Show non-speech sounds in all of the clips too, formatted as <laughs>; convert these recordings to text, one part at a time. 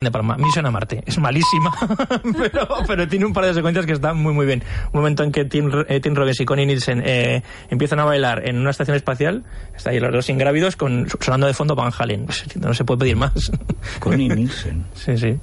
de Palma, Misión a Marte. Es malísima, <laughs> pero, pero tiene un par de secuencias que están muy, muy bien. Un momento en que Tim, eh, Tim Robbins y Connie Nielsen eh, empiezan a bailar en una estación espacial, está ahí los dos ingrávidos, con, sonando de fondo Van Halen. No se puede pedir más. Connie <laughs> Nielsen. Sí, sí.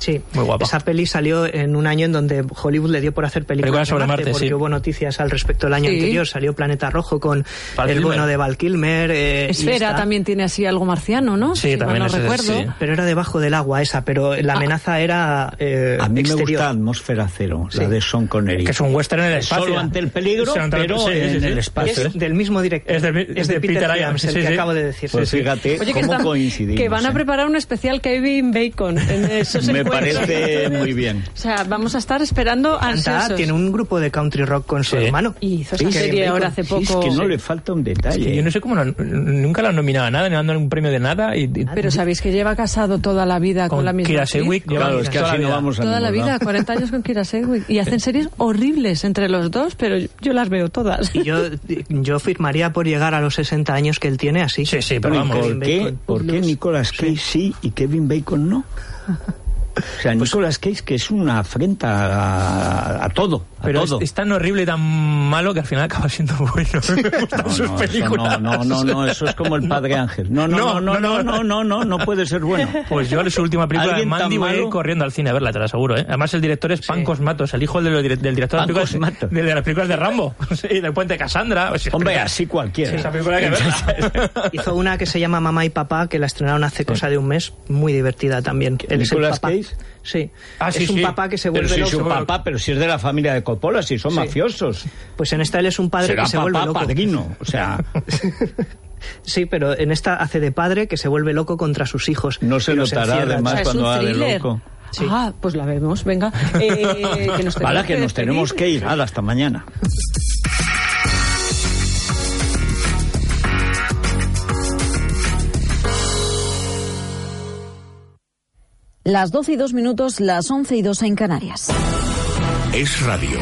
Sí, Muy guapa. esa peli salió en un año en donde Hollywood le dio por hacer películas sobre de Marte, Marte, porque sí. hubo noticias al respecto el año Sí. anterior. Salió Planeta Rojo con Val el Kilmer. bueno de Val Kilmer. eh, Esfera también tiene así algo marciano, ¿no? Sí, Si también no es recuerdo. sí. Pero era debajo del agua esa, pero la amenaza era eh, A mí me exterior. gusta Atmósfera Cero, la de Sean Connery. Que es un western en el espacio. Solo ante el peligro, pero sí, sí, en sí. el espacio. Es del mismo director. Es de- Es de, Peter, Iams, el sí, que sí. acabo de decir. Pues fíjate Oye, que, cómo están- coincidimos. que van a ¿eh? preparar un especial Kevin Bacon en <laughs> esos. Parece <laughs> muy bien. O sea, vamos a estar esperando Canta, ansiosos. tiene un grupo de country rock con su Sí. hermano. Y hizo esa serie ahora hace Sí, poco. es que no Sí. le falta un detalle. Que yo no sé cómo no- nunca la han nominado a nada, ni le han dado un premio de nada. Y, y- Pero sabéis que lleva casado toda la vida con, con la misma Kira? Sedgwick. Claro, es que así no vamos a Toda la vida, lado. 40 años con Kira Sedgwick. Y hacen series horribles entre los dos, pero yo las veo todas. Y yo, yo firmaría por llegar a los 60 años que él tiene así. Sí, sí, pero Bueno, ¿y vamos. ¿por qué. ¿por qué Nicolas Cage sí y Kevin Bacon no? O sea, Nicolas Cage que es una afrenta a, a todo, a Pero todo. es, es tan horrible y tan malo que al final acaba siendo bueno. <laughs> Me gustan No, sus no, películas. no, no, no, no, eso es como el <laughs> Padre Ángel. No, no, no, no, no, no, no, no, no puede ser bueno. <laughs> Pues yo su última película de ¿Alguien tan Mandy voy a ir malo? corriendo al cine a verla, te lo aseguro. ¿eh? Además el director es Pancos Matos, el hijo de lo- del director de, las películas, Matos. de, de las películas de Rambo. Sí, del Puente Cassandra. Pues, Hombre, así cualquiera. Sí, esa película hay que verla. Hizo una que se llama Mamá y Papá, que la estrenaron hace cosa de un mes, muy divertida también. Él es el ¿Nicolas papá. Cage? Sí. Ah, sí, es un sí. papá que se Pero vuelve si loco. su papá, pero si es de la familia de Coppola, si son Sí. mafiosos. Pues en esta él es un padre Será que se vuelve papá loco. padrino. O sea, <laughs> Sí, pero en esta hace de padre que se vuelve loco contra sus hijos. no se notará además O sea, es cuando un va de loco. Sí. Ah, pues la vemos, venga. Eh, que nos <laughs> Vale, tenemos que nos tenemos que ir. Hala, hasta mañana. Las 12 y 2 minutos, las 11 y 2 en Canarias. Es radio.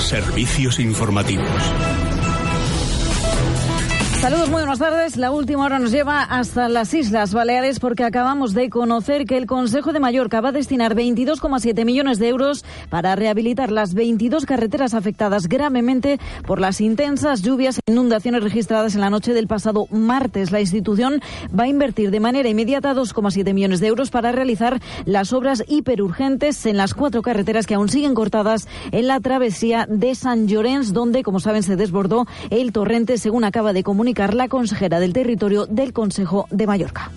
Servicios informativos. Saludos, muy buenas tardes. La última hora nos lleva hasta las Islas Baleares porque acabamos de conocer que el Consejo de Mallorca va a destinar 22,7 millones de euros para rehabilitar las 22 carreteras afectadas gravemente por las intensas lluvias e inundaciones registradas en la noche del pasado martes. La institución va a invertir de manera inmediata 2,7 millones de euros para realizar las obras hiperurgentes en las cuatro carreteras que aún siguen cortadas en la travesía de San Llorenç, donde, como saben, se desbordó el torrente, según acaba de comunicar la consejera del territorio del Consejo de Mallorca.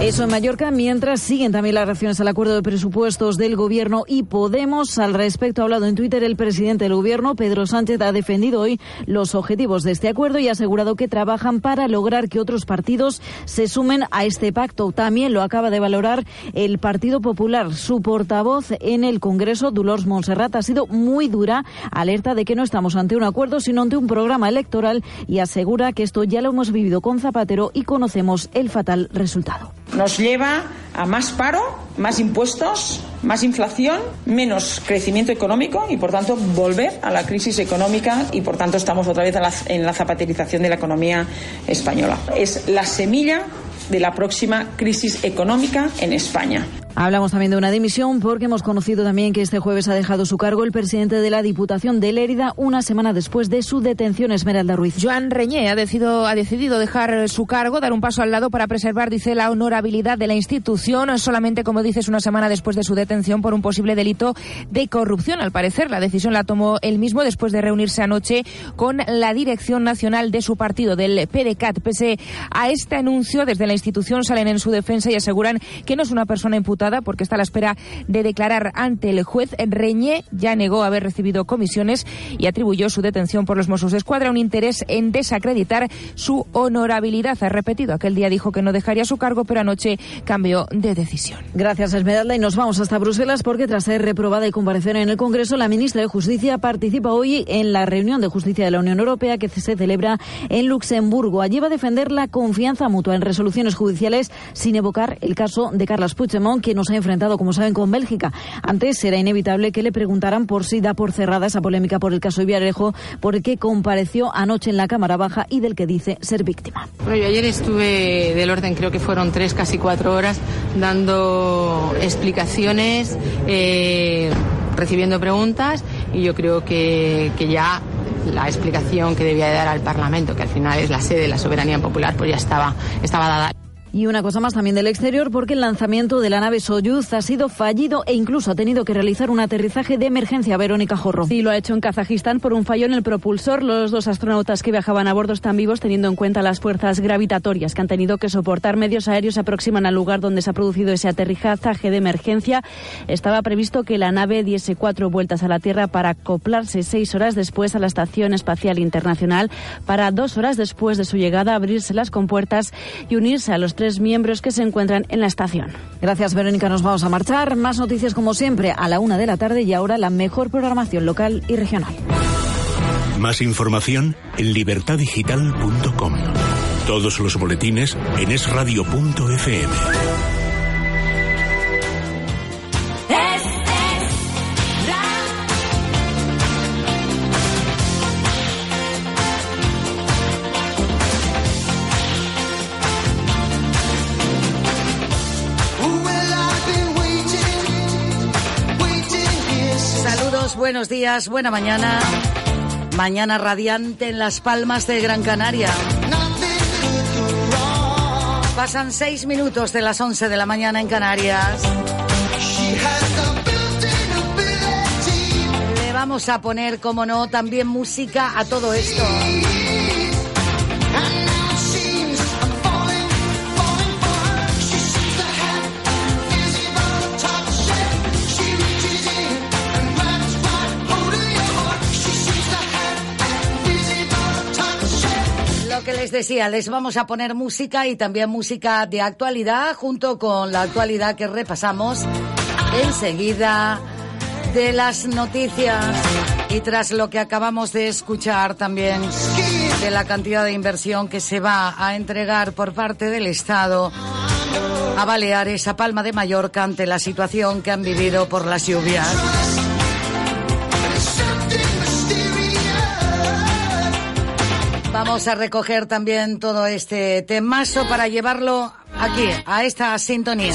Eso en Mallorca, mientras siguen también las reacciones al acuerdo de presupuestos del Gobierno y Podemos. Al respecto ha hablado en Twitter el presidente del Gobierno, Pedro Sánchez, ha defendido hoy los objetivos de este acuerdo y ha asegurado que trabajan para lograr que otros partidos se sumen a este pacto. También lo acaba de valorar el Partido Popular. Su portavoz en el Congreso, Dolors Montserrat, ha sido muy dura, alerta de que no estamos ante un acuerdo, sino ante un programa electoral y asegura que esto ya lo hemos vivido con Zapatero y conocemos el fatal resultado. Nos lleva a más paro, más impuestos, más inflación, menos crecimiento económico y, por tanto, volver a la crisis económica y, por tanto, estamos otra vez en la zapaterización de la economía española. Es la semilla de la próxima crisis económica en España. Hablamos también de una dimisión porque hemos conocido también que este jueves ha dejado su cargo el presidente de la Diputación de Lérida una semana después de su detención, Esmeralda Ruiz. Joan Reñé ha decidido, ha decidido dejar su cargo, dar un paso al lado para preservar, dice, la honorabilidad de la institución, solamente, como dices, una semana después de su detención por un posible delito de corrupción. Al parecer, la decisión la tomó él mismo después de reunirse anoche con la dirección nacional de su partido, del PDCAT. Pese a este anuncio, desde la institución salen en su defensa y aseguran que no es una persona imputada porque está a la espera de declarar ante el juez. Reñé ya negó haber recibido comisiones y atribuyó su detención por los Mossos de Escuadra un interés en desacreditar su honorabilidad. Ha repetido, aquel día dijo que no dejaría su cargo, pero anoche cambió de decisión. Gracias, Esmeralda. Y nos vamos hasta Bruselas porque tras ser reprobada y comparecer en el Congreso, la ministra de Justicia participa hoy en la reunión de justicia de la Unión Europea que se celebra en Luxemburgo. Allí va a defender la confianza mutua en resoluciones judiciales sin evocar el caso de Carlos Puigdemont, quien nos ha enfrentado, como saben, con Bélgica. Antes era inevitable que le preguntaran por si da por cerrada esa polémica por el caso Ibiarejo, por el que compareció anoche en la Cámara Baja y del que dice ser víctima. Bueno, yo ayer estuve del orden, creo que fueron tres, casi cuatro horas, dando explicaciones, eh, recibiendo preguntas y yo creo que, que ya la explicación que debía de dar al Parlamento, que al final es la sede de la soberanía popular, pues ya estaba, estaba dada. Y una cosa más también del exterior, porque el lanzamiento de la nave Soyuz ha sido fallido e incluso ha tenido que realizar un aterrizaje de emergencia. Verónica Jorro. Sí, lo ha hecho en Kazajistán por un fallo en el propulsor. Los dos astronautas que viajaban a bordo están vivos, teniendo en cuenta las fuerzas gravitatorias que han tenido que soportar. Medios aéreos se aproximan al lugar donde se ha producido ese aterrizaje de emergencia. Estaba previsto que la nave diese cuatro vueltas a la Tierra para acoplarse seis horas después a la Estación Espacial Internacional, para dos horas después de su llegada abrirse las compuertas y unirse a los tres miembros que se encuentran en la estación. Gracias, Verónica. Nos vamos a marchar. Más noticias, como siempre, a la una de la tarde y ahora la mejor programación local y regional. Más información en libertadigital.com. Todos los boletines en esradio.fm. buenos días, buena mañana. Mañana radiante en Las Palmas de Gran Canaria. Pasan seis minutos de las once de la mañana en Canarias. Le vamos a poner, como no, también música a todo esto. Les decía, les vamos a poner música y también música de actualidad junto con la actualidad que repasamos enseguida de las noticias y tras lo que acabamos de escuchar también de la cantidad de inversión que se va a entregar por parte del Estado a Baleares, a Palma de Mallorca ante la situación que han vivido por las lluvias. Vamos a recoger también todo este temazo para llevarlo aquí, a esta sintonía.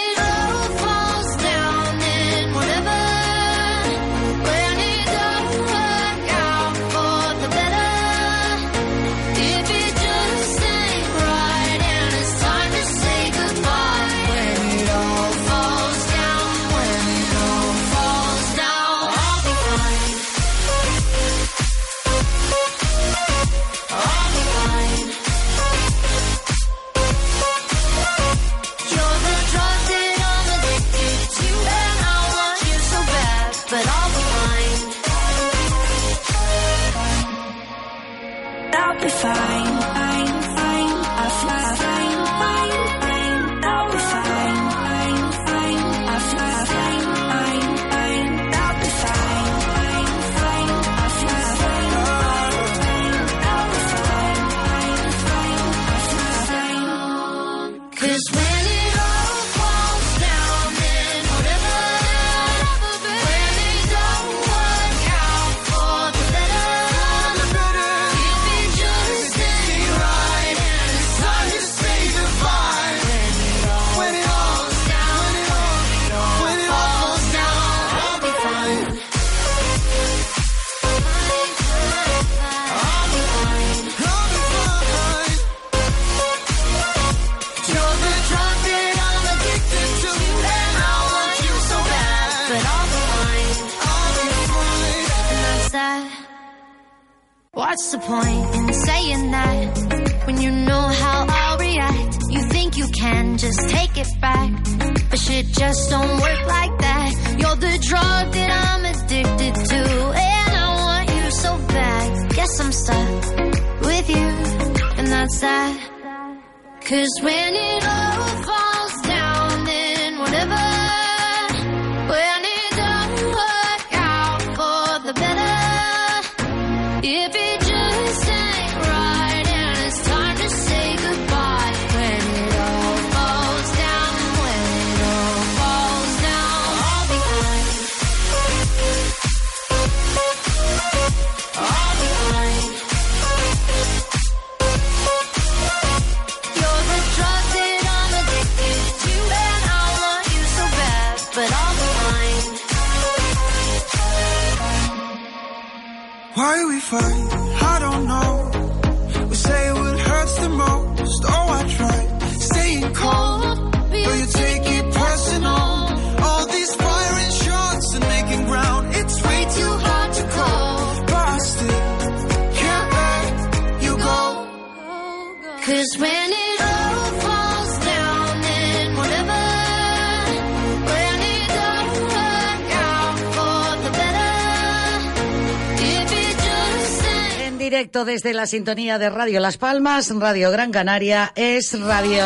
directo desde la sintonía de Radio Las Palmas, Radio Gran Canaria, es Radio.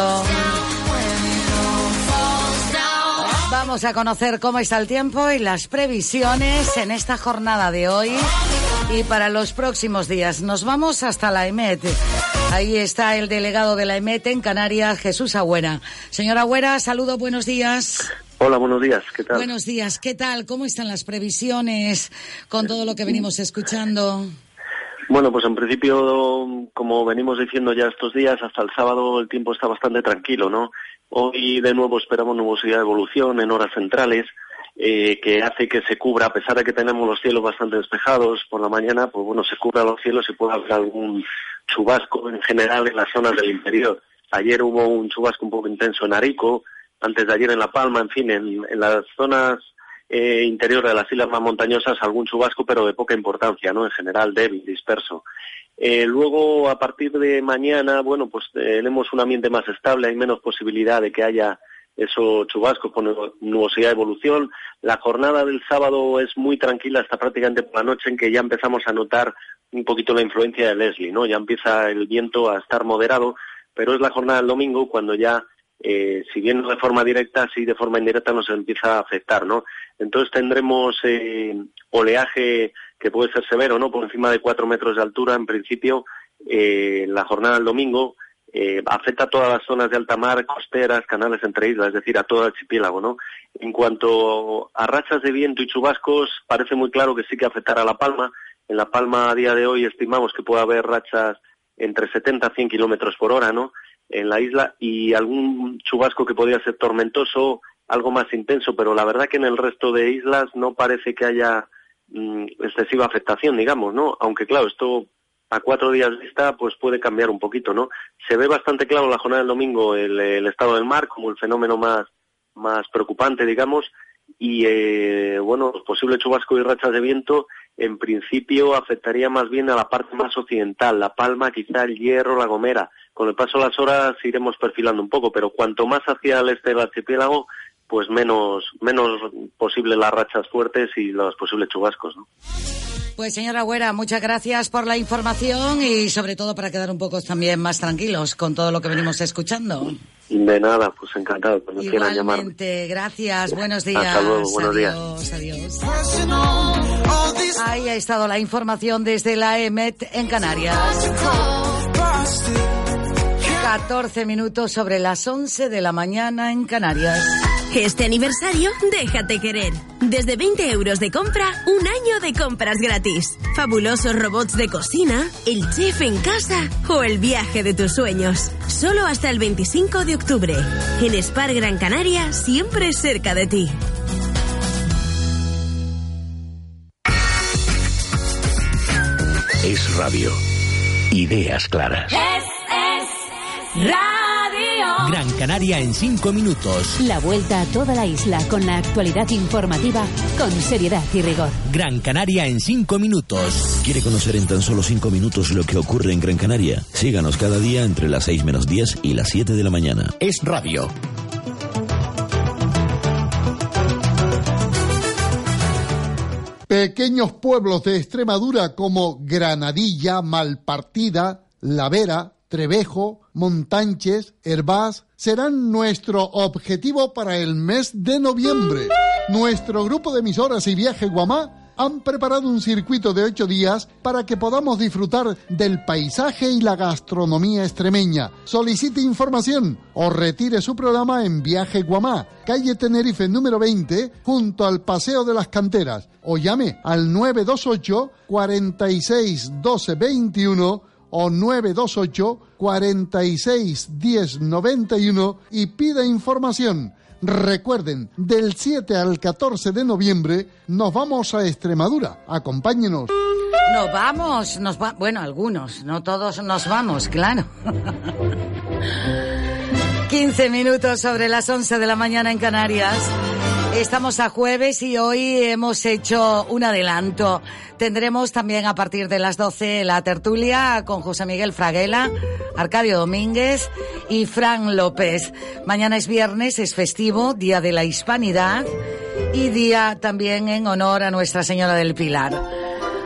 Vamos a conocer cómo está el tiempo y las previsiones en esta jornada de hoy y para los próximos días. Nos vamos hasta la EMET. Ahí está el delegado de la EMET en Canarias, Jesús Agüera. Señora Agüera, saludo, buenos días. Hola, buenos días. ¿Qué tal? Buenos días, ¿qué tal? ¿Cómo están las previsiones con todo lo que venimos escuchando? Bueno, pues en principio, como venimos diciendo ya estos días, hasta el sábado el tiempo está bastante tranquilo, ¿no? Hoy de nuevo esperamos nubosidad de evolución en horas centrales, eh, que hace que se cubra, a pesar de que tenemos los cielos bastante despejados por la mañana, pues bueno, se cubra los cielos y puede haber algún chubasco en general en las zonas del interior. Ayer hubo un chubasco un poco intenso en Arico, antes de ayer en La Palma, en fin, en, en las zonas eh, interior de las islas más montañosas algún chubasco, pero de poca importancia, ¿no? En general débil, disperso. Eh, luego, a partir de mañana, bueno, pues tenemos un ambiente más estable, hay menos posibilidad de que haya esos chubascos con nubosidad de evolución. La jornada del sábado es muy tranquila hasta prácticamente por la noche en que ya empezamos a notar un poquito la influencia de Leslie, ¿no? Ya empieza el viento a estar moderado, pero es la jornada del domingo cuando ya eh, si bien no de forma directa, sí de forma indirecta nos empieza a afectar, ¿no? Entonces tendremos eh, oleaje que puede ser severo, ¿no? Por encima de cuatro metros de altura, en principio, eh, la jornada del domingo eh, afecta a todas las zonas de alta mar, costeras, canales entre islas, es decir, a todo el archipiélago, ¿no? En cuanto a rachas de viento y chubascos, parece muy claro que sí que afectará a La Palma. En La Palma a día de hoy estimamos que puede haber rachas entre 70 a 100 kilómetros por hora, ¿no? En la isla y algún chubasco que podría ser tormentoso, algo más intenso, pero la verdad que en el resto de islas no parece que haya mm, excesiva afectación, digamos, ¿no? Aunque claro, esto a cuatro días vista pues puede cambiar un poquito, ¿no? Se ve bastante claro la jornada del domingo el, estado del mar como el fenómeno más, más preocupante, digamos, y eh, bueno, los posibles chubascos y rachas de viento en principio afectaría más bien a la parte más occidental, La Palma, quizá el Hierro, La Gomera. Con el paso de las horas iremos perfilando un poco, pero cuanto más hacia el este del archipiélago, pues menos, menos posibles las rachas fuertes y los posibles chubascos, ¿no? Pues señora Güera, muchas gracias por la información y sobre todo para quedar un poco también más tranquilos con todo lo que venimos escuchando. De nada, pues encantado, cuando quieran. Igualmente, gracias, buenos días. Hasta luego, buenos días. adiós, adiós. Ahí ha estado la información desde la EMET en Canarias. 14 minutos sobre las 11 de la mañana en Canarias. Este aniversario, déjate querer. Desde 20 euros de compra, un año de compras gratis. Fabulosos robots de cocina, el chef en casa o el viaje de tus sueños. Solo hasta el 25 de octubre. En Spar Gran Canaria, siempre cerca de ti. Es radio. Ideas claras. Radio. Gran Canaria en 5 minutos. La vuelta a toda la isla con la actualidad informativa con seriedad y rigor. Gran Canaria en 5 minutos. ¿Quiere conocer en tan solo 5 minutos lo que ocurre en Gran Canaria? Síganos cada día entre las 6 menos 10 y las 7 de la mañana. Es radio. Pequeños pueblos de Extremadura como Granadilla, Malpartida, La Vera, Trevejo, Montanches, Herbás serán nuestro objetivo para el mes de noviembre. Nuestro grupo de emisoras y Viaje Guamá han preparado un circuito de ocho días para que podamos disfrutar del paisaje y la gastronomía extremeña. Solicite información o retire su programa en Viaje Guamá, calle Tenerife número 20, junto al Paseo de las Canteras, o llame al 928 46 12 21 o 928 46 10 91 y pida información. Recuerden, del 7 al 14 de noviembre nos vamos a Extremadura. Acompáñenos. Nos vamos, nos va, bueno, algunos, no todos nos vamos, claro. <laughs> 15 minutos sobre las 11 de la mañana en Canarias. Estamos a jueves y hoy hemos hecho un adelanto. Tendremos también a partir de las 12 la tertulia con José Miguel Fraguela, Arcadio Domínguez y Fran López. Mañana es viernes, es festivo, Día de la Hispanidad y día también en honor a Nuestra Señora del Pilar.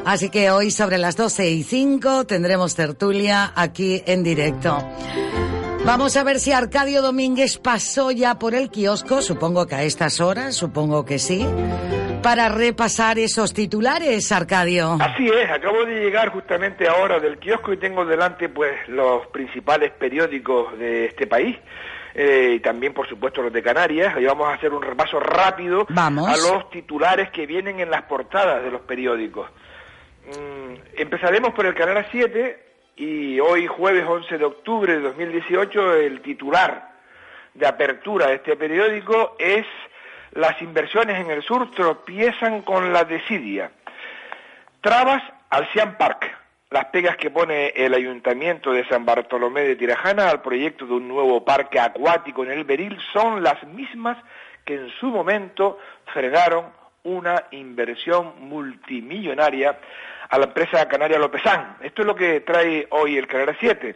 Así que hoy sobre las 12 y 5 tendremos tertulia aquí en directo. Vamos a ver si Arcadio Domínguez pasó ya por el kiosco, supongo que a estas horas, supongo que sí, para repasar esos titulares, Arcadio. Así es, acabo de llegar justamente ahora del kiosco y tengo delante pues los principales periódicos de este país. eh, y también, por supuesto, los de Canarias. Y vamos a hacer un repaso rápido Vamos. a los titulares que vienen en las portadas de los periódicos. Mm, empezaremos por el Canal 7 y hoy jueves 11 de octubre de 2018 el titular de apertura de este periódico es las inversiones en el sur tropiezan con la desidia. Trabas al Siam Park. Las pegas que pone el Ayuntamiento de San Bartolomé de Tirajana al proyecto de un nuevo parque acuático en el Beril son las mismas que en su momento frenaron una inversión multimillonaria a la empresa canaria Lopezán. Esto es lo que trae hoy el Canal 7.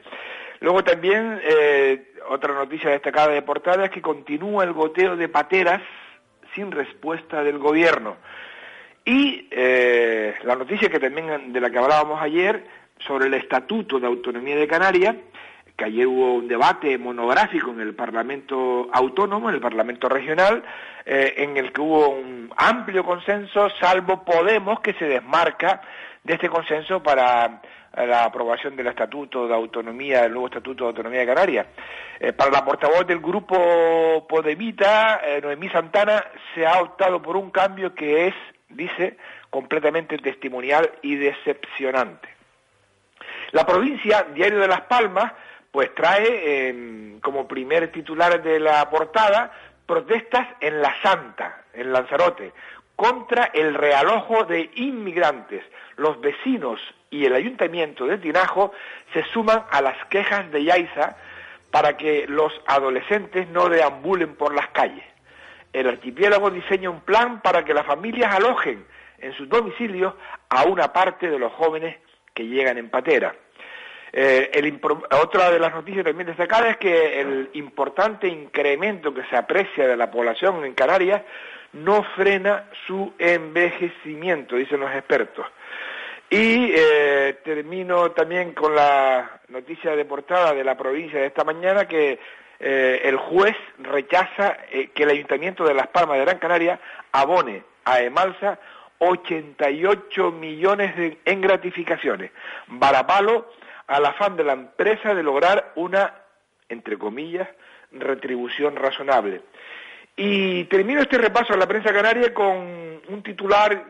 Luego también eh, otra noticia destacada de portada es que continúa el goteo de pateras sin respuesta del gobierno. Y eh, la noticia que también de la que hablábamos ayer sobre el Estatuto de Autonomía de Canarias, que ayer hubo un debate monográfico en el Parlamento Autónomo, en el Parlamento Regional, eh, en el que hubo un amplio consenso, salvo Podemos, que se desmarca de este consenso para la aprobación del Estatuto de Autonomía, el nuevo Estatuto de Autonomía de Canarias. Eh, para la portavoz del grupo Podemita, eh, Noemí Santana, se ha optado por un cambio que es, dice, completamente testimonial y decepcionante. La provincia, Diario de Las Palmas, pues trae eh, como primer titular de la portada protestas en La Santa, en Lanzarote, contra el realojo de inmigrantes. Los vecinos y el ayuntamiento de Tinajo se suman a las quejas de Yaiza para que los adolescentes no deambulen por las calles. El archipiélago diseña un plan para que las familias alojen en sus domicilios a una parte de los jóvenes que llegan en patera. Eh, otra de las noticias también destacadas es que el importante incremento que se aprecia de la población en Canarias no frena su envejecimiento, dicen los expertos. Y eh, termino también con la noticia de portada de la provincia de esta mañana que eh, el juez rechaza que el Ayuntamiento de Las Palmas de Gran Canaria abone a Emalsa 88 millones en gratificaciones. Varapalo al afán de la empresa de lograr una, entre comillas, retribución razonable. Y termino este repaso a la prensa canaria con un titular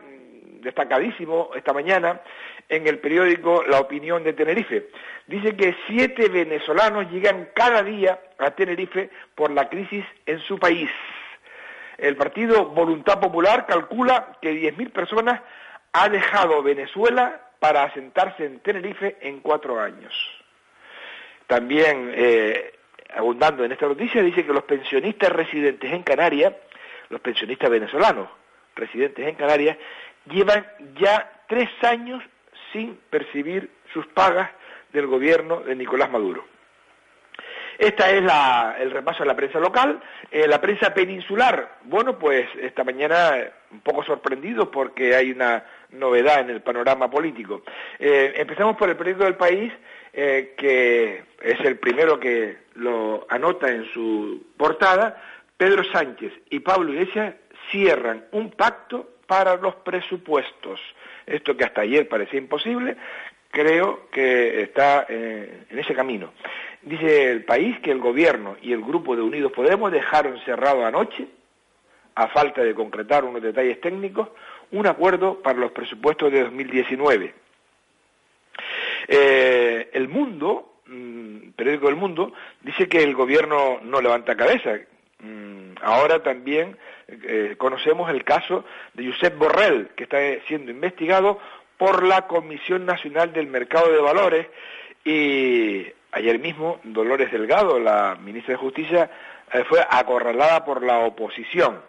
destacadísimo esta mañana en el periódico La Opinión de Tenerife. Dice que siete venezolanos llegan cada día a Tenerife por la crisis en su país. El partido Voluntad Popular calcula que 10.000 personas ha dejado Venezuela para asentarse en Tenerife en cuatro años. También eh, abundando en esta noticia, dice que los pensionistas residentes en Canarias, los pensionistas venezolanos residentes en Canarias, llevan ya tres años sin percibir sus pagas del gobierno de Nicolás Maduro. Esta es el repaso de la prensa local. Eh, la prensa peninsular, bueno, pues esta mañana un poco sorprendido porque hay una novedad en el panorama político. Eh, empezamos por el periódico del país, eh, que es el primero que lo anota en su portada. Pedro Sánchez y Pablo Iglesias cierran un pacto para los presupuestos. Esto que hasta ayer parecía imposible, creo que está eh, en ese camino. Dice el país que el gobierno y el grupo de Unidos Podemos dejaron cerrado anoche, a falta de concretar unos detalles técnicos, un acuerdo para los presupuestos de 2019. Eh, el Mundo, mm, periódico del Mundo, dice que el gobierno no levanta cabeza. Mm, ahora también eh, conocemos el caso de Josep Borrell, que está siendo investigado por la Comisión Nacional del Mercado de Valores y ayer mismo Dolores Delgado, la ministra de Justicia, eh, fue acorralada por la oposición.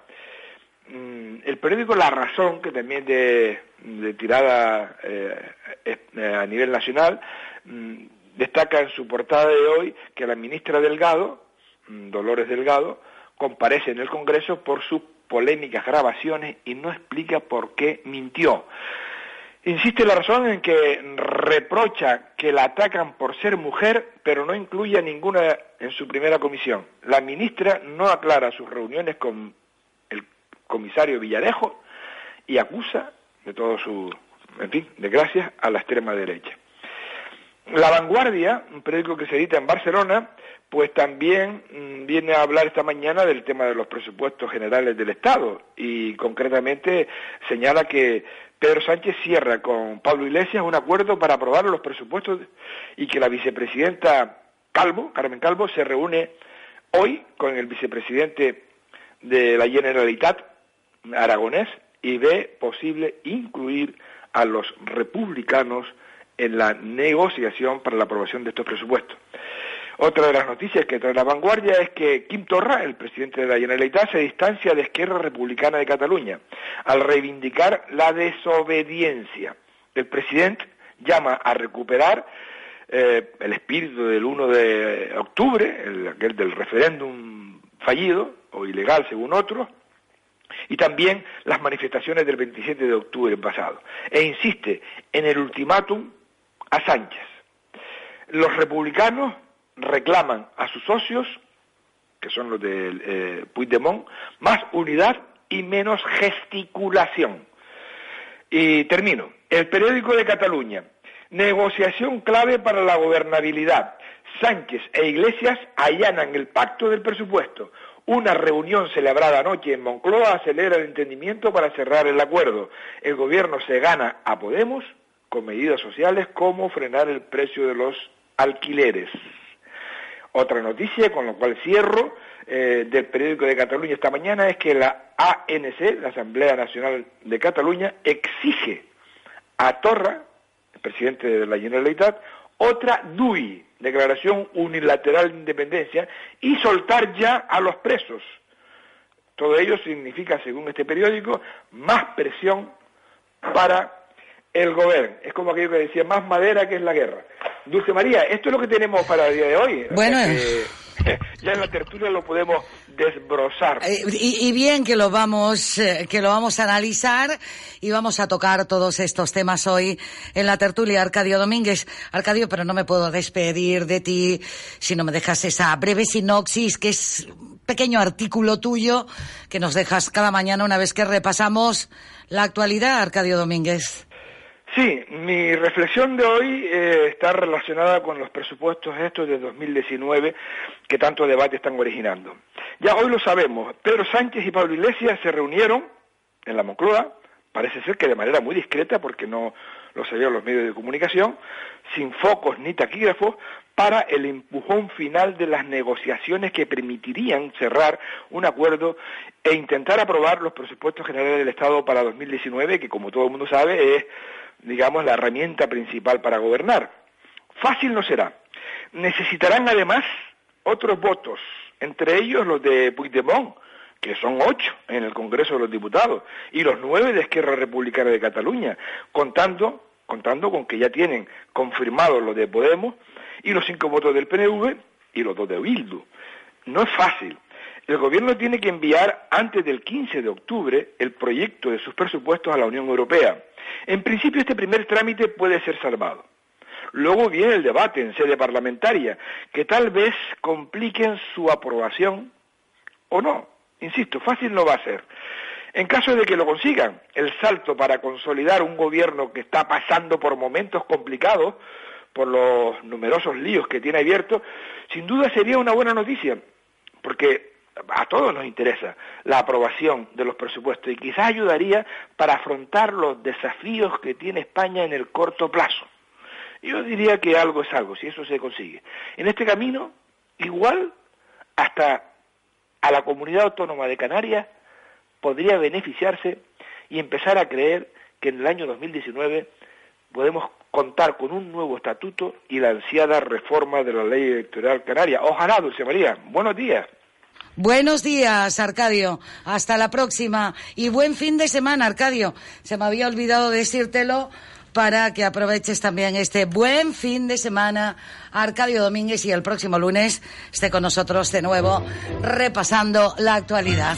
Mm, el periódico La Razón, que también de, tirada eh, eh, a nivel nacional, mm, destaca en su portada de hoy que la ministra Delgado, mm, Dolores Delgado, comparece en el Congreso por sus polémicas grabaciones y no explica por qué mintió. Insiste la razón en que reprocha que la atacan por ser mujer, pero no incluye a ninguna en su primera comisión. La ministra no aclara sus reuniones con comisario Villarejo y acusa de todo su, en fin, de gracias a la extrema derecha. La Vanguardia, un periódico que se edita en Barcelona, pues también mm, viene a hablar esta mañana del tema de los presupuestos generales del Estado y concretamente señala que Pedro Sánchez cierra con Pablo Iglesias un acuerdo para aprobar los presupuestos y que la vicepresidenta Calvo, Carmen Calvo, se reúne hoy con el vicepresidente de la Generalitat, Aragonés, y ve posible incluir a los republicanos en la negociación para la aprobación de estos presupuestos. Otra de las noticias que trae la vanguardia es que Quim Torra, el presidente de la Generalitat, se distancia de Esquerra Republicana de Cataluña al reivindicar la desobediencia. El presidente llama a recuperar eh, el espíritu del 1 de octubre, el, aquel del referéndum fallido o ilegal según otros, y también las manifestaciones del 27 de octubre pasado. E insiste en el ultimátum a Sánchez. Los republicanos reclaman a sus socios, que son los de eh, Puigdemont, más unidad y menos gesticulación. Y termino. El periódico de Cataluña. Negociación clave para la gobernabilidad. Sánchez e Iglesias allanan el pacto del presupuesto. Una reunión celebrada anoche en Moncloa acelera el entendimiento para cerrar el acuerdo. El gobierno se gana a Podemos con medidas sociales como frenar el precio de los alquileres. Otra noticia, con lo cual cierro, eh, del periódico de Cataluña esta mañana es que la ANC, la Asamblea Nacional de Cataluña, exige a Torra, el presidente de la Generalitat, otra DUI, Declaración Unilateral de Independencia, y soltar ya a los presos. Todo ello significa, según este periódico, más presión para el gobierno. Es como aquello que decía, más madera que es la guerra. Dulce María, esto es lo que tenemos para el día de hoy. O Bueno, sea que, <laughs> ya en la tertulia lo podemos desbrozar. Eh, Y, bien que lo vamos eh, que lo vamos a analizar y vamos a tocar todos estos temas hoy en la tertulia Arcadio Domínguez. Arcadio, pero no me puedo despedir de ti si no me dejas esa breve sinopsis que es pequeño artículo tuyo que nos dejas cada mañana una vez que repasamos la actualidad, Arcadio Domínguez. Sí, mi reflexión de hoy eh, está relacionada con los presupuestos estos de 2019 que tanto debate están originando. Ya hoy lo sabemos, Pedro Sánchez y Pablo Iglesias se reunieron en la Moncloa, parece ser que de manera muy discreta porque no lo sabían los medios de comunicación, sin focos ni taquígrafos, para el empujón final de las negociaciones que permitirían cerrar un acuerdo e intentar aprobar los presupuestos generales del Estado para 2019, que como todo el mundo sabe es digamos, la herramienta principal para gobernar. Fácil no será. Necesitarán además otros votos, entre ellos los de Puigdemont, que son ocho en el Congreso de los Diputados, y los nueve de Esquerra Republicana de Cataluña, contando, contando con que ya tienen confirmados los de Podemos y los cinco votos del PNV y los dos de Bildu. No es fácil. El gobierno tiene que enviar antes del 15 de octubre el proyecto de sus presupuestos a la Unión Europea. En principio este primer trámite puede ser salvado. Luego viene el debate en sede parlamentaria, que tal vez compliquen su aprobación o no. Insisto, fácil no va a ser. En caso de que lo consigan, el salto para consolidar un gobierno que está pasando por momentos complicados, por los numerosos líos que tiene abiertos, sin duda sería una buena noticia, porque a todos nos interesa la aprobación de los presupuestos y quizás ayudaría para afrontar los desafíos que tiene España en el corto plazo. Yo diría que algo es algo, si eso se consigue. En este camino, igual hasta a la comunidad autónoma de Canarias podría beneficiarse y empezar a creer que en el año 2019 podemos contar con un nuevo estatuto y la ansiada reforma de la ley electoral canaria. Ojalá, Dulce María. Buenos días. Buenos días, Arcadio. Hasta la próxima. Y buen fin de semana, Arcadio. Se me había olvidado decírtelo para que aproveches también este buen fin de semana. Arcadio Domínguez y el próximo lunes esté con nosotros de nuevo repasando la actualidad.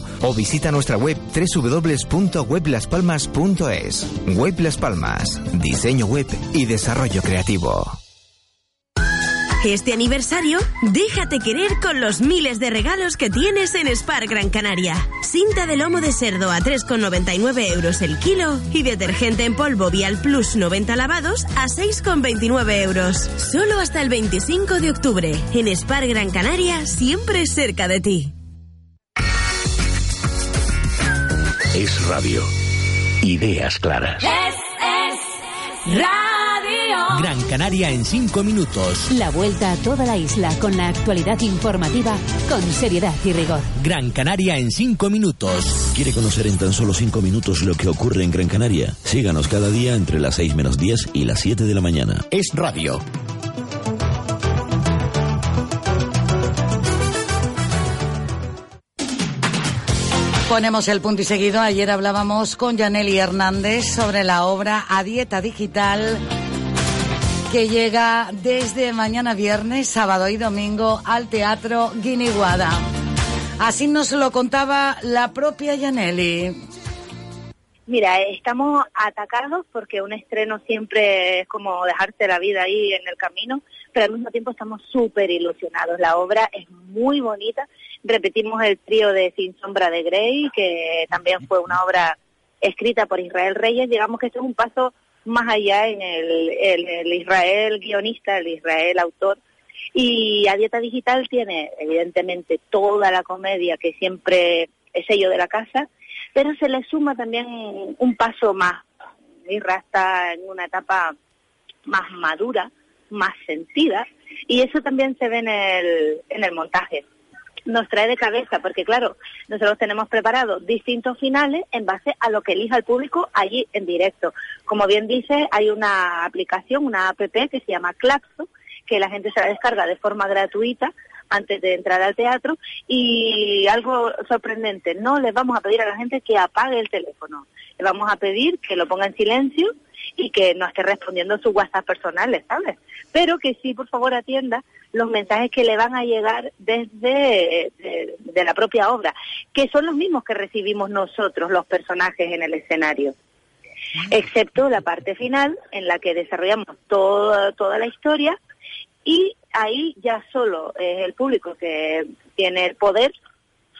o visita nuestra web www.weblaspalmas.es. Web Las Palmas, diseño web y desarrollo creativo. Este aniversario, déjate querer con los miles de regalos que tienes en Spar Gran Canaria. Cinta de lomo de cerdo a 3,99 euros el kilo y detergente en polvo Vial Plus 90 lavados a 6,29 euros. Solo hasta el 25 de octubre. En Spar Gran Canaria, siempre cerca de ti. Es radio. Ideas claras. Es, es radio. Gran Canaria en 5 minutos. La vuelta a toda la isla con la actualidad informativa con seriedad y rigor. Gran Canaria en 5 minutos. ¿Quiere conocer en tan solo 5 minutos lo que ocurre en Gran Canaria? Síganos cada día entre las 6 menos 10 y las 7 de la mañana. Es radio. Ponemos el punto y seguido. Ayer hablábamos con Yaneli Hernández sobre la obra A Dieta Digital que llega desde mañana viernes, sábado y domingo al Teatro Guiniguada. Así nos lo contaba la propia Yaneli. Mira, estamos atacados porque un estreno siempre es como dejarse la vida ahí en el camino, pero al mismo tiempo estamos súper ilusionados. La obra es muy bonita. Repetimos el trío de Sin Sombra de Grey, que también fue una obra escrita por Israel Reyes. Digamos que esto es un paso más allá en el, el- el Israel guionista, el Israel autor. Y a Dieta Digital tiene, evidentemente, toda la comedia que siempre es sello de la casa, pero se le suma también un paso más. Irra está en una etapa más madura, más sentida, y eso también se ve en el, en el montaje. Nos trae de cabeza, porque claro, nosotros tenemos preparados distintos finales en base a lo que elija el público allí en directo. Como bien dice, hay una aplicación, una app que se llama Clapso, que la gente se la descarga de forma gratuita antes de entrar al teatro y algo sorprendente, no les vamos a pedir a la gente que apague el teléfono, le vamos a pedir que lo ponga en silencio y que no esté respondiendo sus WhatsApp personales, ¿sabes? Pero que sí, por favor, atienda los mensajes que le van a llegar desde de, de la propia obra, que son los mismos que recibimos nosotros, los personajes en el escenario excepto la parte final en la que desarrollamos toda, toda la historia y ahí ya solo es el público que tiene el poder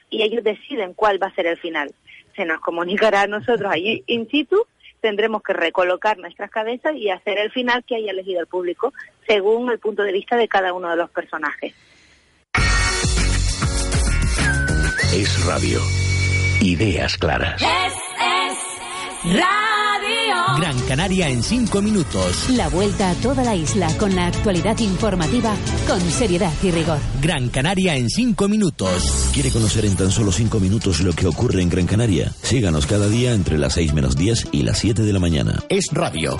y ellos deciden cuál va a ser el final. Se nos comunicará a nosotros allí in situ tendremos que recolocar nuestras cabezas y hacer el final que haya elegido el público, según el punto de vista de cada uno de los personajes. Es radio. Ideas claras. Es, es radio. Gran Canaria en 5 minutos. La vuelta a toda la isla con la actualidad informativa con seriedad y rigor. Gran Canaria en 5 minutos. ¿Quiere conocer en tan solo 5 minutos lo que ocurre en Gran Canaria? Síganos cada día entre las 6 menos 10 y las 7 de la mañana. Es radio.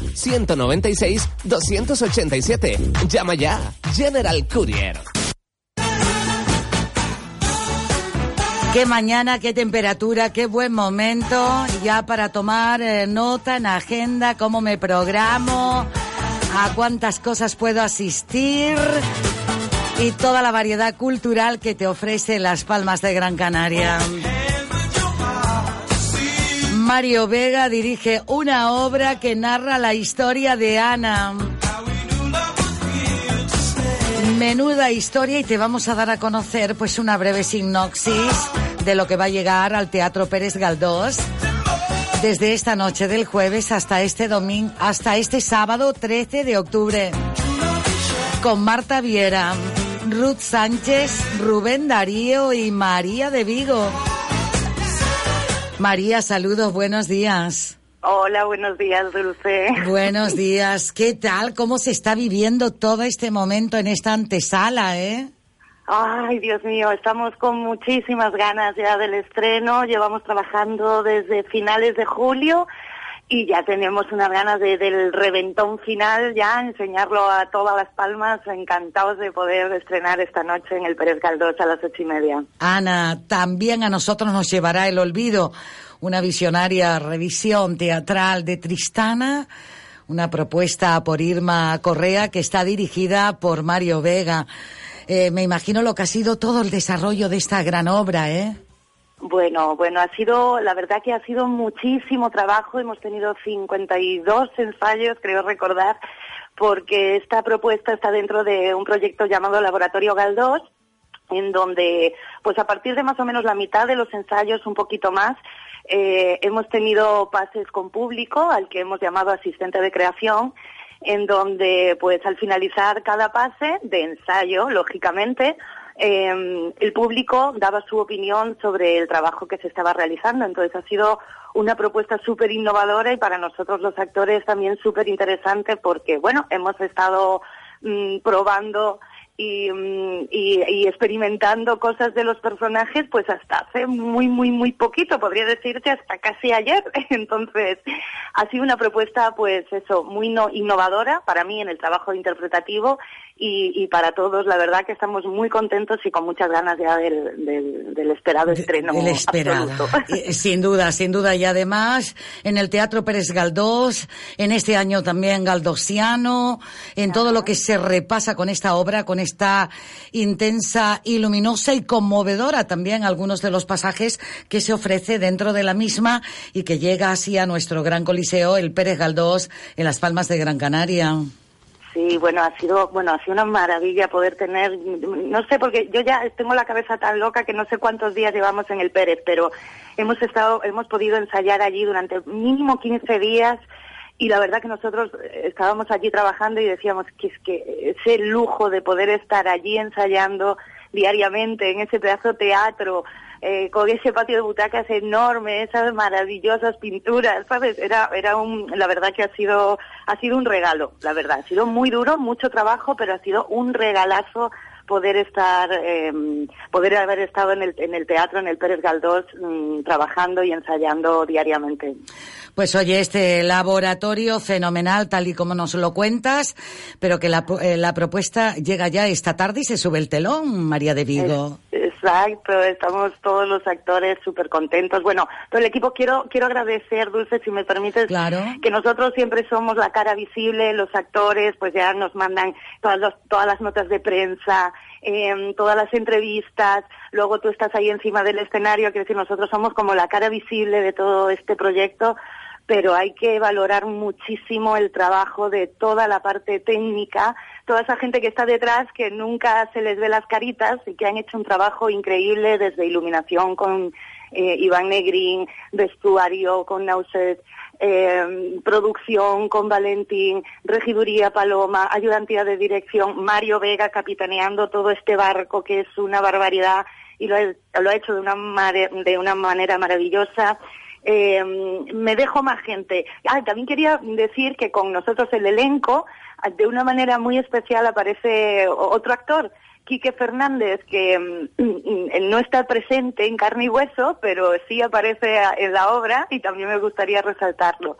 902-196-287. Llama ya. General Courier. Qué mañana, qué temperatura, qué buen momento ya para tomar eh, nota en agenda, cómo me programo, a cuántas cosas puedo asistir y toda la variedad cultural que te ofrece Las Palmas de Gran Canaria. Mario Vega dirige una obra que narra la historia de Ana. Menuda historia y te vamos a dar a conocer pues una breve sinopsis de lo que va a llegar al Teatro Pérez Galdós desde esta noche del jueves hasta este domingo, hasta este sábado 13 de octubre. Con Marta Viera, Ruth Sánchez, Rubén Darío y María de Vigo. María, saludos, buenos días. Hola, buenos días, Dulce. Buenos <laughs> días. ¿Qué tal? ¿Cómo se está viviendo todo este momento en esta antesala, eh? Ay, Dios mío, estamos con muchísimas ganas ya del estreno. Llevamos trabajando desde finales de julio y ya tenemos unas ganas de- del reventón final, ya enseñarlo a todas las palmas. Encantados de poder estrenar esta noche en el Pérez Galdós a las ocho y media. Ana, también a nosotros nos llevará el olvido una visionaria revisión teatral de Tristana, una propuesta por Irma Correa que está dirigida por Mario Vega. Eh, me imagino lo que ha sido todo el desarrollo de esta gran obra, ¿eh? Bueno, bueno, ha sido, la verdad que ha sido muchísimo trabajo. Hemos tenido 52 ensayos, creo recordar, porque esta propuesta está dentro de un proyecto llamado Laboratorio Galdós, en donde, pues a partir de más o menos la mitad de los ensayos, un poquito más, eh, hemos tenido pases con público, al que hemos llamado asistente de creación, en donde, pues al finalizar cada pase de ensayo, lógicamente, eh, el público daba su opinión sobre el trabajo que se estaba realizando. Entonces ha sido una propuesta súper innovadora y para nosotros los actores también súper interesante porque, bueno, hemos estado mm, probando y, mm, y- experimentando cosas de los personajes pues hasta hace muy, muy, muy poquito, podría decirte hasta casi ayer. <laughs> Entonces ha sido una propuesta pues eso, muy no- innovadora para mí en el trabajo interpretativo y, y para todos la verdad que estamos muy contentos y con muchas ganas ya del, del, del esperado estreno. El esperado. absoluto. <laughs> Eh, Sin duda, sin duda. Y además, en el Teatro Pérez Galdós, en este año también galdosiano, en todo lo que se repasa con esta obra, con esta intensa y luminosa y conmovedora también algunos de los pasajes que se ofrece dentro de la misma y que llega así a nuestro gran coliseo, el Pérez Galdós, en Las Palmas de Gran Canaria. Sí, bueno, ha sido, bueno, ha sido una maravilla poder tener, no sé, porque yo ya tengo la cabeza tan loca que no sé cuántos días llevamos en el Pérez, pero hemos estado, hemos podido ensayar allí durante mínimo 15 días y la verdad que nosotros eh, estábamos allí trabajando y decíamos que es que ese lujo de poder estar allí ensayando diariamente en ese pedazo teatro, eh, con ese patio de butacas enorme, esas maravillosas pinturas, ¿sabes? Era, era un, la verdad que ha sido, ha sido un regalo, la verdad. Ha sido muy duro, mucho trabajo, pero ha sido un regalazo poder estar, eh, poder haber estado en el, en el teatro, en el Pérez Galdós, mm, trabajando y ensayando diariamente. Pues oye, este laboratorio fenomenal, tal y como nos lo cuentas, pero que la, eh, la propuesta llega ya esta tarde y se sube el telón, María de Vigo. Exacto, estamos todos los actores súper contentos. Bueno, todo el equipo quiero quiero agradecer, Dulce, si me permites, Claro. que nosotros siempre somos la cara visible, los actores, pues ya nos mandan todas, los- todas las notas de prensa, em, todas las entrevistas, luego tú estás ahí encima del escenario, quiero decir, nosotros somos como la cara visible de todo este proyecto, pero hay que valorar muchísimo el trabajo de toda la parte técnica, toda esa gente que está detrás, que nunca se les ve las caritas y que han hecho un trabajo increíble desde iluminación con eh, Iván Negrín, vestuario con Nauset, eh, producción con Valentín, regiduría Paloma, ayudantía de dirección, Mario Vega capitaneando todo este barco que es una barbaridad y lo, ha- hecho de una, de una manera maravillosa. Eh, me dejo más gente. Ah, también quería decir que con nosotros el elenco, de una manera muy especial aparece otro actor, Quique Fernández, que mm, no está presente en carne y hueso, pero sí aparece en la obra y también me gustaría resaltarlo.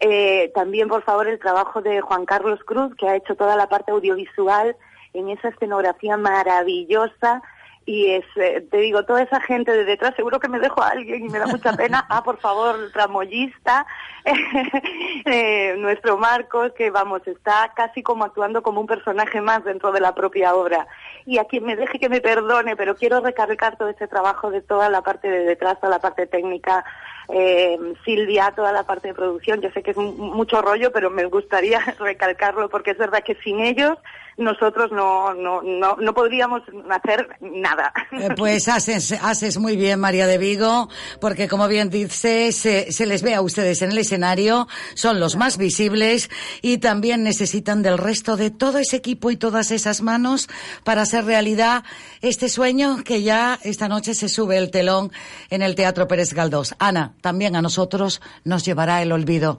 Eh, también, por favor, el trabajo de Juan Carlos Cruz, que ha hecho toda la parte audiovisual en esa escenografía maravillosa. Y es, eh, te digo, toda esa gente de detrás, seguro que me dejo a alguien y me da mucha pena. <laughs> Ah, por favor, tramoyista, <laughs> eh, nuestro Marcos, que vamos, está casi como actuando como un personaje más dentro de la propia obra. Y a quien me deje que me perdone, pero quiero recargar todo ese trabajo de toda la parte de detrás, toda la parte técnica, eh, Silvia, toda la parte de producción. Yo sé que es mucho rollo, pero me gustaría <laughs> recalcarlo porque es verdad que sin ellos nosotros no, no, no, no podríamos hacer nada. Eh, Pues haces, haces muy bien, María de Vigo, porque como bien dices, se, se les ve a ustedes en el escenario, son los más visibles y también necesitan del resto de todo ese equipo y todas esas manos para hacer realidad este sueño que ya esta noche se sube el telón en el Teatro Pérez Galdós. Ana, también a nosotros nos llevará el olvido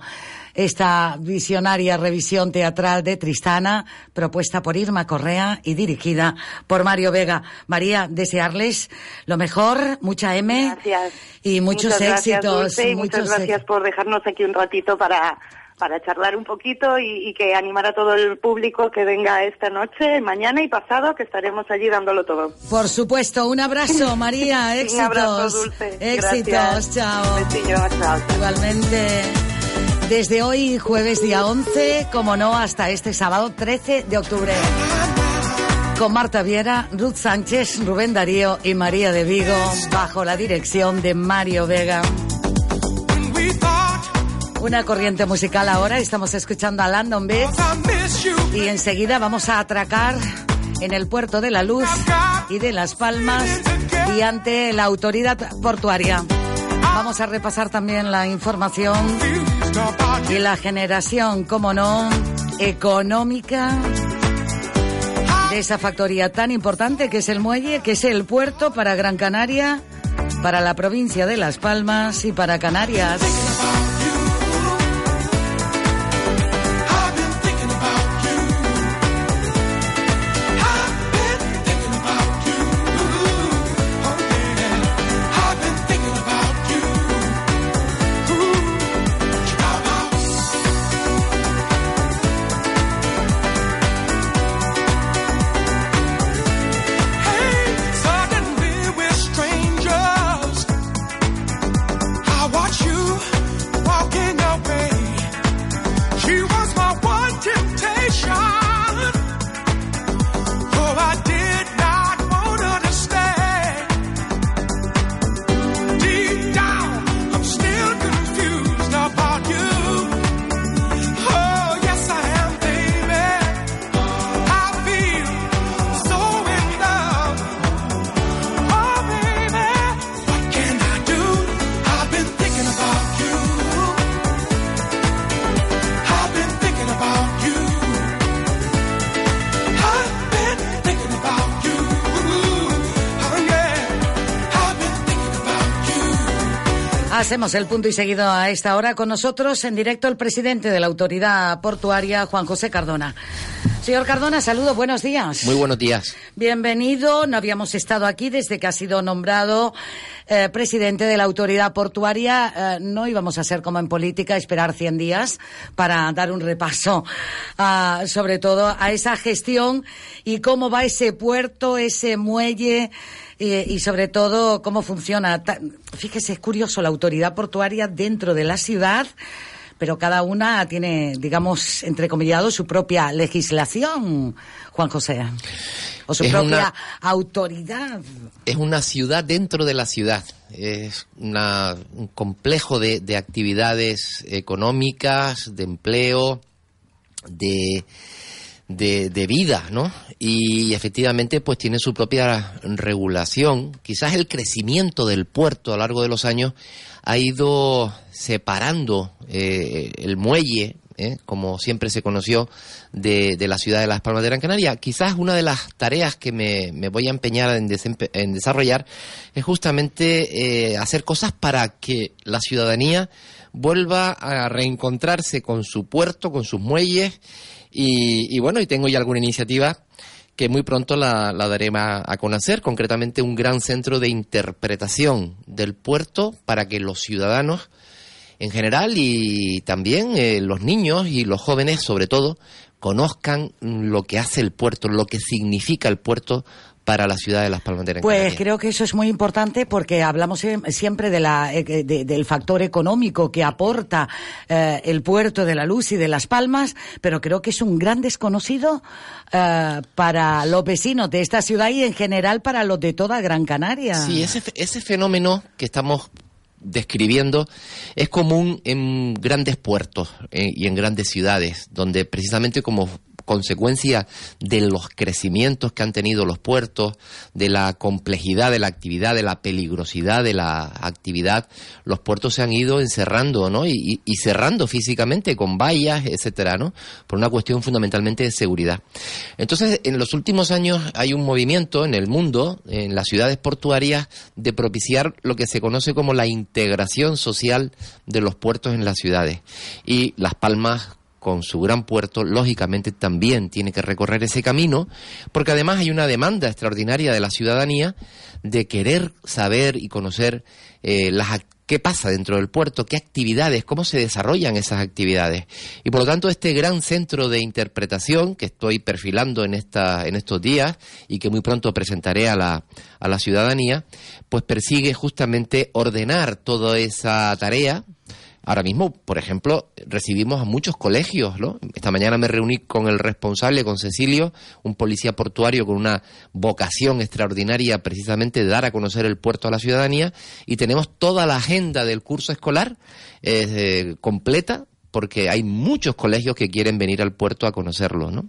esta visionaria revisión teatral de Tristana, propuesta por Irma Correa y dirigida por Mario Vega. María, desearles lo mejor, mucha M Gracias. y muchos muchas gracias, éxitos. Dulce, y muchas muchos gracias por dejarnos aquí un ratito para, para charlar un poquito y, y que animar a todo el público que venga esta noche, mañana y pasado, que estaremos allí dándolo todo. Por supuesto, un abrazo, <laughs> María. Un Éxitos. abrazo, Dulce. Éxitos, Gracias. chao. Un besillo, chao, chao. Igualmente. Desde hoy, jueves día 11, como no, hasta este sábado 13 de octubre. Con Marta Viera, Ruth Sánchez, Rubén Darío y María de Vigo, bajo la dirección de Mario Vega. Una corriente musical ahora, estamos escuchando a Landon Beats y enseguida vamos a atracar en el puerto de la Luz y de Las Palmas y ante la autoridad portuaria. Vamos a repasar también la información y la generación, como no, económica de esa factoría tan importante que es el muelle, que es el puerto para Gran Canaria, para la provincia de Las Palmas y para Canarias. Hacemos el punto y seguido a esta hora con nosotros en directo el presidente de la autoridad portuaria, Juan José Cardona. Señor Cardona, saludo, buenos días. Muy buenos días. Bienvenido. No habíamos estado aquí desde que ha sido nombrado eh, presidente de la autoridad portuaria. Eh, no íbamos a ser como en política, esperar 100 días para dar un repaso, a, sobre todo a esa gestión y cómo va ese puerto, ese muelle. Y, y sobre todo cómo funciona. Fíjese, es curioso la autoridad portuaria dentro de la ciudad, pero cada una tiene, digamos, entrecomillado, su propia legislación, Juan José. O su Es propia una- autoridad. es una ciudad dentro de la ciudad. Es una- un complejo de, de actividades económicas, de empleo, de, de, de vida, ¿no? Y efectivamente, pues tiene su propia regulación. Quizás el crecimiento del puerto a lo largo de los años ha ido separando eh, el muelle, ¿eh? como siempre se conoció, de, de la ciudad de Las Palmas de Gran Canaria. Quizás una de las tareas que me, me voy a empeñar en, en desarrollar es justamente eh, hacer cosas para que la ciudadanía vuelva a reencontrarse con su puerto, con sus muelles y, y bueno, y tengo ya alguna iniciativa que muy pronto la, la a, a conocer, concretamente un gran centro de interpretación del puerto para que los ciudadanos en general y también eh, los niños y los jóvenes sobre todo conozcan lo que hace el puerto, lo que significa el puerto para la ciudad de Las Palmas de Gran Pues Canaria. creo que eso es muy importante porque hablamos siem- siempre de la, eh, de- del factor económico que aporta eh, el puerto de la Luz y de Las Palmas, pero creo que es un gran desconocido eh, para los vecinos de esta ciudad y en general para los de toda Gran Canaria. Sí, ese, ese fenómeno que estamos describiendo es común en grandes puertos eh, y en grandes ciudades, donde precisamente como consecuencia de los crecimientos que han tenido los puertos, de la complejidad de la actividad, de la peligrosidad de la actividad, los puertos se han ido encerrando, ¿no? Y, cerrando físicamente con vallas, etcétera, ¿no? Por una cuestión fundamentalmente de seguridad. Entonces, en los últimos años hay un movimiento en el mundo, en las ciudades portuarias, de propiciar lo que se conoce como la integración social de los puertos en las ciudades. Y Las Palmas con su gran puerto, lógicamente también tiene que recorrer ese camino, porque además hay una demanda extraordinaria de la ciudadanía de querer saber y conocer eh, las qué pasa dentro del puerto, qué actividades, cómo se desarrollan esas actividades. Y por lo tanto, este gran centro de interpretación que estoy perfilando en, esta, en estos días y que muy pronto presentaré a la, a la ciudadanía, pues persigue justamente ordenar toda esa tarea, Ahora mismo, por ejemplo, recibimos a muchos colegios, ¿no? Esta mañana me reuní con el responsable, con Cecilio, un policía portuario con una vocación extraordinaria precisamente de dar a conocer el puerto a la ciudadanía y tenemos toda la agenda del curso escolar eh, completa porque hay muchos colegios que quieren venir al puerto a conocerlo, ¿no?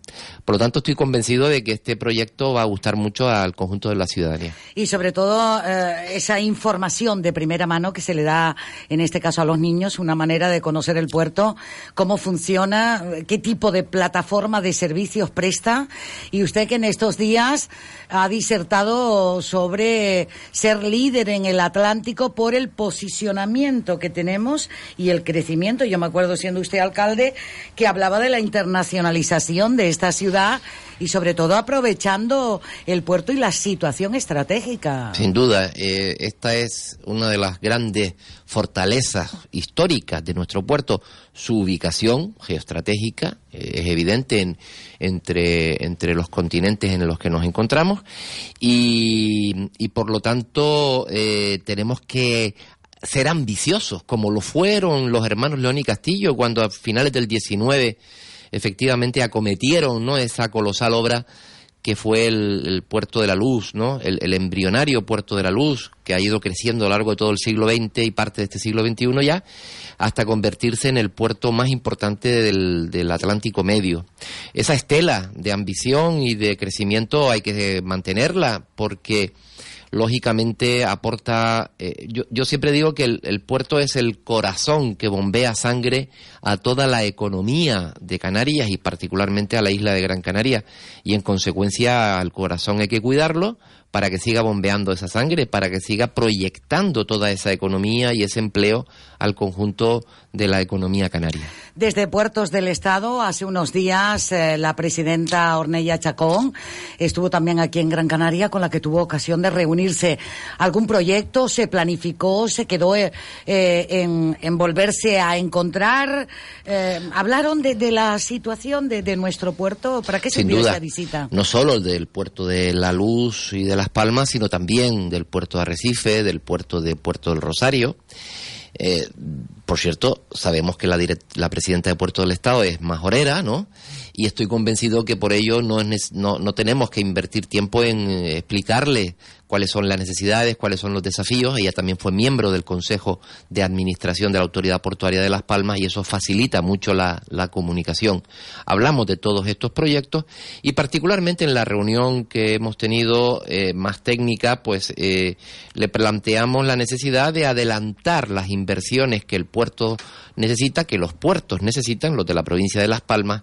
Por lo tanto, estoy convencido de que este proyecto va a gustar mucho al conjunto de la ciudadanía. Y sobre todo eh, esa información de primera mano que se le da, en este caso a los niños, una manera de conocer el puerto, cómo funciona, qué tipo de plataforma de servicios presta. Y usted que en estos días ha disertado sobre ser líder en el Atlántico por el posicionamiento que tenemos y el crecimiento. Yo me acuerdo siendo usted alcalde que hablaba de la internacionalización de esta ciudad y sobre todo aprovechando el puerto y la situación estratégica. Sin duda, eh, esta es una de las grandes fortalezas históricas de nuestro puerto. Su ubicación geoestratégica eh, es evidente en- entre, entre los continentes en los que nos encontramos y, por lo tanto eh, tenemos que ser ambiciosos, como lo fueron los hermanos León y Castillo cuando a finales del 19 efectivamente acometieron ¿no? esa colosal obra que fue el, Puerto de la Luz, ¿no? El, embrionario Puerto de la Luz, que ha ido creciendo a lo largo de todo el siglo XX y parte de este siglo XXI ya, hasta convertirse en el puerto más importante del Atlántico Medio. Esa estela de ambición y de crecimiento hay que mantenerla porque lógicamente aporta, eh, yo, siempre digo que el puerto es el corazón que bombea sangre a toda la economía de Canarias y particularmente a la isla de Gran Canaria. Y en consecuencia al corazón hay que cuidarlo para que siga bombeando esa sangre, para que siga proyectando toda esa economía y ese empleo al conjunto de la economía canaria. Desde Puertos del Estado, hace unos días, eh, la presidenta Ornella Chacón estuvo también aquí en Gran Canaria, con la que tuvo ocasión de reunirse. ¿Algún proyecto se planificó, se quedó eh, eh, en, en volverse a encontrar? Eh, ¿Hablaron de, de la situación de, de nuestro puerto? ¿Para qué duda, esa visita? no solo del puerto de La Luz y de Las Palmas, sino también del puerto de Arrecife, del puerto de Puerto del Rosario. Eh, por cierto, sabemos que la, la presidenta de Puerto del Estado es majorera, ¿no? Y estoy convencido que por ello no, es no, no tenemos que invertir tiempo en eh, explicarle cuáles son las necesidades, cuáles son los desafíos. Ella también fue miembro del Consejo de Administración de la Autoridad Portuaria de Las Palmas y eso facilita mucho la, la comunicación. Hablamos de todos estos proyectos y particularmente en la reunión que hemos tenido eh, más técnica, pues eh, le planteamos la necesidad de adelantar las inversiones que el puerto necesita, que los puertos necesitan, los de la provincia de Las Palmas,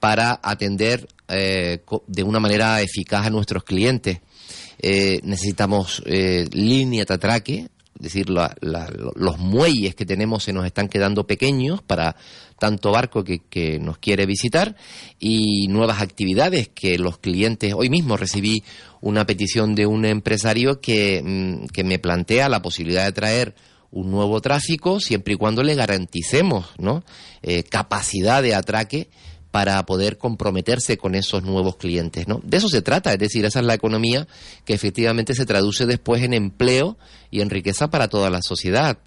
para atender eh, de una manera eficaz a nuestros clientes. Eh, necesitamos eh, línea de atraque, es decir, la- la- lo- los muelles que tenemos se nos están quedando pequeños para tanto barco que, que nos quiere visitar y nuevas actividades que los clientes. Hoy mismo recibí una petición de un empresario que, mm, que me plantea la posibilidad de traer un nuevo tráfico siempre y cuando le garanticemos. Eh, capacidad de atraque para poder comprometerse con esos nuevos clientes. De eso se trata, es decir, esa es la economía que efectivamente se traduce después en empleo y en riqueza para toda la sociedad.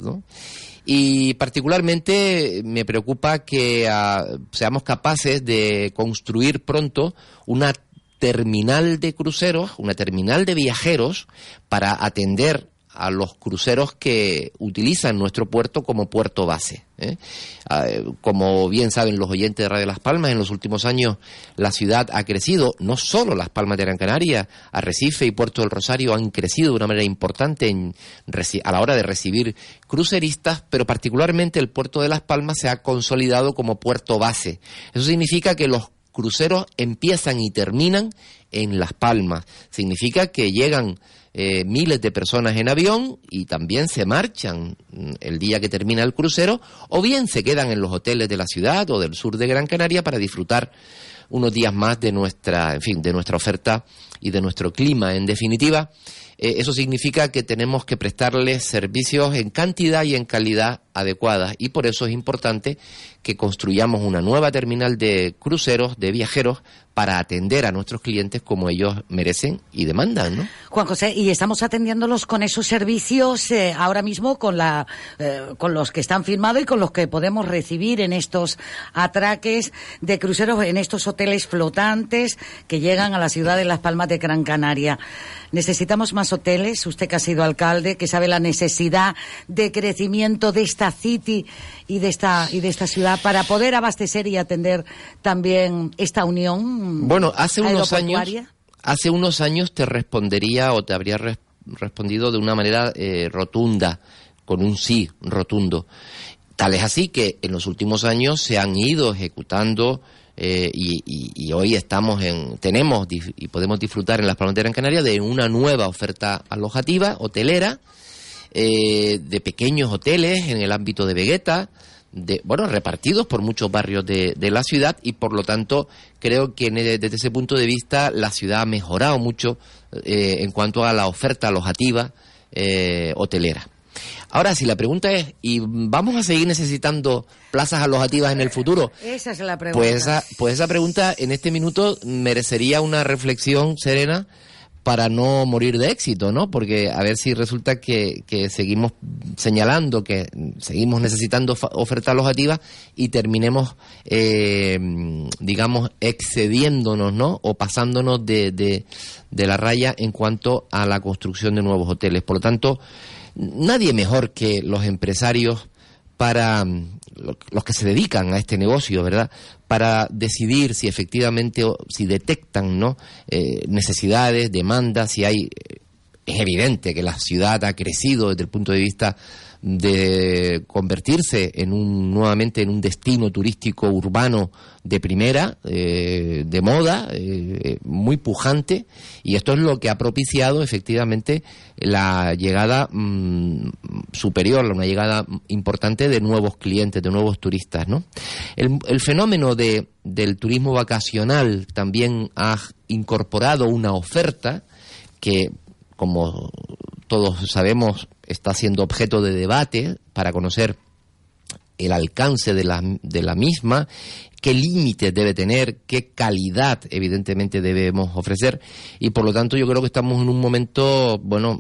Y particularmente me preocupa que ah, seamos capaces de construir pronto una terminal de cruceros, una terminal de viajeros para atender a los cruceros que utilizan nuestro puerto como puerto base. ¿eh? Ah, eh, como bien saben los oyentes de Radio Las Palmas, en los últimos años la ciudad ha crecido, no solo Las Palmas de Gran Canaria, Arrecife y Puerto del Rosario han crecido de una manera importante en a la hora de recibir cruceristas, pero particularmente el puerto de Las Palmas se ha consolidado como puerto base. Eso significa que los cruceros empiezan y terminan en Las Palmas. Significa que llegan eh, miles de personas en avión y también se marchan mm, el día que termina el crucero o bien se quedan en los hoteles de la ciudad o del sur de Gran Canaria para disfrutar unos días más de nuestra, en fin, de nuestra oferta y de nuestro clima. En definitiva, eh, eso significa que tenemos que prestarles servicios en cantidad y en calidad adecuadas y por eso es importante que construyamos una nueva terminal de cruceros, de viajeros, para atender a nuestros clientes como ellos merecen y demandan, ¿no? Juan José, y estamos atendiéndolos con esos servicios eh, ahora mismo con la eh, con los que están firmados y con los que podemos recibir en estos atraques de cruceros en estos hoteles flotantes que llegan a la ciudad de Las Palmas de Gran Canaria. Necesitamos más hoteles, usted que ha sido alcalde, que sabe la necesidad de crecimiento de esta city y de esta y de esta ciudad para poder abastecer y atender también esta unión Bueno, hace unos años, hace unos años te respondería o te habría res- respondido de una manera eh, rotunda, con un sí rotundo. Tal es así que en los últimos años se han ido ejecutando eh, y, y- y hoy estamos en, tenemos y podemos disfrutar en las Palmas de Gran Canaria de una nueva oferta alojativa, hotelera, eh, de pequeños hoteles en el ámbito de Vegueta, de, bueno, repartidos por muchos barrios de, de la ciudad y por lo tanto creo que en- desde ese punto de vista la ciudad ha mejorado mucho eh, en cuanto a la oferta alojativa eh, hotelera. Ahora, si la pregunta es, ¿y vamos a seguir necesitando plazas alojativas en el futuro? Esa es la pregunta. Pues esa, pues esa pregunta en este minuto merecería una reflexión serena para no morir de éxito, ¿no? Porque a ver si resulta que, que seguimos señalando que seguimos necesitando fa- oferta alojativa y terminemos, eh, digamos, excediéndonos, ¿no? O pasándonos de, de, la raya en cuanto a la construcción de nuevos hoteles. Por lo tanto, nadie mejor que los empresarios para los que se dedican a este negocio, ¿verdad? Para decidir si efectivamente, si detectan, ¿no? Eh, necesidades, demandas, si hay. Es evidente que la ciudad ha crecido desde el punto de vista de convertirse en un nuevamente en un destino turístico urbano de primera, eh, de moda, eh, muy pujante, y esto es lo que ha propiciado efectivamente la llegada mm, superior, una llegada importante de nuevos clientes, de nuevos turistas. El, el fenómeno de, del turismo vacacional también ha incorporado una oferta que, como todos sabemos, está siendo objeto de debate para conocer el alcance de la, de la misma, qué límites debe tener, qué calidad evidentemente debemos ofrecer y por lo tanto yo creo que estamos en un momento, bueno,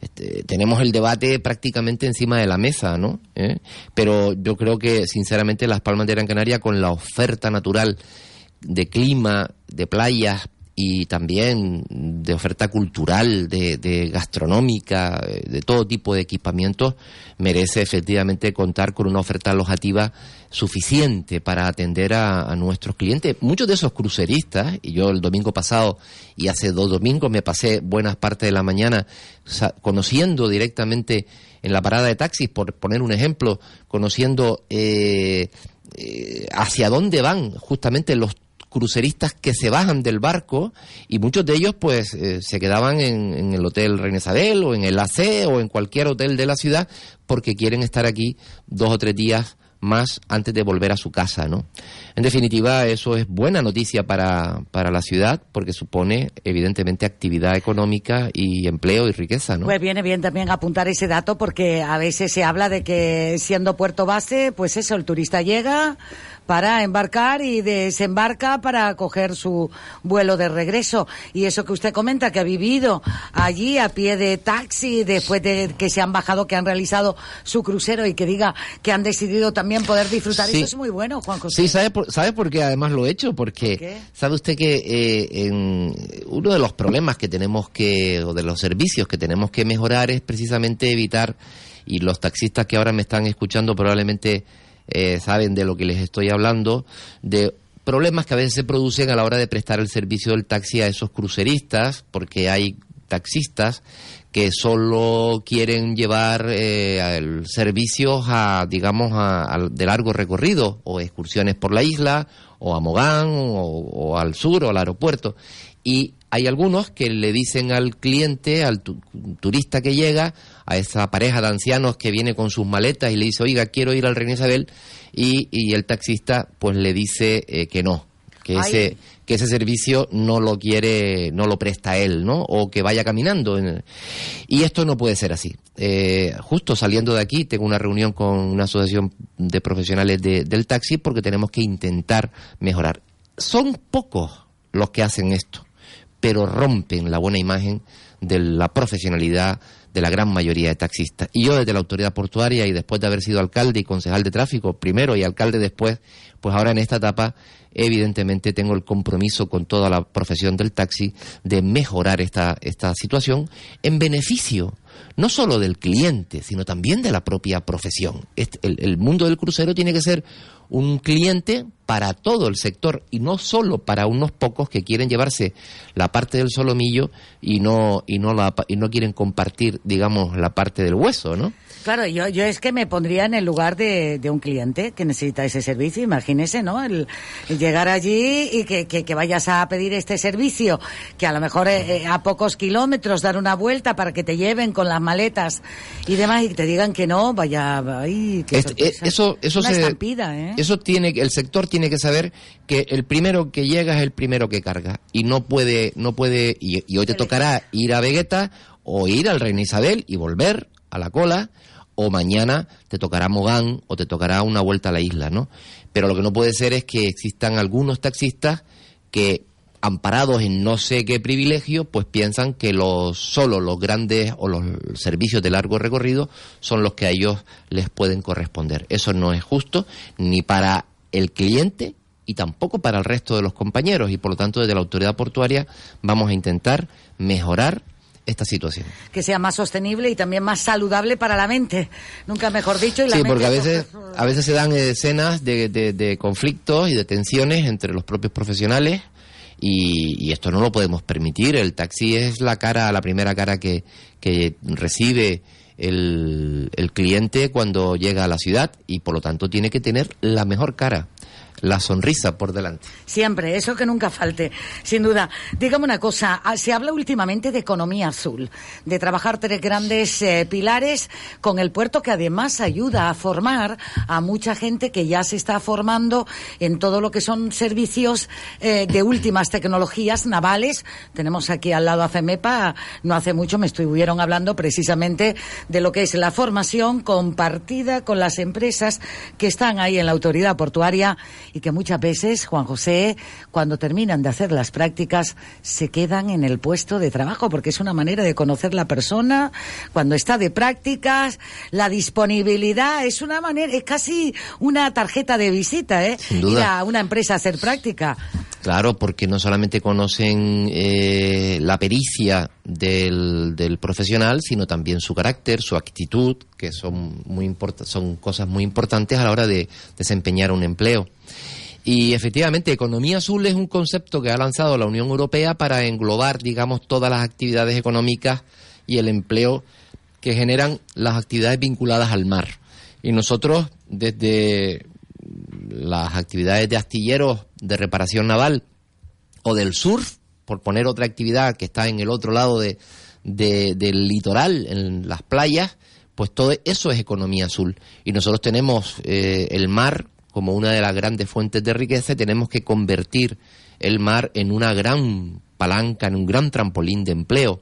este, tenemos el debate prácticamente encima de la mesa, ¿no? ¿Eh? Pero yo creo que sinceramente Las Palmas de Gran Canaria con la oferta natural de clima, de playas y también de oferta cultural, de, de gastronómica, eh, de todo tipo de equipamientos, merece efectivamente contar con una oferta alojativa suficiente para atender a, a nuestros clientes. Muchos de esos cruceristas, y yo el domingo pasado y hace dos domingos me pasé buenas partes de la mañana conociendo directamente en la parada de taxis, por poner un ejemplo, conociendo eh, eh, hacia dónde van justamente los cruceristas que se bajan del barco y muchos de ellos pues eh, se quedaban en, en el hotel Reina Isabel o en el AC o en cualquier hotel de la ciudad porque quieren estar aquí dos o tres días más antes de volver a su casa, ¿no? En definitiva, eso es buena noticia para, para la ciudad porque supone, evidentemente, actividad económica y empleo y riqueza, ¿no? Pues viene bien también apuntar ese dato porque a veces se habla de que siendo puerto base, pues eso, el turista llega para embarcar y desembarca para coger su vuelo de regreso. Y eso que usted comenta, que ha vivido allí a pie de taxi después de que se han bajado, que han realizado su crucero y que diga que han decidido también poder disfrutar, Sí. eso es muy bueno, Juan José. Sí, ¿sabe por, ¿sabe por qué además lo he hecho? Porque sabe usted que eh, en uno de los problemas que tenemos que, o de los servicios que tenemos que mejorar es precisamente evitar, y los taxistas que ahora me están escuchando probablemente eh, saben de lo que les estoy hablando, de problemas que a veces se producen a la hora de prestar el servicio del taxi a esos cruceristas, porque hay taxistas que solo quieren llevar eh, servicios a, digamos, a- de largo recorrido o excursiones por la isla o a Mogán o, o al sur o al aeropuerto. Y hay algunos que le dicen al cliente, al tu- turista que llega, a esa pareja de ancianos que viene con sus maletas y le dice, oiga, quiero ir al Reina Isabel, y, y el taxista pues le dice eh, que no, que Ay. ese que ese servicio no lo quiere, no lo presta él, ¿no? O que vaya caminando. Y esto no puede ser así. Eh, justo saliendo de aquí, tengo una reunión con una asociación de profesionales de- del taxi porque tenemos que intentar mejorar. Son pocos los que hacen esto, pero rompen la buena imagen de la profesionalidad de la gran mayoría de taxistas. Y yo desde la autoridad portuaria y después de haber sido alcalde y concejal de tráfico primero y alcalde después, pues ahora en esta etapa evidentemente tengo el compromiso con toda la profesión del taxi de mejorar esta, esta situación en beneficio no solo del cliente, sino también de la propia profesión. Este- el, el mundo del crucero tiene que ser un cliente para todo el sector y no solo para unos pocos que quieren llevarse la parte del solomillo y no y no la y no quieren compartir digamos la parte del hueso, ¿no? Claro, yo, yo es que me pondría en el lugar de, de un cliente que necesita ese servicio. Imagínese, ¿no? El, el llegar allí y que, que, que vayas a pedir este servicio, que a lo mejor eh, eh, a pocos kilómetros dar una vuelta para que te lleven con las maletas y demás y que te digan que no, vaya, ay, qué eh, eso eso Una se- estampida, ¿eh? Eso tiene el sector tiene que saber que el primero que llega es el primero que carga y no puede no puede y, y hoy te tocará ir a Vegeta o ir al Reina Isabel y volver a la cola o mañana te tocará Mogán o te tocará una vuelta a la isla, ¿no? Pero lo que no puede ser es que existan algunos taxistas que amparados en no sé qué privilegio, pues piensan que los solo los grandes o los servicios de largo recorrido son los que a ellos les pueden corresponder. Eso no es justo ni para el cliente y tampoco para el resto de los compañeros y por lo tanto desde la autoridad portuaria vamos a intentar mejorar esta situación. Que sea más sostenible y también más saludable para la mente. Nunca mejor dicho. Y la Sí, porque a veces, a veces se dan escenas de, de- de conflictos y de tensiones entre los propios profesionales y, y esto no lo podemos permitir. El taxi es la cara, la primera cara que, que recibe el, el cliente cuando llega a la ciudad y por lo tanto tiene que tener la mejor cara, la sonrisa por delante. Siempre, eso que nunca falte, sin duda. Dígame una cosa, ah, se habla últimamente de economía azul, de trabajar tres grandes eh, pilares con el puerto que además ayuda a formar a mucha gente que ya se está formando en todo lo que son servicios eh, de últimas tecnologías navales. Tenemos aquí al lado a FEMEPA, no hace mucho me estuvieron hablando precisamente de lo que es la formación compartida con las empresas que están ahí en la autoridad portuaria y que muchas veces, Juan José, cuando terminan de hacer las prácticas, se quedan en el puesto de trabajo, porque es una manera de conocer la persona cuando está de prácticas, la disponibilidad, es una manera, es casi una tarjeta de visita, ¿eh? Sin duda. Ir a una empresa a hacer práctica. Claro, porque no solamente conocen eh, la pericia del, del profesional, sino también su carácter, su actitud, que son muy son cosas muy importantes a la hora de desempeñar un empleo. Y efectivamente, economía azul es un concepto que ha lanzado la Unión Europea para englobar, digamos, todas las actividades económicas y el empleo que generan las actividades vinculadas al mar. Y nosotros, desde las actividades de astilleros de reparación naval o del surf, por poner otra actividad que está en el otro lado de, de- del litoral, en las playas, pues todo eso es economía azul. Y nosotros tenemos eh, el mar como una de las grandes fuentes de riqueza y tenemos que convertir el mar en una gran palanca, en un gran trampolín de empleo.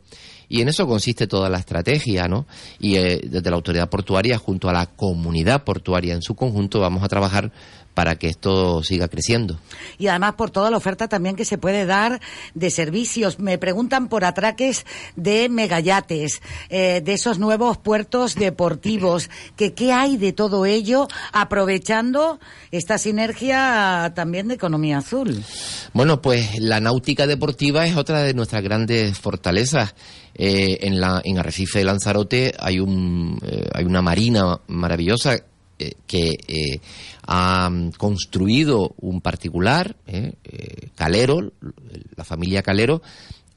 Y en eso consiste toda la estrategia, ¿no? Y eh, desde la autoridad portuaria, junto a la comunidad portuaria en su conjunto, vamos a trabajar para que esto siga creciendo. Y además por toda la oferta también que se puede dar de servicios. Me preguntan por atraques de megayates, eh, de esos nuevos puertos deportivos, que qué hay de todo ello, aprovechando esta sinergia también de economía azul. Bueno, pues la náutica deportiva es otra de nuestras grandes fortalezas. Eh, en, la, en Arrecife de Lanzarote hay, un, eh, hay una marina maravillosa eh, que eh, ha mm, construido un particular, Calero, la familia Calero,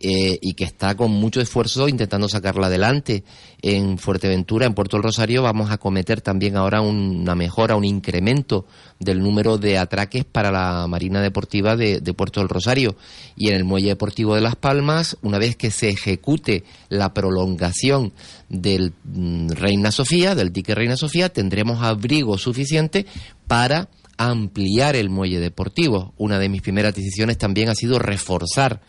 eh, y que está con mucho esfuerzo intentando sacarla adelante. En Fuerteventura, en Puerto del Rosario, vamos a cometer también ahora una mejora, un incremento del número de atraques para la Marina Deportiva de, Puerto del Rosario. Y en el Muelle Deportivo de Las Palmas, una vez que se ejecute la prolongación del mm, Reina Sofía, del dique Reina Sofía, tendremos abrigo suficiente para ampliar el muelle deportivo. Una de mis primeras decisiones también ha sido reforzar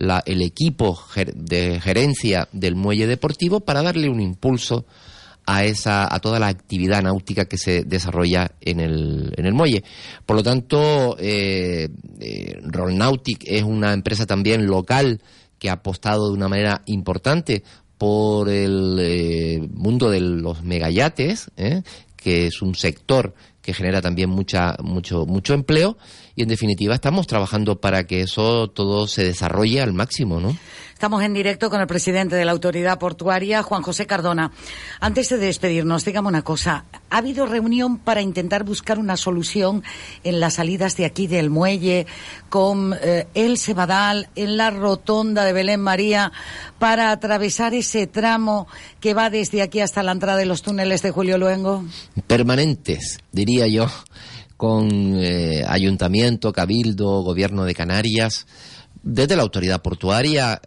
la- el equipo de gerencia del muelle deportivo para darle un impulso a esa a toda la actividad náutica que se desarrolla en el, en el muelle. Por lo tanto, eh, eh, Rolnautic es una empresa también local que ha apostado de una manera importante por el eh, mundo de los megayates, ¿eh? que es un sector que genera también mucha, mucho, mucho empleo y en definitiva estamos trabajando para que eso todo se desarrolle al máximo, ¿no? Estamos en directo con el presidente de la autoridad portuaria, Juan José Cardona. Antes de despedirnos, dígame una cosa. ¿Ha habido reunión para intentar buscar una solución en las salidas de aquí del muelle con eh, el Cebadal, en la rotonda de Belén María, para atravesar ese tramo que va desde aquí hasta la entrada de los túneles de Julio Luengo? permanentes, diría yo, con eh, ayuntamiento, cabildo, gobierno de Canarias, desde la autoridad portuaria.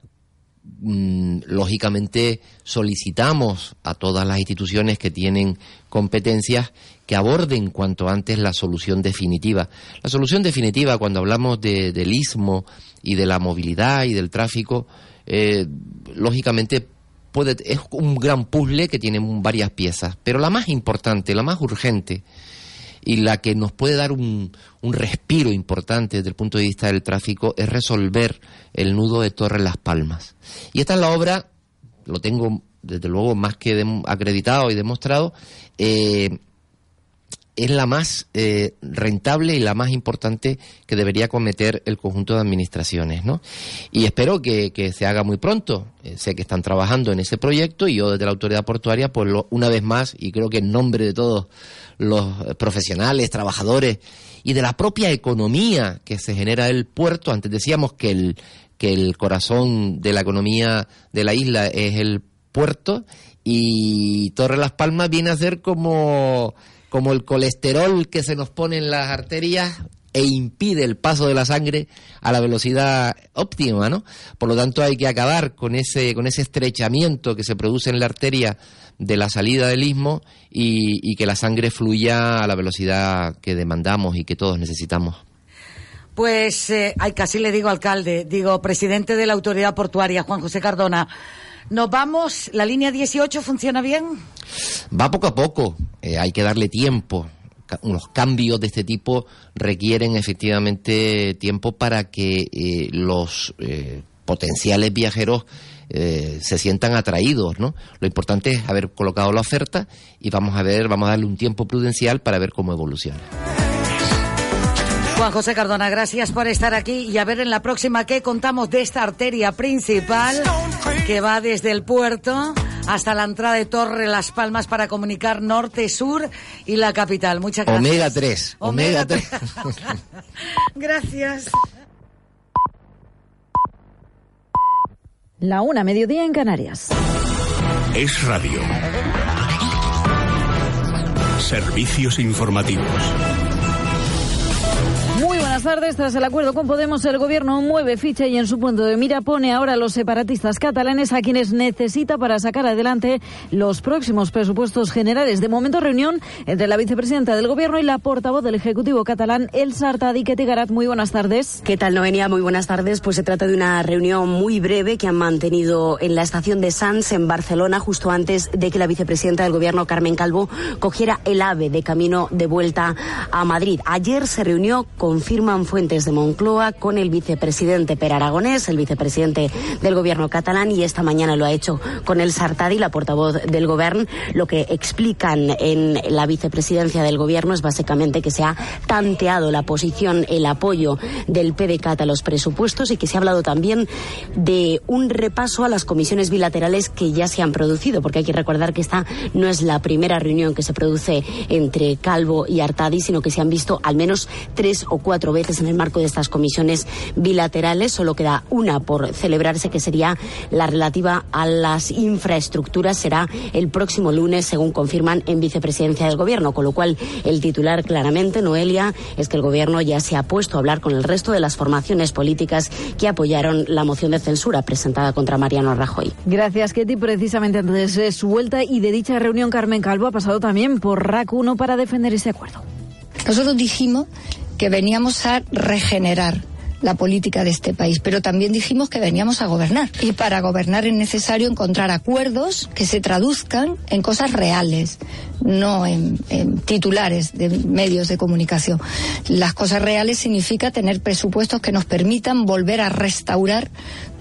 mm, lógicamente solicitamos a todas las instituciones que tienen competencias que aborden cuanto antes la solución definitiva. La solución definitiva, cuando hablamos de- del istmo y de la movilidad y del tráfico, eh, lógicamente puede, es un gran puzzle que tiene varias piezas, pero la más importante, la más urgente y la que nos puede dar un, un respiro importante desde el punto de vista del tráfico es resolver el nudo de Torre Las Palmas. Y esta es la obra, lo tengo desde luego más que acreditado y demostrado, eh, es la más eh, rentable y la más importante que debería cometer el conjunto de administraciones, ¿no? Y espero que, que se haga muy pronto. Eh, sé que están trabajando en ese proyecto y yo desde la autoridad portuaria, pues lo- una vez más, y creo que en nombre de todos los profesionales, trabajadores y de la propia economía que se genera el puerto, antes decíamos que el, que el corazón de la economía de la isla es el puertos y Torre Las Palmas viene a ser como, como el colesterol que se nos pone en las arterias e impide el paso de la sangre a la velocidad óptima, ¿no? Por lo tanto hay que acabar con ese, con ese estrechamiento que se produce en la arteria de la salida del istmo y, que la sangre fluya a la velocidad que demandamos y que todos necesitamos. Pues, eh, ay, casi le digo alcalde, digo presidente de la autoridad portuaria, Juan José Cardona. Nos vamos, la línea 18 funciona bien. Va poco a poco, eh, hay que darle tiempo. Los cambios de este tipo requieren efectivamente tiempo para que eh, los eh, potenciales viajeros se sientan atraídos, ¿no? Lo importante es haber colocado la oferta y vamos a ver, vamos a darle un tiempo prudencial para ver cómo evoluciona. Juan José Cardona, gracias por estar aquí y a ver en la próxima qué contamos de esta arteria principal que va desde el puerto hasta la entrada de Torre Las Palmas para comunicar norte-sur y la capital. Muchas gracias. Omega 3, Omega 3. <laughs> Gracias. La una, mediodía en Canarias. Es radio. Servicios informativos. Buenas tardes. Tras el acuerdo con Podemos, el gobierno mueve ficha y en su punto de mira pone ahora a los separatistas catalanes a quienes necesita para sacar adelante los próximos presupuestos generales. De momento, reunión entre la vicepresidenta del gobierno y la portavoz del Ejecutivo catalán, Elsa Artadi Garat. Muy buenas tardes. ¿Qué tal, Noelia? Muy buenas tardes. Pues se trata de una reunión muy breve que han mantenido en la estación de Sants, en Barcelona, justo antes de que la vicepresidenta del Gobierno, Carmen Calvo, cogiera el AVE de camino de vuelta a Madrid. Ayer se reunió, fuentes de Moncloa, con el vicepresidente Per Aragonés, el vicepresidente del Gobierno catalán, y esta mañana lo ha hecho con el Sartadi, la portavoz del Gobierno. Lo que explican en la vicepresidencia del Gobierno es básicamente que se ha tanteado la posición, el apoyo del PDCAT a los presupuestos y que se ha hablado también de un repaso a las comisiones bilaterales que ya se han producido, porque hay que recordar que esta no es la primera reunión que se produce entre Calvo y Artadi, sino que se han visto al menos tres o cuatro veces en el marco de estas comisiones bilaterales. Solo queda una por celebrarse, que sería la relativa a las infraestructuras. Será el próximo lunes, según confirman en vicepresidencia del Gobierno, con lo cual el titular claramente, Noelia, es que el Gobierno ya se ha puesto a hablar con el resto de las formaciones políticas que apoyaron la moción de censura presentada contra Mariano Rajoy. Gracias, Ketty. Precisamente antes de su vuelta y de dicha reunión, Carmen Calvo ha pasado también por RAC 1 para defender ese acuerdo. Nosotros dijimos que veníamos a regenerar la política de este país, pero también dijimos que veníamos a gobernar. Y para gobernar es necesario encontrar acuerdos que se traduzcan en cosas reales, no en, titulares de medios de comunicación. Las cosas reales significa tener presupuestos que nos permitan volver a restaurar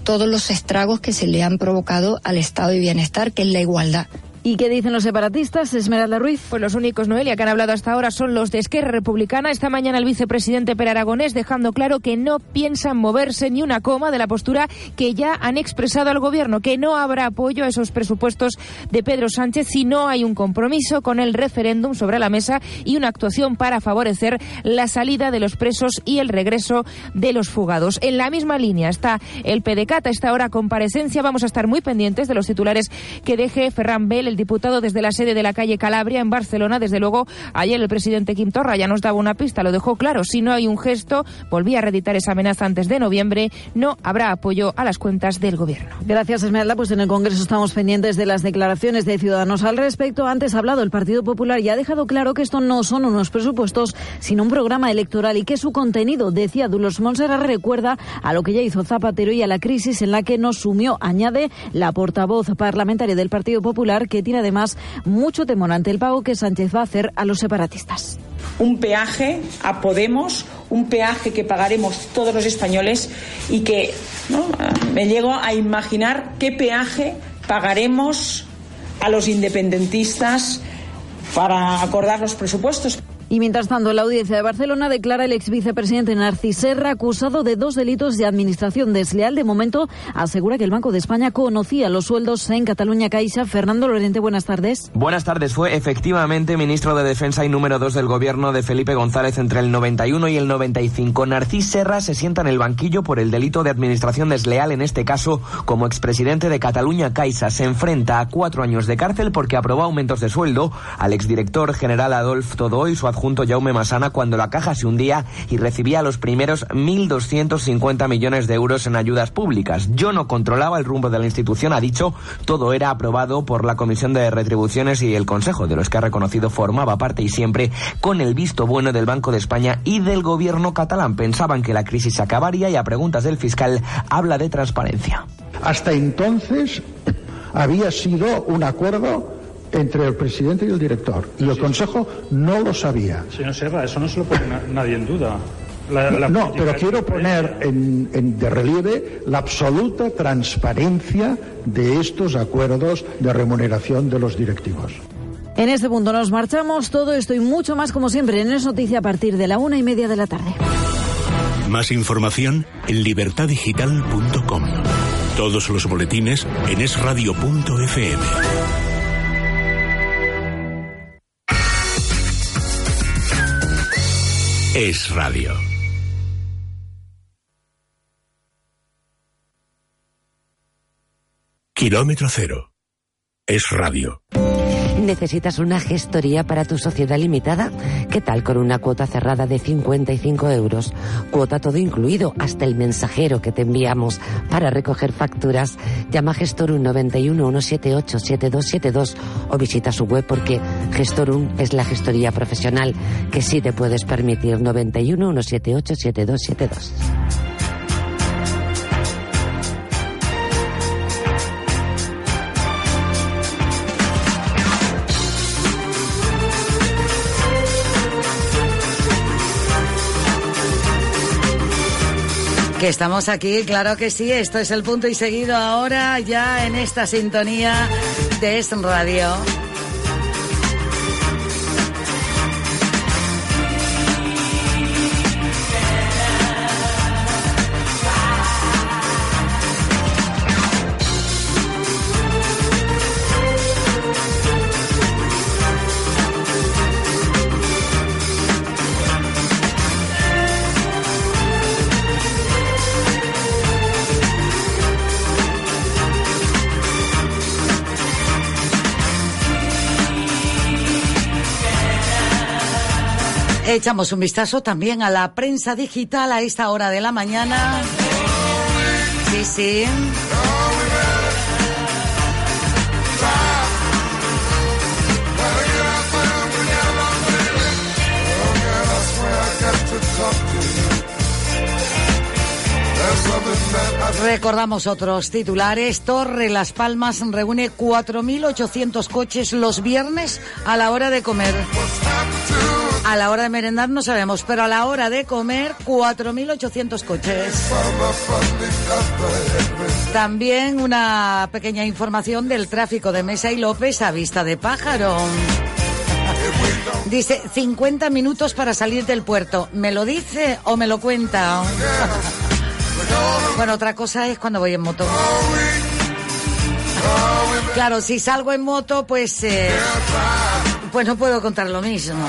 todos los estragos que se le han provocado al estado de bienestar, que es la igualdad. ¿Y qué dicen los separatistas, Esmeralda Ruiz? Pues los únicos, Noelia, que han hablado hasta ahora son los de Esquerra Republicana. Esta mañana el vicepresidente Per Aragonés dejando claro que no piensan moverse ni una coma de la postura que ya han expresado al gobierno, que no habrá apoyo a esos presupuestos de Pedro Sánchez si no hay un compromiso con el referéndum sobre la mesa y una actuación para favorecer la salida de los presos y el regreso de los fugados. En la misma línea está el PDCAT a esta hora comparecencia. Vamos a estar muy pendientes de los titulares que deje Ferran Bell, el diputado desde la sede de la calle Calabria en Barcelona. Desde luego, ayer el presidente Quim Torra ya nos daba una pista, lo dejó claro. Si no hay un gesto, volvía a reeditar esa amenaza antes de noviembre, no habrá apoyo a las cuentas del gobierno. Gracias, Esmeralda. Pues en el Congreso estamos pendientes de las declaraciones de Ciudadanos al respecto. Antes ha hablado el Partido Popular y ha dejado claro que esto no son unos presupuestos, sino un programa electoral y que su contenido, decía Dulos Monserrat, recuerda a lo que ya hizo Zapatero y a la crisis en la que nos sumió, añade la portavoz parlamentaria del Partido Popular, que tiene además mucho temor ante el pago que Sánchez va a hacer a los separatistas. un peaje a Podemos, un peaje que pagaremos todos los españoles y que me llego a imaginar qué peaje pagaremos a los independentistas para acordar los presupuestos. Y mientras tanto, en la audiencia de Barcelona declara el ex vicepresidente Narcis Serra acusado de dos delitos de administración desleal. De momento, asegura que el Banco de España conocía los sueldos en Cataluña Caixa. Fernando Lorente, buenas tardes. Buenas tardes. Fue efectivamente ministro de Defensa y número dos del gobierno de Felipe González entre el 91 y el 95. Narcis Serra se sienta en el banquillo por el delito de administración desleal, en este caso como expresidente de Cataluña Caixa. Se enfrenta a cuatro años de cárcel porque aprobó aumentos de sueldo al exdirector general Adolf Todó y su Jaume Masana cuando la caja se hundía y recibía los primeros 1.250 millones de euros en ayudas públicas. Yo no controlaba el rumbo de la institución, ha dicho, todo era aprobado por la Comisión de Retribuciones y el Consejo, de los que ha reconocido formaba parte y siempre con el visto bueno del Banco de España y del gobierno catalán. Pensaban que la crisis acabaría y a preguntas del fiscal habla de transparencia. Hasta entonces había sido un acuerdo entre el presidente y el director y el Consejo no lo sabía. Señor Serra, eso no se lo pone na- nadie en duda. La- la no, pero quiero poner en, en- de relieve la absoluta transparencia de estos acuerdos de remuneración de los directivos. En este punto nos marchamos. Todo esto y mucho más, como siempre, en Es Noticia a partir de la una y media de la tarde. Más información en libertadigital.com. Todos los boletines en esradio.fm. Es radio. Kilómetro cero. Es radio. ¿Necesitas una gestoría para tu sociedad limitada? ¿Qué tal con una cuota cerrada de 55 euros? Cuota todo incluido, hasta el mensajero que te enviamos para recoger facturas. Llama a Gestorum 91 178 7272 o visita su web porque Gestorum es la gestoría profesional que sí te puedes permitir 91 178 7272. Que estamos aquí, claro que sí. Esto es el punto y seguido ahora ya en esta sintonía de Es Radio. Echamos un vistazo también a la prensa digital a esta hora de la mañana. Sí, sí. Recordamos otros titulares. Torre Las Palmas reúne 4.800 coches los viernes a la hora de comer. A la hora de merendar no sabemos, pero a la hora de comer 4.800 coches. También una pequeña información del tráfico de Mesa y López a vista de pájaro. Dice 50 minutos para salir del puerto. ¿Me lo dice o me lo cuenta? Bueno, otra cosa es cuando voy en moto. Claro, si salgo en moto, pues, eh, pues no puedo contar lo mismo.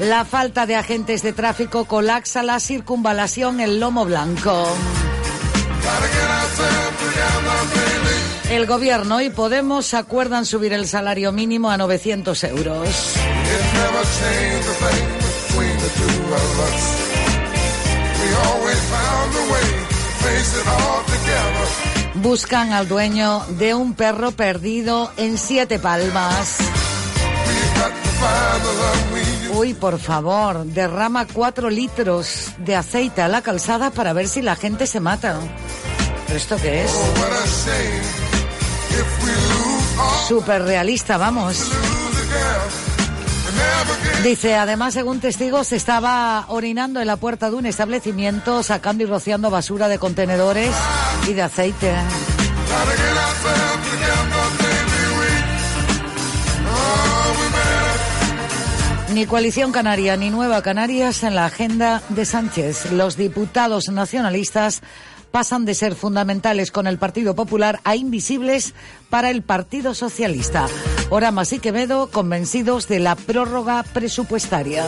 La falta de agentes de tráfico colapsa la circunvalación el Lomo Blanco. El gobierno y Podemos acuerdan subir el salario mínimo a 900 euros. Buscan al dueño de un perro perdido en Siete Palmas. Uy, por favor, derrama cuatro litros de aceite a la calzada para ver si la gente se mata. ¿Pero esto qué es? Súper realista, vamos. Dice, además, según testigos, estaba orinando en la puerta de un establecimiento, sacando y rociando basura de contenedores y de aceite. Ni coalición canaria ni nueva Canarias en la agenda de Sánchez. Los diputados nacionalistas pasan de ser fundamentales con el Partido Popular a invisibles para el Partido Socialista. Oramas y Quevedo convencidos de la prórroga presupuestaria.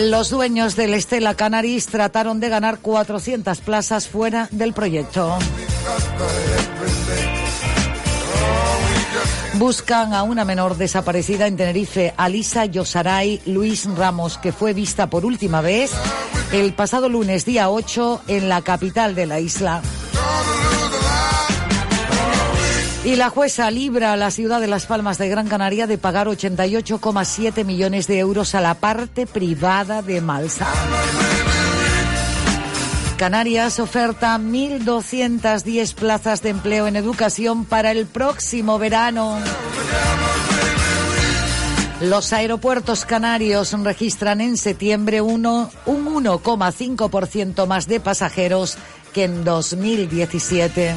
Los dueños del Estela Canaris trataron de ganar 400 plazas fuera del proyecto. Buscan a una menor desaparecida en Tenerife, Alisa Yosaray Luis Ramos, que fue vista por última vez el pasado lunes día 8 en la capital de la isla. Y la jueza libra a la ciudad de Las Palmas de Gran Canaria de pagar 88,7 millones de euros a la parte privada de Malsa. Canarias oferta 1.210 plazas de empleo en educación para el próximo verano. Los aeropuertos canarios registran en septiembre uno, un 1,5% más de pasajeros que en 2017.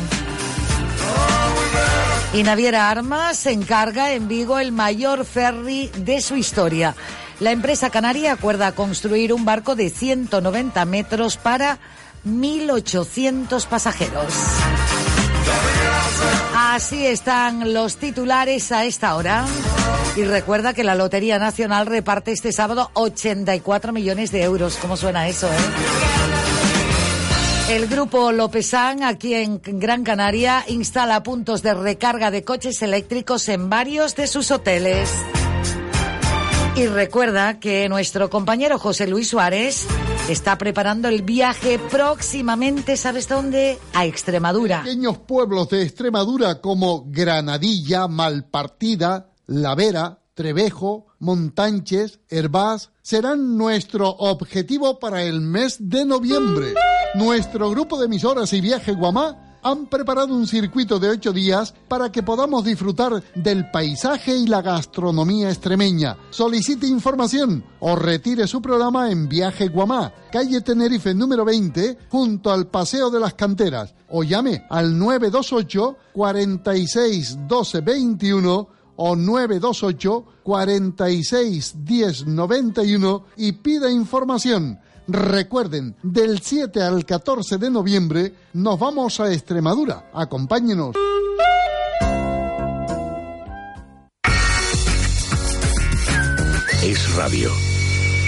Y Naviera Armas encarga en Vigo el mayor ferry de su historia. La empresa canaria acuerda construir un barco de 190 metros para 1.800 pasajeros. Así están los titulares a esta hora. Y recuerda que la Lotería Nacional reparte este sábado 84 millones de euros. ¿Cómo suena eso, eh? El grupo Lopezán, aquí en Gran Canaria, instala puntos de recarga de coches eléctricos en varios de sus hoteles. Y recuerda que nuestro compañero José Luis Suárez está preparando el viaje próximamente, ¿sabes dónde? A Extremadura. Pequeños pueblos de Extremadura como Granadilla, Malpartida, La Vera, Trevejo, Montanches, Herbás serán nuestro objetivo para el mes de noviembre. Nuestro grupo de emisoras y viaje Guamá han preparado un circuito de ocho días para que podamos disfrutar del paisaje y la gastronomía extremeña. Solicite información o retire su programa en Viaje Guamá, calle Tenerife número 20, junto al Paseo de las Canteras, o llame al 928 46 12 21 o 928 46 10 91 y pida información. Recuerden, del 7 al 14 de noviembre nos vamos a Extremadura. Acompáñenos. Es radio.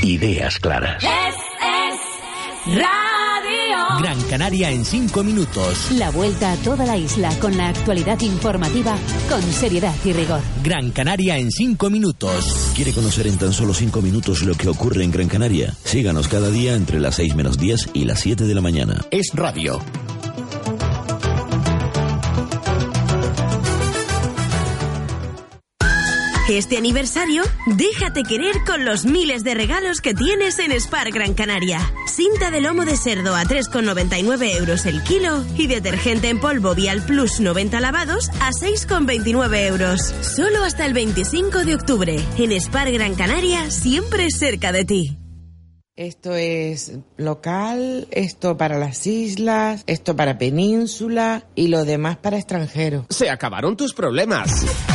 Ideas claras. Es, es radio. Gran Canaria en 5 minutos. La vuelta a toda la isla con la actualidad informativa con seriedad y rigor. Gran Canaria en 5 minutos. ¿Quiere conocer en tan solo 5 minutos lo que ocurre en Gran Canaria? Síganos cada día entre las 6 menos 10 y las 7 de la mañana. Es radio. Este aniversario, déjate querer con los miles de regalos que tienes en Spar Gran Canaria. Cinta de lomo de cerdo a 3,99 euros el kilo y detergente en polvo Vial Plus 90 lavados a 6,29 euros. Solo hasta el 25 de octubre. En Spar Gran Canaria, siempre cerca de ti. Esto es local, esto para las islas, esto para península y lo demás para extranjeros. Se acabaron tus problemas.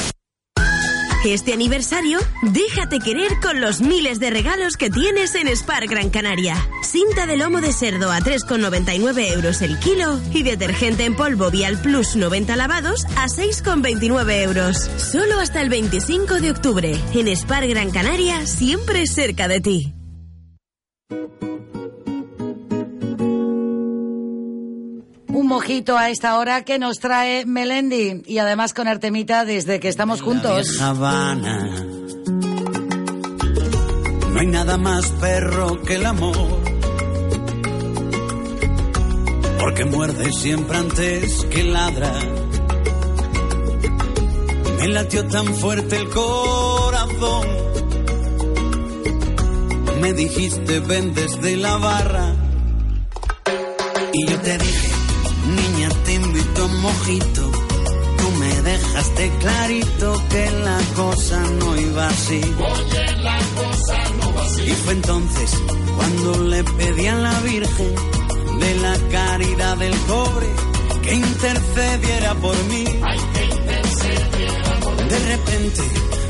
Este aniversario, déjate querer con los miles de regalos que tienes en Spar Gran Canaria. Cinta de lomo de cerdo a 3,99 euros el kilo y detergente en polvo Vial Plus 90 lavados a 6,29 euros. Solo hasta el 25 de octubre. En Spar Gran Canaria, siempre cerca de ti. Un mojito a esta hora que nos trae Melendi y además con Artemita desde que estamos juntos. vieja Habana. No hay nada más perro que el amor. Porque muerde siempre antes que ladra. Me latió tan fuerte el corazón Me dijiste ven desde la barra. Y yo te dije, niña, te invito a un mojito. Tú me dejaste clarito que la cosa no iba así. Oye, la cosa no va así. Y fue entonces cuando le pedí a la Virgen de la caridad del cobre que intercediera por mí. Ay, que intercediera por mí. De repente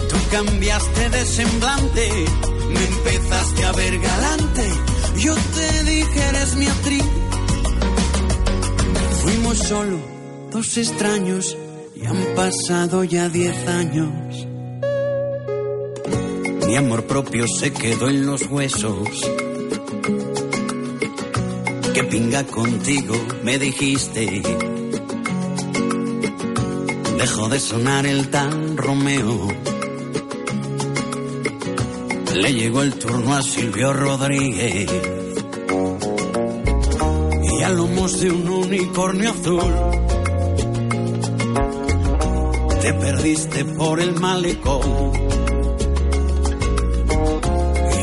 tú cambiaste de semblante, me empezaste a ver galante. Yo te dije eres mi actriz. Solo dos extraños y han pasado ya diez años. Mi amor propio se quedó en los huesos. Que pinga contigo, me dijiste. Dejó de sonar el tan Romeo. Le llegó el turno a Silvio Rodríguez. Lomos de un unicornio azul. Te perdiste por el malecón.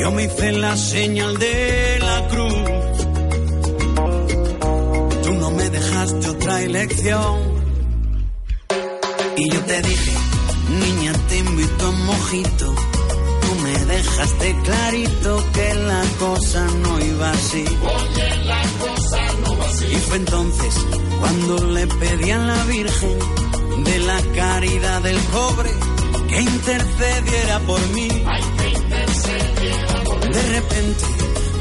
Yo me hice la señal de la cruz. Tú no me dejaste otra elección. Y yo te dije, niña, te invito a un mojito. Tú me dejaste clarito que la cosa no iba así. Oye, la fue entonces cuando le pedí a la Virgen de la caridad del cobre que intercediera por mí. De repente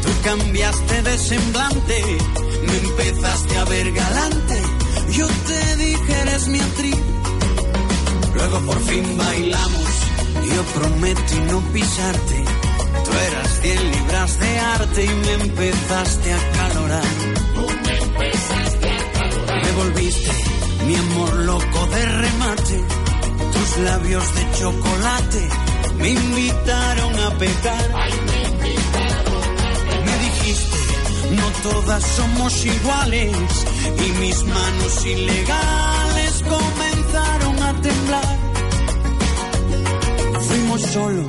tú cambiaste de semblante, me empezaste a ver galante. Yo te dije eres mi actriz. Luego por fin bailamos, yo prometí no pisarte. Tú eras cien libras de arte y me empezaste a calorar. Mi amor loco de remate. Tus labios de chocolate me invitaron a pecar. Me dijiste, no todas somos iguales. Y mis manos ilegales comenzaron a temblar. Fuimos solo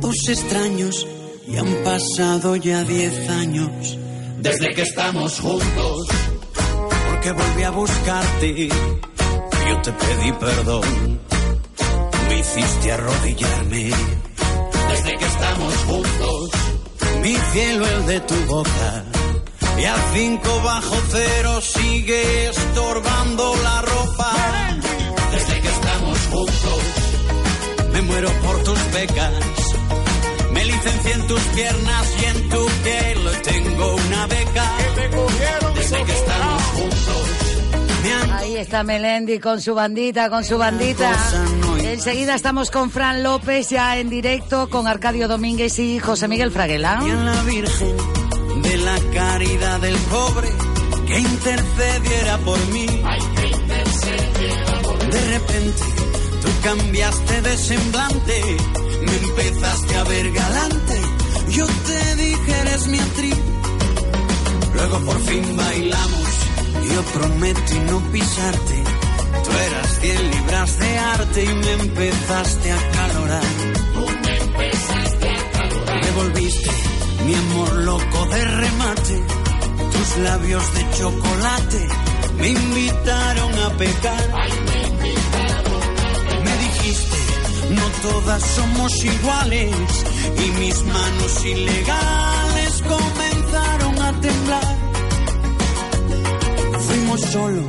dos extraños y han pasado ya diez años Desde que estamos juntos. Porque volví a buscarte. Yo te pedí perdón, me hiciste arrodillarme. Desde que estamos juntos. Mi cielo el de tu boca. Y a cinco bajo cero sigue estorbando la ropa. Desde que estamos juntos. Me muero por tus becas. Me licencié en tus piernas y en tu piel tengo una beca. Desde que estamos juntos. Ahí está Melendi con su bandita, con su bandita. Enseguida estamos con Fran López ya en directo con Arcadio Domínguez y José Miguel Fraguela. la Virgen de la caridad del cobre que intercediera por mí. Ay, que intercediera por mí. De repente tú cambiaste de semblante, me empezaste a ver galante. Yo te dije eres mi actriz. Luego por fin bailamos, yo prometí no pisarte. Tú eras cien libras de arte y me empezaste a calorar. Tú me empezaste a calorar. Me volviste mi amor loco de remate. Tus labios de chocolate me invitaron a pecar. Ay, me invitaron a Me dijiste, no todas somos iguales. Y mis manos ilegales comenzaron a temblar. Fuimos solo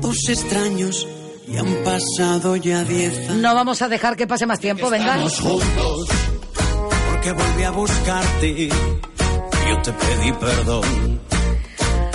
dos extraños y han pasado ya diez años. No vamos a dejar que pase más tiempo, venga. Estamos juntos porque volví a buscarte. Yo te pedí perdón.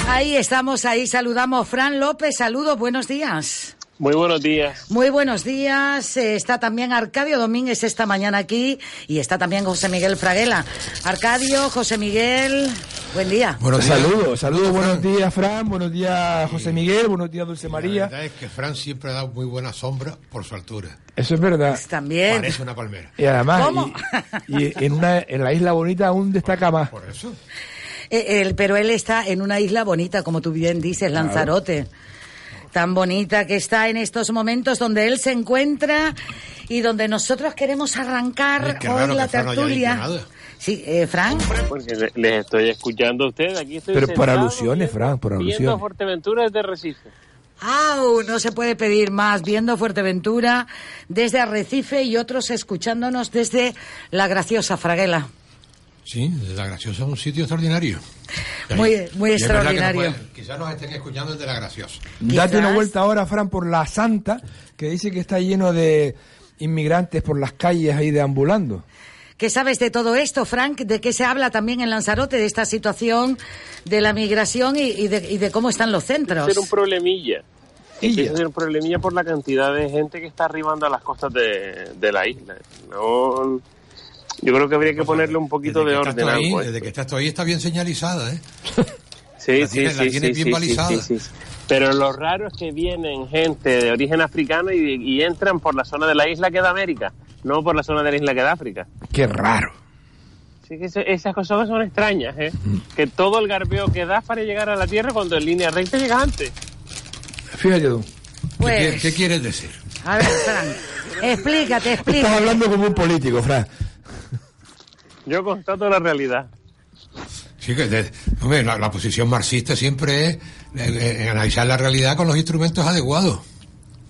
Ahí estamos, ahí saludamos. Fran López, saludos, buenos días. Muy buenos días. Muy buenos días. Eh, Está también Arcadio Domínguez esta mañana aquí y está también José Miguel Fraguela. Arcadio, José Miguel, buen día. saludos, saludos, buenos días Fran, buenos días José Miguel, buenos días Dulce La María. verdad es que Fran siempre ha dado muy buena sombra por su altura. Eso es verdad. Pues También. Parece una palmera. Y además, ¿Cómo? y, y en, una, en la isla bonita aún destaca más. Por eso. Eh, él- pero él está en una isla bonita, como tú bien dices, Lanzarote. Tan bonita que está en estos momentos donde él se encuentra y donde nosotros queremos arrancar Ay, hoy la no tertulia. nada. Sí, eh, Fran. Porque le- les estoy escuchando a ustedes. Aquí estoy Pero por alusiones, Fran, por viendo alusiones. Fuerteventura desde Recife. ¡Au! No se puede pedir más. Viendo Fuerteventura desde Arrecife y otros escuchándonos desde la graciosa Fraguela. Sí, desde la graciosa es un sitio extraordinario. Muy, muy Y no extraordinario. Quizás nos estén escuchando desde la graciosa. Date una vuelta ahora, Fran, por la Santa, que dice que está lleno de inmigrantes por las calles ahí deambulando. ¿Qué sabes de todo esto, Frank? ¿De qué se habla también en Lanzarote, de esta situación de la migración y, y de, y de cómo están los centros? ser un problemilla. Empieza a ser un problemilla por la cantidad de gente que está arribando a las costas de, de la isla. No, yo creo que habría que ponerle un poquito de orden ahí, desde que estás ahí está bien señalizada, ¿eh? <laughs> Sí, La sí, la sí, tienes sí, bien sí, balizada. sí, sí, sí. Pero lo raro es que vienen gente de origen africano y, y entran por la zona de la isla que da América, no por la zona de la isla que da África. Qué raro. Sí que esas cosas son extrañas, ¿eh? Que todo el garbeo que das para llegar a la Tierra cuando en línea recta llega antes. Fíjate tú. Pues- ¿Qué, qué quieres decir? A ver, Frank, explícate, Estás explícate. hablando como un político, Fran. Yo constato la realidad. Sí, que de- hombre, la, la posición marxista siempre es eh, eh, analizar la realidad con los instrumentos adecuados.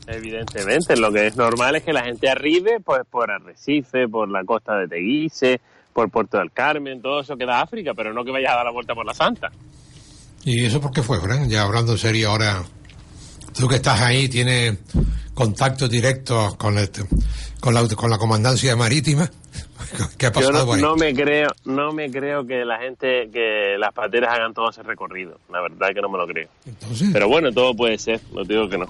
Evidentemente, lo que es normal es que la gente arribe pues, por Arrecife, por la costa de Teguise, por Puerto del Carmen, todo eso que da África, pero no que vayas a dar la vuelta por la Santa. ¿Y eso por qué fue, Fran? Ya hablando en serio ahora, tú que estás ahí, tienes contactos directos con, este- con, la, con la comandancia marítima. <laughs> ¿Qué ha Yo pasado no, por ahí? no me creo, no me creo que la gente, que las pateras hagan todo ese recorrido. La verdad es que no me lo creo. Pero bueno, todo puede ser, no digo que no.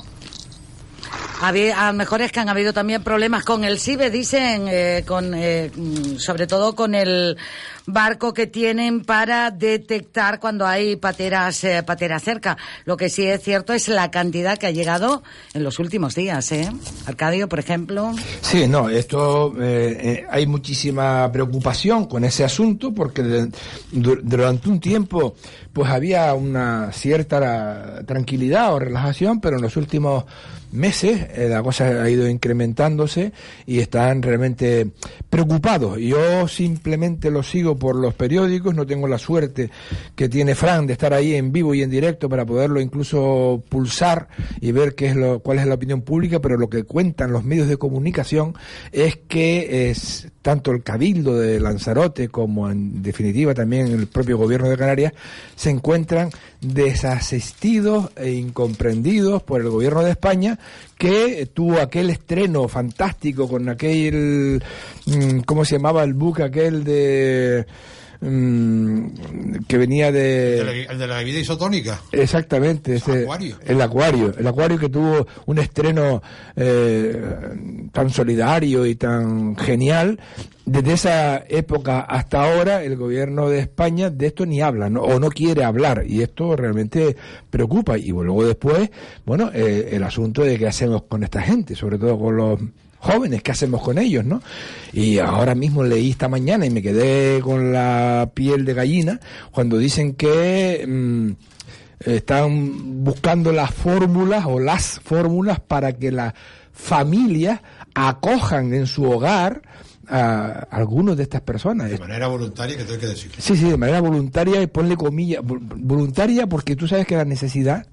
A lo que han habido también problemas con el SIBE, dicen, eh, con, eh, mm, sobre todo con el barco que tienen para detectar cuando hay pateras, eh, pateras cerca. Lo que sí es cierto es la cantidad que ha llegado en los últimos días, ¿eh? Arcadio, por ejemplo. Sí, no, esto eh, eh, hay muchísima preocupación con ese asunto porque durante un tiempo pues había una cierta tranquilidad o relajación, pero en los últimos meses eh, la cosa ha ido incrementándose y están realmente preocupados. Yo simplemente lo sigo por los periódicos, no tengo la suerte que tiene Fran de estar ahí en vivo y en directo para poderlo incluso pulsar y ver qué es lo, cuál es la opinión pública, pero lo que cuentan los medios de comunicación es que es tanto el Cabildo de Lanzarote como en definitiva también el propio gobierno de Canarias se encuentran desasistidos e incomprendidos por el gobierno de España que tuvo aquel estreno fantástico con aquel mm, ¿cómo se llamaba el buque aquel de mm, que venía de El de la- el de la bebida isotónica. Exactamente, ese- Acuario. el acuario, el acuario que tuvo un estreno eh, tan solidario y tan genial. Desde esa época hasta ahora, el gobierno de España de esto ni habla ¿no? o no quiere hablar y esto realmente preocupa. Y luego después, bueno, eh, el asunto de qué hacemos con esta gente, sobre todo con los jóvenes, ¿qué hacemos con ellos, no? Y ahora mismo leí esta mañana y me quedé con la piel de gallina cuando dicen que mm, están buscando las fórmulas o las fórmulas para que las familias acojan en su hogar a algunos de estas personas. De manera voluntaria, que tengo que decir. Sí, sí, de manera voluntaria y ponle comillas, vol- voluntaria porque tú sabes que la necesidad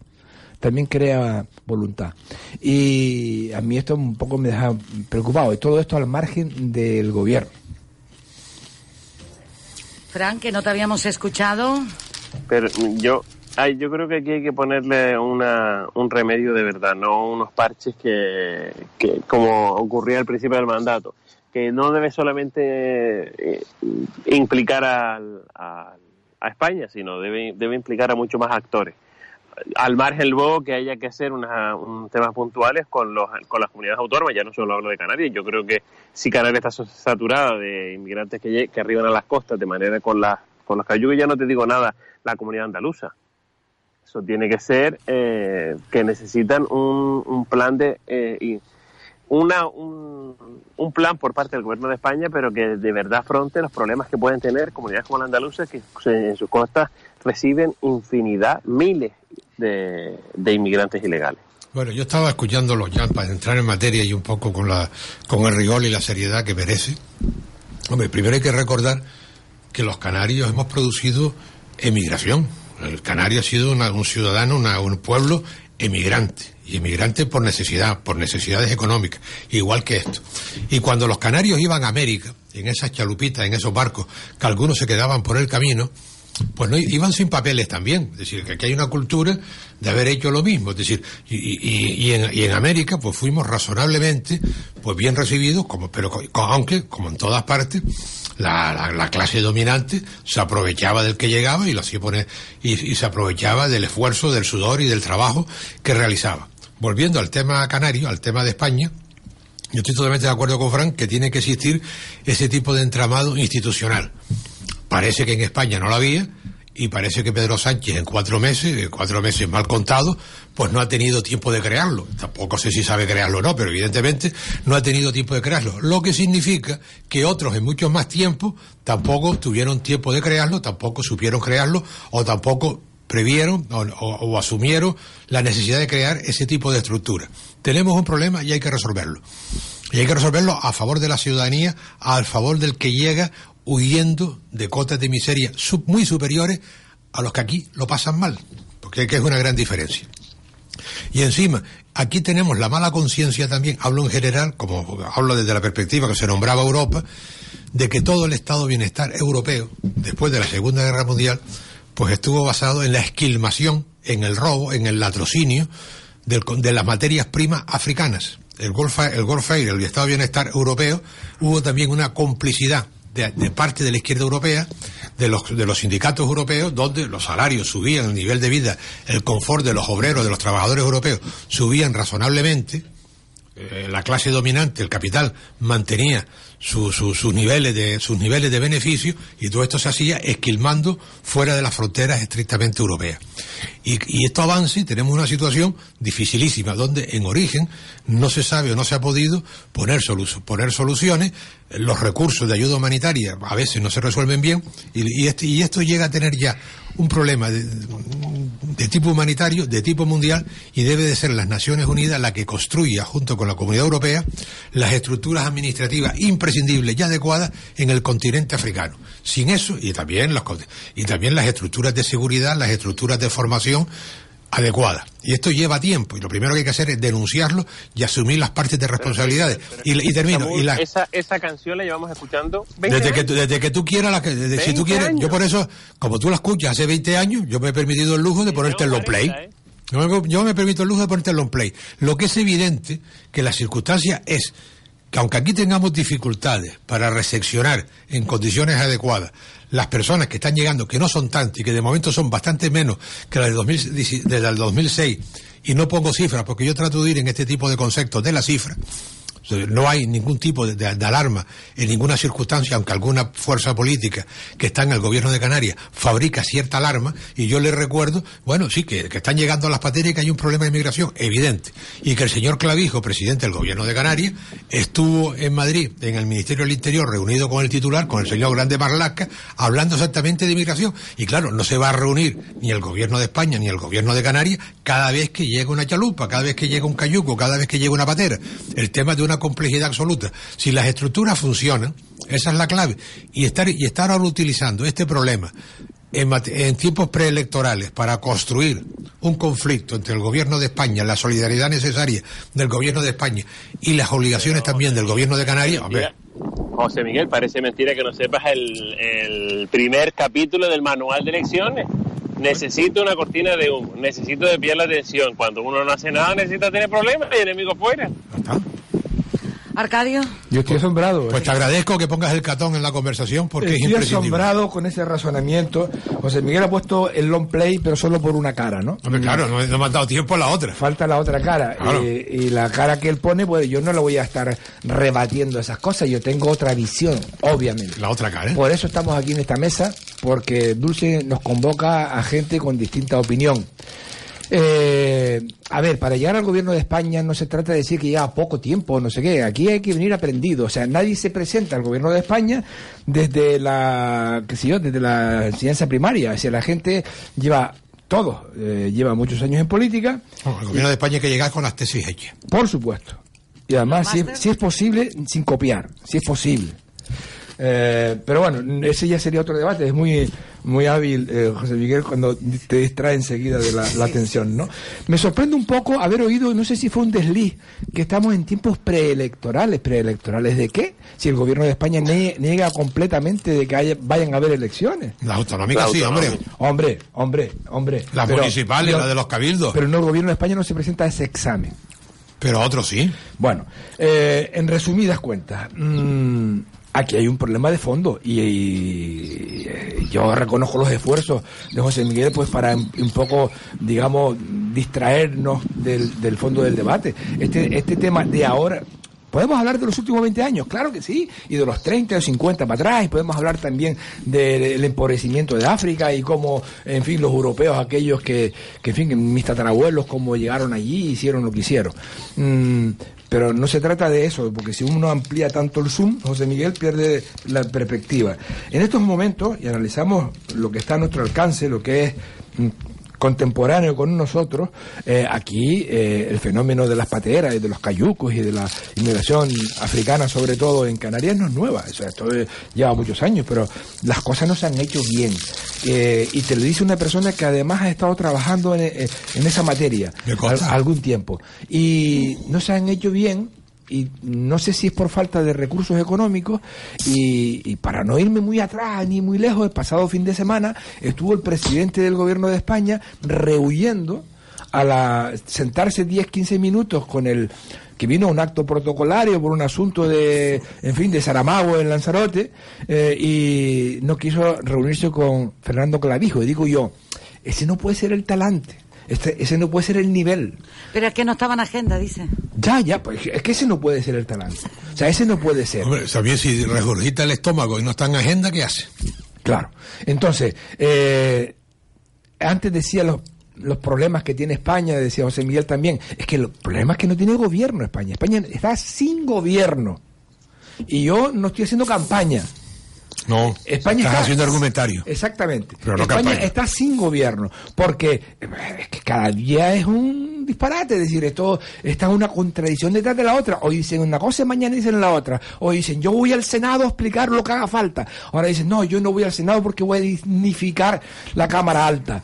también crea voluntad. Y a mí esto un poco me deja preocupado y todo esto al margen del gobierno. Fran, que no te habíamos escuchado. Pero yo, ay, yo creo que aquí hay que ponerle una, un remedio de verdad, no unos parches que, que como ocurría al principio del mandato, que no debe solamente eh, implicar al- al- a España, sino debe, debe implicar a muchos más actores. Al margen luego que haya que hacer una, un temas puntuales con, los, con las comunidades autónomas, ya no solo hablo de Canarias, yo creo que si Canarias está saturada de inmigrantes que, que arriban a las costas de manera con, las con los cayugas, ya no te digo nada, la comunidad andaluza. Eso tiene que ser eh, que necesitan un, un plan de eh, y una un, un plan por parte del gobierno de España, pero que de verdad afronte los problemas que pueden tener comunidades como la andaluza que en sus costas reciben infinidad, miles de, de inmigrantes ilegales. Bueno, yo estaba escuchándolo ya para entrar en materia y un poco con la con el rigor y la seriedad que merece. Hombre, primero hay que recordar que los canarios hemos producido emigración. El canario ha sido una- un ciudadano, una- un pueblo emigrante. Y emigrante por necesidad, por necesidades económicas, igual que esto. Y cuando los canarios iban a América, en esas chalupitas, en esos barcos, que algunos se quedaban por el camino, pues no iban sin papeles también. Es decir, que aquí hay una cultura de haber hecho lo mismo. Es decir, y, y- y en, y en América, pues fuimos razonablemente, pues bien recibidos, como, pero aunque, como en todas partes, la, la- la clase dominante se aprovechaba del que llegaba y lo hacía poner, y se aprovechaba del esfuerzo, del sudor y del trabajo que realizaba. Volviendo al tema canario, al tema de España, yo estoy totalmente de acuerdo con Frank que tiene que existir ese tipo de entramado institucional. Parece que en España no lo había y parece que Pedro Sánchez en cuatro meses, cuatro meses mal contados, pues no ha tenido tiempo de crearlo. Tampoco sé si sabe crearlo o no, pero evidentemente no ha tenido tiempo de crearlo. Lo que significa que otros en mucho más tiempo tampoco tuvieron tiempo de crearlo, tampoco supieron crearlo o tampoco previeron o, o- o asumieron la necesidad de crear ese tipo de estructura. Tenemos un problema y hay que resolverlo. Y hay que resolverlo a favor de la ciudadanía, a favor del que llega huyendo de cotas de miseria sub- muy superiores a los que aquí lo pasan mal, porque que es una gran diferencia. Y encima, aquí tenemos la mala conciencia también, hablo en general, como hablo desde la perspectiva que se nombraba Europa, de que todo el estado de bienestar europeo, después de la Segunda Guerra Mundial, pues estuvo basado en la esquilmación, en el robo, en el latrocinio del- de las materias primas africanas. El Golf, el Golf Air, el estado de bienestar europeo, hubo también una complicidad de, de parte de la izquierda europea, de los, de los sindicatos europeos, donde los salarios subían, el nivel de vida, el confort de los obreros, de los trabajadores europeos, subían razonablemente, eh, la clase dominante, el capital, mantenía su- su- sus niveles de sus niveles de beneficio y todo esto se hacía esquilmando fuera de las fronteras estrictamente europeas. Y, esto avanza y tenemos una situación dificilísima, donde en origen no se sabe o no se ha podido poner, solu- poner soluciones, los recursos de ayuda humanitaria a veces no se resuelven bien y, este- esto llega a tener ya un problema de, de tipo humanitario, de tipo mundial, y debe de ser las Naciones Unidas la que construya, junto con la Comunidad Europea, las estructuras administrativas imprescindibles y adecuadas en el continente africano. Sin eso, y también, los, y también las estructuras de seguridad, las estructuras de formación adecuadas. Y esto lleva tiempo, y lo primero que hay que hacer es denunciarlo y asumir las partes de responsabilidades. Y, y termino. Samuel, Y la, esa, esa canción la llevamos escuchando 20 desde que, años. tú- desde que tú quieras, la que, desde- si tú 20 quieres, años. yo por eso, como tú la escuchas hace 20 años, yo me he permitido el lujo de ponerte el long play. ¿eh? Yo me, yo me permito el lujo de ponerte el long play. Lo que es evidente que la circunstancia es que aunque aquí tengamos dificultades para reseccionar en condiciones adecuadas las personas que están llegando, que no son tantas y que de momento son bastante menos que las del 2010 desde el 2006, y no pongo cifras porque yo trato de ir en este tipo de conceptos de la cifra, no hay ningún tipo de, alarma en ninguna circunstancia, aunque alguna fuerza política que está en el gobierno de Canarias fabrica cierta alarma, y yo les recuerdo, bueno, sí, que, que están llegando a las pateras y que hay un problema de inmigración, evidente, y que el señor Clavijo, presidente del gobierno de Canarias, estuvo en Madrid, en el Ministerio del Interior, reunido con el titular, con el señor Grande Marlasca, hablando exactamente de inmigración, y claro, no se va a reunir ni el gobierno de España ni el gobierno de Canarias cada vez que llega una chalupa, cada vez que llega un cayuco, cada vez que llega una patera. El tema de una complejidad absoluta. Si las estructuras funcionan, esa es la clave. Y estar, y estar ahora utilizando este problema en, tiempos preelectorales para construir un conflicto entre el gobierno de España, la solidaridad necesaria del gobierno de España y las obligaciones también del gobierno de Canarias, hombre, José Miguel, parece mentira que no sepas el, el primer capítulo del manual de elecciones. Necesito una cortina de humo, necesito desviar la atención. Cuando uno no hace nada, necesita tener problemas y enemigos fuera. Arcadio. Yo estoy asombrado. Pues te agradezco que pongas el catón en la conversación porque es Estoy imprescindible. asombrado con ese razonamiento. José Miguel ha puesto el long play, pero solo por una cara, ¿no? Hombre, claro, no, no me has dado tiempo a la otra. Falta la otra cara. Claro. Y, y la cara que él pone, pues yo no le voy a estar rebatiendo esas cosas. Yo tengo otra visión, obviamente. La otra cara, ¿eh? Por eso estamos aquí en esta mesa, porque Dulce nos convoca a gente con distinta opinión. Eh, a ver, para llegar al gobierno de España no se trata de decir que lleva poco tiempo, no sé qué. Aquí hay que venir aprendido. O sea, nadie se presenta al gobierno de España desde la, qué sé yo, desde la enseñanza primaria. O sea, la gente lleva todo, eh, lleva muchos años en política. No, el gobierno de España hay que llegar con las tesis hechas. Por supuesto. Y además, si, si es posible, sin copiar, si es posible. Eh, pero bueno, ese ya sería otro debate. Es muy muy hábil, eh, José Miguel, cuando te distrae enseguida de la, la atención, ¿no? Me sorprende un poco haber oído, no sé si fue un desliz, que estamos en tiempos preelectorales. ¿Preelectorales de qué? Si el gobierno de España nie- niega completamente de que haya- vayan a haber elecciones. Las autonómicas sí, hombre. Hombre, hombre, hombre. Las Pero- municipales, las de los cabildos. Pero no, el gobierno de España no se presenta a ese examen. Pero otros sí. Bueno, eh, en resumidas cuentas, mm, aquí hay un problema de fondo y, eh, yo reconozco los esfuerzos de José Miguel pues para un, poco, digamos, distraernos del, fondo del debate. Este, este tema de ahora... Podemos hablar de los últimos 20 años, claro que sí, y de los 30 o 50 para atrás, y podemos hablar también del empobrecimiento de África y cómo, en fin, los europeos, aquellos que, que en fin, mis tatarabuelos, cómo llegaron allí hicieron lo que hicieron. Mm, pero no se trata de eso, porque si uno amplía tanto el zoom, José Miguel pierde la perspectiva. En estos momentos, y analizamos lo que está a nuestro alcance, lo que es mm, contemporáneo con nosotros, eh, aquí eh, el fenómeno de las pateras y de los cayucos y de la inmigración africana, sobre todo en Canarias, no es nueva. O sea, esto lleva muchos años, pero las cosas no se han hecho bien. Eh, y te lo dice una persona que además ha estado trabajando en, eh, en esa materia al- algún tiempo. Y no se han hecho bien y no sé si es por falta de recursos económicos y, y para no irme muy atrás ni muy lejos, el pasado fin de semana estuvo el presidente del gobierno de España rehuyendo a la sentarse 10, 15 minutos con el que vino a un acto protocolario por un asunto de, en fin, de Saramago en Lanzarote eh, y no quiso reunirse con Fernando Clavijo. Y digo yo, ese no puede ser el talante, este, ese no puede ser el nivel. Pero es que no estaba en agenda, dice. Ya, ya, pues es que ese no puede ser el talante. O sea, ese no puede ser. Hombre, también si regurgita el estómago y no está en agenda, ¿qué hace? Claro. Entonces, eh, antes decía los, los problemas que tiene España, decía José Miguel también, es que los problemas que no tiene gobierno España. España está sin gobierno. Y yo no estoy haciendo campaña. No, España estás está- haciendo argumentario. Exactamente. Pero no España campaña. está sin gobierno, porque eh, es que cada día es un disparate, es decir, esto está una contradicción detrás de la otra. Hoy dicen una cosa, mañana dicen la otra. Hoy dicen, yo voy al Senado a explicar lo que haga falta. Ahora dicen, no, yo no voy al Senado porque voy a dignificar la Cámara Alta.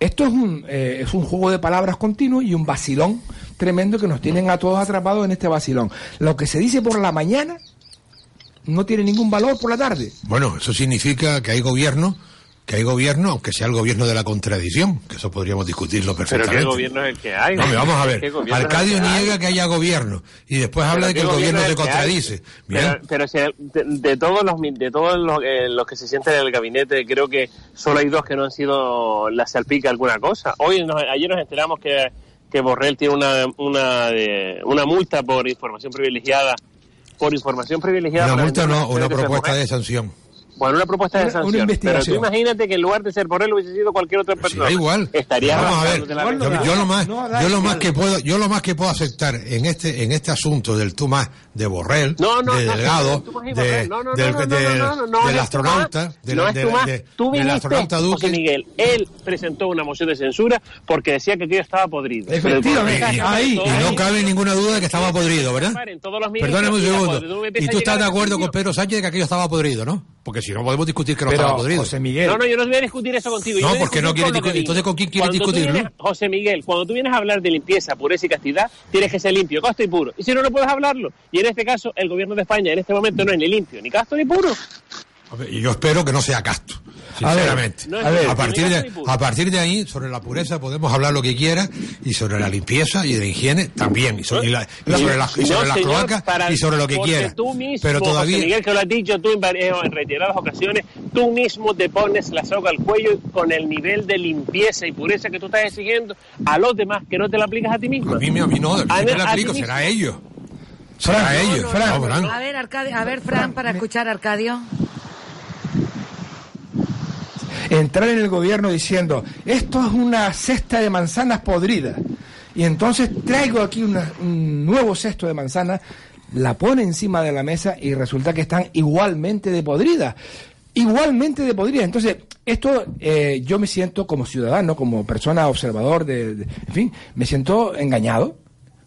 Esto es un, eh, es un juego de palabras continuo y un vacilón tremendo que nos tienen a todos atrapados en este vacilón. Lo que se dice por la mañana no tiene ningún valor por la tarde. Bueno, eso significa que hay gobierno, que hay gobierno, aunque sea el gobierno de la contradicción, que eso podríamos discutirlo Pero perfectamente. ¿qué gobierno es el que hay? No, hombre, vamos a ver. ¿Qué gobierno es el Arcadio que hay? niega que haya gobierno y después habla de que ¿qué el gobierno se contradice. Bien. Pero, pero si el- de, de todos los de todos los, eh, los que se sienten en el gabinete, creo que solo hay dos que no han sido la salpica alguna cosa. Hoy nos- ayer nos enteramos que, que Borrell tiene una una de- una multa por información privilegiada por información privilegiada. Una multa no, una propuesta de sanción. Bueno, una propuesta de Una- una sanción. Pero tú investigación. imagínate que en lugar de ser Borrell hubiese sido cualquier otra persona. Da igual. Estaría Vamos a ver. la Yo, yo lo más, yo lo más que puedo, yo lo más que puedo aceptar en este, en este asunto del tú más de Borrell, No, no, de Delgado, del, astronauta, del, astronauta José Duque. Miguel, él presentó una moción de censura porque decía que aquello estaba podrido. Efectivamente, ahí, y no cabe ninguna duda de que estaba podrido, ¿verdad? Perdóname un segundo. Y tú estás de acuerdo con Pedro Sánchez de que aquello estaba podrido, ¿no? Porque si no podemos discutir que no Pero, estaba podrido. José Miguel. No, no, yo no voy a discutir eso contigo. No, porque no discutir quiere discutir. Entonces. ¿con quién quieres vienes- José Miguel, cuando tú vienes a hablar de limpieza, pureza y castidad, tienes que ser limpio, casto y puro. Y si no, no puedes hablarlo. Y en este caso, el gobierno de España en este momento no es ni limpio, ni casto, ni puro. Y yo espero que no sea casto, A ver, sinceramente. no a, limpio, ni partir de, a partir de ahí, sobre la pureza podemos hablar lo que quiera, y sobre la limpieza y de higiene también, y sobre, y la- y No, sobre las, y no, sobre las señor, cloacas para- y sobre lo que quiera. Tú mismo, Pero todavía... José Miguel, que lo has dicho tú en, en reiteradas ocasiones, tú mismo te pones la soga al cuello con el nivel de limpieza y pureza que tú estás exigiendo a los demás, que no te la aplicas a ti mismo. A mí, a mí no, a mí A me la a aplico, será a ellos. Será a ellos. No, Fran. A ver, Arcadio, a ver, Fran, para escuchar a Arcadio. Entrar en el gobierno diciendo esto es una cesta de manzanas podridas y entonces traigo aquí una- un nuevo cesto de manzanas, la pone encima de la mesa y resulta que están igualmente de podridas. Igualmente de podridas. Entonces, esto eh, yo me siento como ciudadano, como persona observador, de, de- en fin, me siento engañado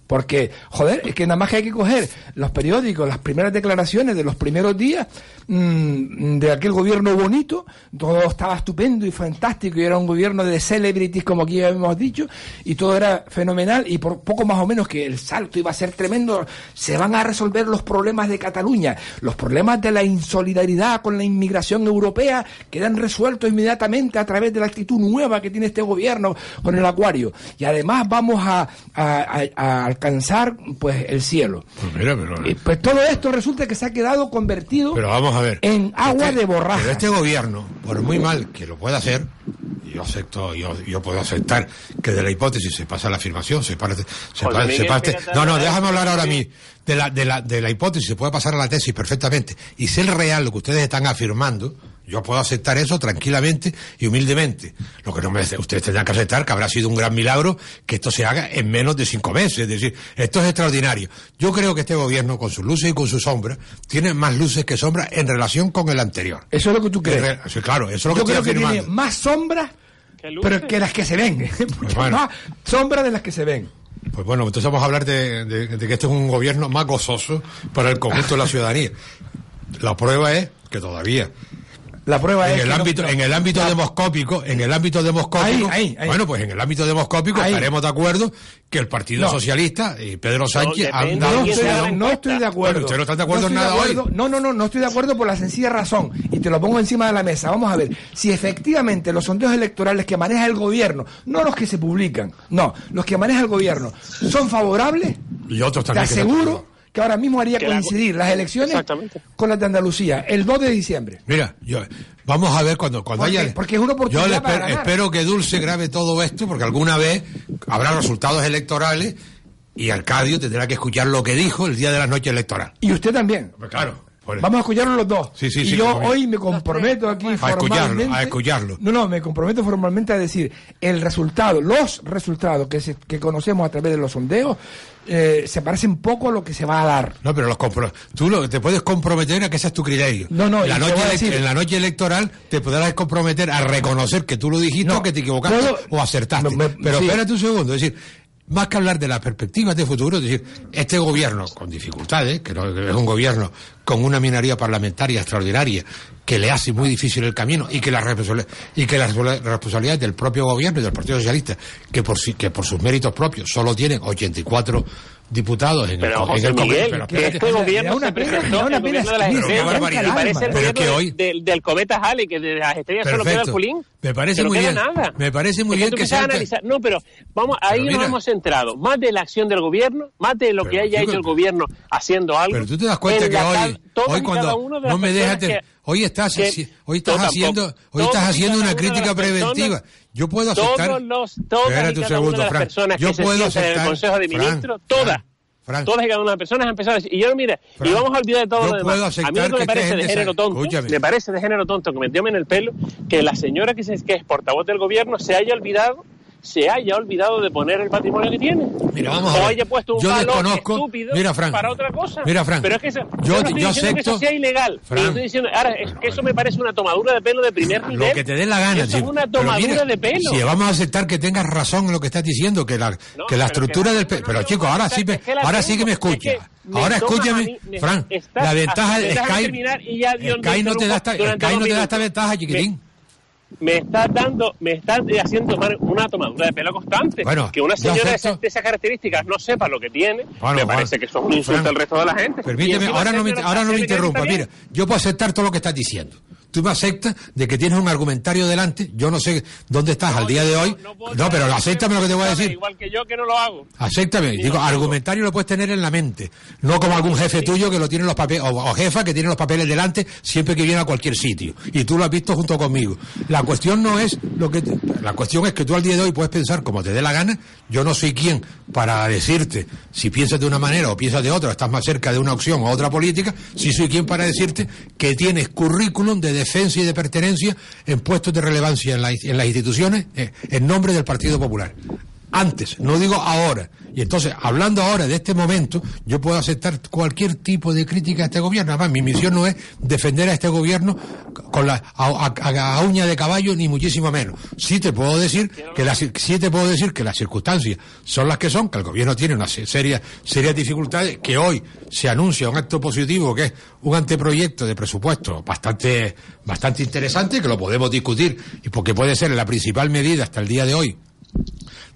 Porque, joder, es que nada más que hay que coger los periódicos, las primeras declaraciones de los primeros días mm, de aquel gobierno bonito, todo estaba estupendo y fantástico, y era un gobierno de celebrities, como aquí ya hemos dicho, y todo era fenomenal, y por poco más o menos que el salto iba a ser tremendo, se van a resolver los problemas de Cataluña, los problemas de la insolidaridad con la inmigración europea quedan resueltos inmediatamente a través de la actitud nueva que tiene este gobierno con el acuario. Y además vamos a alcanzar pues el cielo. Pues mira, pero, Y, pues todo esto resulta que se ha quedado convertido pero vamos a ver. en agua Este- de borraja. Pero este gobierno, por muy mal que lo pueda hacer, yo acepto, yo, yo puedo aceptar que de la hipótesis se pasa la afirmación, se parte, se, pa- se parte. No, no, déjame hablar ahora a mí. De la, de la, de la hipótesis se puede pasar a la tesis perfectamente. Y ser real lo que ustedes están afirmando, yo puedo aceptar eso tranquilamente y humildemente. Lo que no me, ustedes tendrán que aceptar que habrá sido un gran milagro que esto se haga en menos de cinco meses. Es decir, esto es extraordinario. Yo creo que este gobierno, con sus luces y con sus sombras, tiene más luces que sombras en relación con el anterior. Eso es lo que tú crees. Sí, claro, eso es lo que Yo estoy creo que afirmando. tiene más sombras, pero que las que se ven. <laughs> Bueno. más sombras de las que se ven. Pues bueno, entonces vamos a hablar de, de- de que este es un gobierno más gozoso para el conjunto de la ciudadanía. La prueba es que todavía La prueba en es el ámbito no- en el ámbito la- demoscópico en el ámbito demoscópico Ahí, ahí, ahí. bueno pues en el ámbito demoscópico Ahí. estaremos de acuerdo que el Partido No. Socialista y Pedro Sánchez han No dado estoy, un- no estoy de acuerdo. Bueno, ustedes no están de acuerdo en nada hoy. No, no, no, no estoy de acuerdo por la sencilla razón. Y te lo pongo encima de la mesa. Vamos a ver. Si efectivamente los sondeos electorales que maneja el gobierno, no los que se publican, no, los que maneja el gobierno, son favorables, y otros te también aseguro que ahora mismo haría Que la- coincidir las elecciones con las de Andalucía, el 2 de diciembre. Mira, yo, vamos a ver cuando, cuando Porque- haya. porque es una oportunidad Yo le para esper- ganar. espero que Dulce grabe todo esto, porque alguna vez habrá resultados electorales y Arcadio tendrá que escuchar lo que dijo el día de la noche electoral. Y usted también. claro. Vamos a escucharlo los dos. Sí, sí, y sí, yo hoy me comprometo aquí A escucharlo, formalmente. a escucharlo. No, no, me comprometo formalmente a decir el resultado, los resultados que, se- que conocemos a través de los sondeos eh, se parecen poco a lo que se va a dar. No, pero los compro tú lo, te puedes comprometer a que ese es tu criterio. No, no, en la, noche decir- en la noche electoral te podrás comprometer a reconocer que tú lo dijiste o que te equivocaste puedo- o acertaste. pero sí. espérate un segundo, es decir, más que hablar de las perspectivas de futuro, es decir, este gobierno con dificultades, que, no- es un gobierno con una minoría parlamentaria extraordinaria, que le hace muy difícil el camino y que la responsabilidad, y que la respo- responsabilidad del propio gobierno y del Partido Socialista, que por que por sus méritos propios solo tienen 84 diputados en Pero el, en José el Congreso. Miguel, Pero que espérate. este gobierno una se pena, presentó una el gobierno de las estrellas y parece el Pero que hoy- del, del cometa Halley, que de las estrellas solo queda el Perfecto. Pulín. Me parece Que no muy bien. nada. Me parece muy Es bien que a sea- analizar. No, pero vamos, ahí Pero nos hemos centrado. Más de la acción del gobierno, más de lo que haya hecho el gobierno haciendo algo. Pero tú te das cuenta en que hoy, hoy cuando no me dejas, que- hoy estás, que- hoy estás haciendo, hoy estás haciendo una crítica preventiva. Yo puedo aceptar. Todos los, todas Espérate y cada segundo, una de las personas Yo que se puedo sientan en el aceptar- Consejo de Ministros, todas. Fran. Todas y cada una de las personas han empezado a decir, y yo mira, y vamos a olvidar de todo lo demás. A mí aceptar lo que que me parece de género tonto, Escúchame. me parece de género tonto que metióme en el pelo que la señora que, se- que es portavoz del gobierno se haya olvidado se haya olvidado de poner el patrimonio que tiene. Mira, vamos a ver. haya puesto un Yo valor desconozco- estúpido Mira, para otra cosa. Mira, Fran. Pero es que eso, Yo- no estoy yo diciendo que acepto- eso sea ilegal. Fran. Yo estoy diciendo, ahora, es que eso me parece una tomadura de pelo de primer nivel. Lo que te dé la gana. Eso es una tomadura mira, de pelo. Si vamos a aceptar que tengas razón en lo que estás diciendo, que la, que la estructura del pe- Pero chicos, ahora sí me, que ahora sí que me es que escucha. me Ahora escúchame, Fran. La ventaja así, de me dejas Sky. y ya Dios Sky no te da esta, Sky no te da esta ventaja, chiquitín. Me está dando, me está haciendo tomar una tomadura de pelo constante. Bueno, que una señora de esas, de esas características no sepa lo que tiene, Bueno, me Juan, parece que eso es un insulto al resto de la gente. Permíteme, ahora no me, ahora no me está Mira, yo puedo aceptar todo lo que estás diciendo. Tú me aceptas de que tienes un argumentario delante. Yo no sé dónde estás al día de hoy. No, pero acéptame lo que te voy a decir. Igual que yo que no lo hago. Acéptame. Digo, argumentario lo puedes tener en la mente. No como algún jefe tuyo que lo tiene en los papeles, o, o jefa que tiene los papeles delante siempre que viene a cualquier sitio. Y tú lo has visto junto conmigo. La cuestión no es lo que, te- la cuestión es que tú al día de hoy puedes pensar como te dé la gana. Yo no soy quien para decirte si piensas de una manera o piensas de otra, estás más cerca de una opción o otra política. Sí soy quien para decirte que tienes currículum de defensa y de pertenencia en puestos de relevancia en, la- en las instituciones eh, en nombre del Partido Popular. Antes, no digo ahora. Y entonces, hablando ahora de este momento, yo puedo aceptar cualquier tipo de crítica a este gobierno. Además, mi misión no es defender a este gobierno con la a, uña de caballo ni muchísimo menos. Sí te puedo decir que las sí te puedo decir que las circunstancias son las que son, que el gobierno tiene unas se- serias serias dificultades, que hoy se anuncia un acto positivo que es un anteproyecto de presupuesto bastante bastante interesante que lo podemos discutir y porque puede ser la principal medida hasta el día de hoy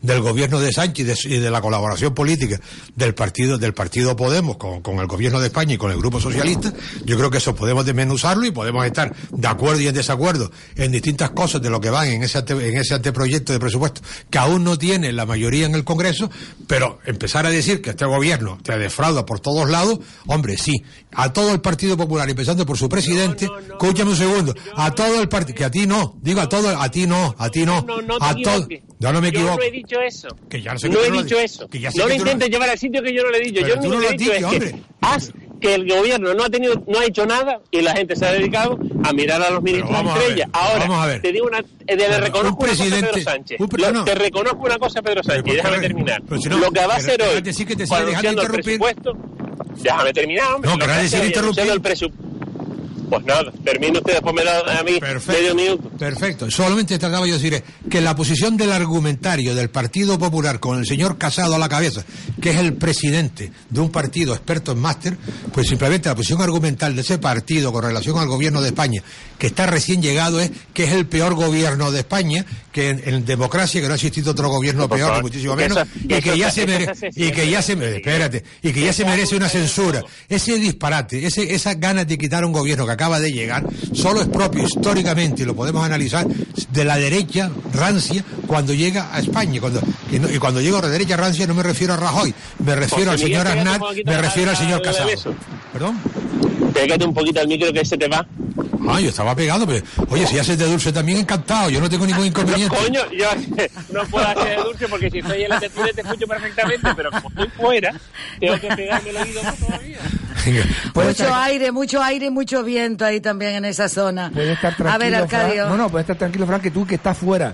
del gobierno de Sánchez y de, y de la colaboración política del partido del partido Podemos con, con el gobierno de España y con el grupo socialista, yo creo que eso podemos desmenuzarlo y podemos estar de acuerdo y en desacuerdo en distintas cosas de lo que van en ese ante- en ese anteproyecto de presupuesto que aún no tiene la mayoría en el Congreso, pero empezar a decir que este gobierno te defrauda por todos lados, hombre, sí, a todo el Partido Popular, empezando por su presidente, escúchame un segundo, a todo el partido, que a ti no, digo a todo, a ti no, a ti no, No, no a todo, yo no me equivoco. Dicho eso. Que ya no sé he dicho has- eso. que ya sé no que lo no- intentes llevar al sitio que yo no le he dicho. Pero yo lo no lo he has dicho dicho, es que haz que el gobierno no ha tenido, no ha hecho nada y la gente se ha dedicado a mirar a los ministros a estrella. ver, Ahora, vamos a ver. te digo una, eh, le Pero reconozco un una cosa a Pedro Sánchez. un Lo-. Te reconozco una cosa a Pedro Sánchez. ¿por qué Déjame terminar. si no, lo que va a hacer hoy, decir que te anunciando el presupuesto, déjame terminar, hombre. No, Lo que el presupuesto. Pues nada, termine usted, después me da a mí medio minuto. Perfecto. Solamente trataba yo de decir que la posición del argumentario del Partido Popular con el señor Casado a la cabeza, que es el presidente de un partido experto en máster, pues simplemente la posición argumental de ese partido con relación al gobierno de España, que está recién llegado, es que es el peor gobierno de España, que en, en democracia que no ha existido otro gobierno peor, muchísimo menos, eso- y que ya se- se eso mere- se hace y que ya se siempre. espérate, y que ya se merece una censura. Ese disparate, ese, esas ganas de quitar un gobierno que acaba de llegar, solo es propio históricamente, y lo podemos analizar, de la derecha rancia cuando llega a España. Cuando, y, no- y cuando digo a la derecha rancia no me refiero a Rajoy, me refiero al José señor Aznar, me refiero al señor Casado. ¿Perdón? Pégate un poquito al micro que se te va. Ah, yo estaba pegado, pero oye, si haces de dulce también encantado, yo no tengo ningún <laughs> inconveniente. No, coño, yo <laughs> no puedo hacer de dulce porque si estoy en la tertulia te escucho perfectamente, pero como estoy fuera, tengo que pegarme el oído todavía. Mucho aire, mucho aire y mucho viento ahí también en esa zona. Puede estar tranquilo. A ver, Arcadio. Fran. No, no, puede estar tranquilo, Frank, que tú que estás fuera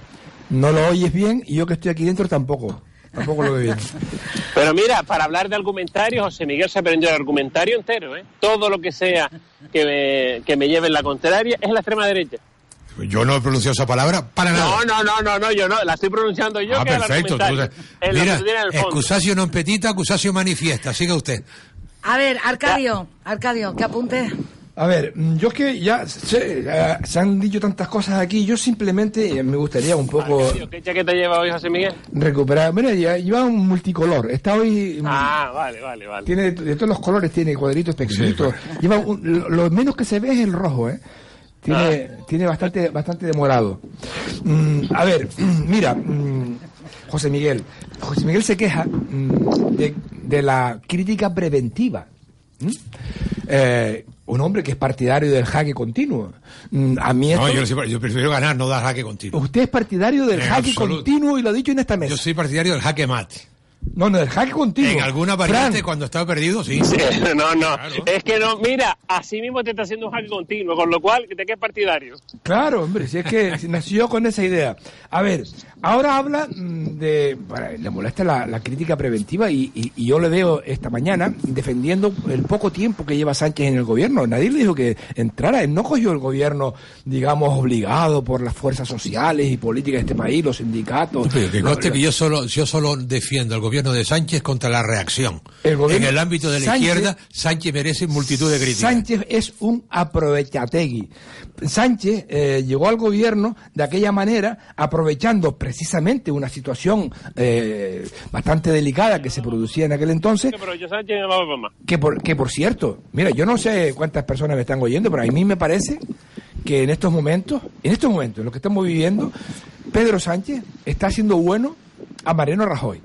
no lo oyes bien y yo que estoy aquí dentro tampoco. Tampoco lo veo bien. <laughs> Pero mira, para hablar de argumentario, José Miguel se aprendió el argumentario entero, ¿eh? Todo lo que sea que me, que me lleve en la contraria es la extrema derecha. Yo no he pronunciado esa palabra para nada. No, no, no, no, no, yo no, la estoy pronunciando yo. Ah, que perfecto. mira, tú el fondo. excusatio non petita, accusatio manifiesta. Siga usted. A ver, Arcadio, Arcadio, que apunte. A ver, mm, yo es que ya se, eh, se han dicho tantas cosas aquí, yo simplemente eh, me gustaría un poco ¿Qué chaqueta lleva hoy José Miguel? recuperar. Mira, ya lleva un multicolor. Está hoy. mm, Ah, vale, vale, vale. Tiene de, de todos los colores, tiene cuadritos pequeñitos. Lleva un- lo, lo menos que se ve es el rojo, ¿eh? Tiene, Ah. tiene bastante, bastante de morado. Mm, a ver, <clears throat> mira, mm, José Miguel. José Miguel se queja mm, de, de la crítica preventiva. ¿Mm? Eh, un hombre que es partidario del jaque continuo. Mm, A mí No, esto- yo, no soy- yo prefiero ganar, no dar jaque continuo. Usted es partidario del En jaque absoluto. continuo y lo ha dicho en esta mesa. Yo soy partidario del jaque mate. No, no, del jaque continuo. En alguna variante, cuando estaba perdido, sí. Sí, <laughs> no, no. Es que no, mira, así mismo te está haciendo un jaque continuo, con lo cual, que te quedes partidario. Claro, hombre, si es que <laughs> nació con esa idea. A ver, ahora habla mm, de. para- le molesta la, la crítica preventiva y, y- y yo le veo esta mañana defendiendo el poco tiempo que lleva Sánchez en el gobierno. Nadie le dijo que entrara. Él no cogió el gobierno, digamos, obligado por las fuerzas sociales y políticas de este país, los sindicatos. Pero que conste que yo solo, yo solo defiendo al gobierno de Sánchez contra la reacción. El gobierno- en el ámbito de la Sánchez- izquierda, Sánchez merece multitud de críticas. Sánchez es un aprovechategui. Sánchez eh, llegó al gobierno de aquella manera, aprovechando precisamente una situación eh, bastante delicada que se producía en aquel entonces, que por, que por cierto, mira, yo no sé cuántas personas me están oyendo, pero a mí me parece que en estos momentos, en estos momentos, en lo que estamos viviendo, Pedro Sánchez está haciendo bueno a Mariano Rajoy.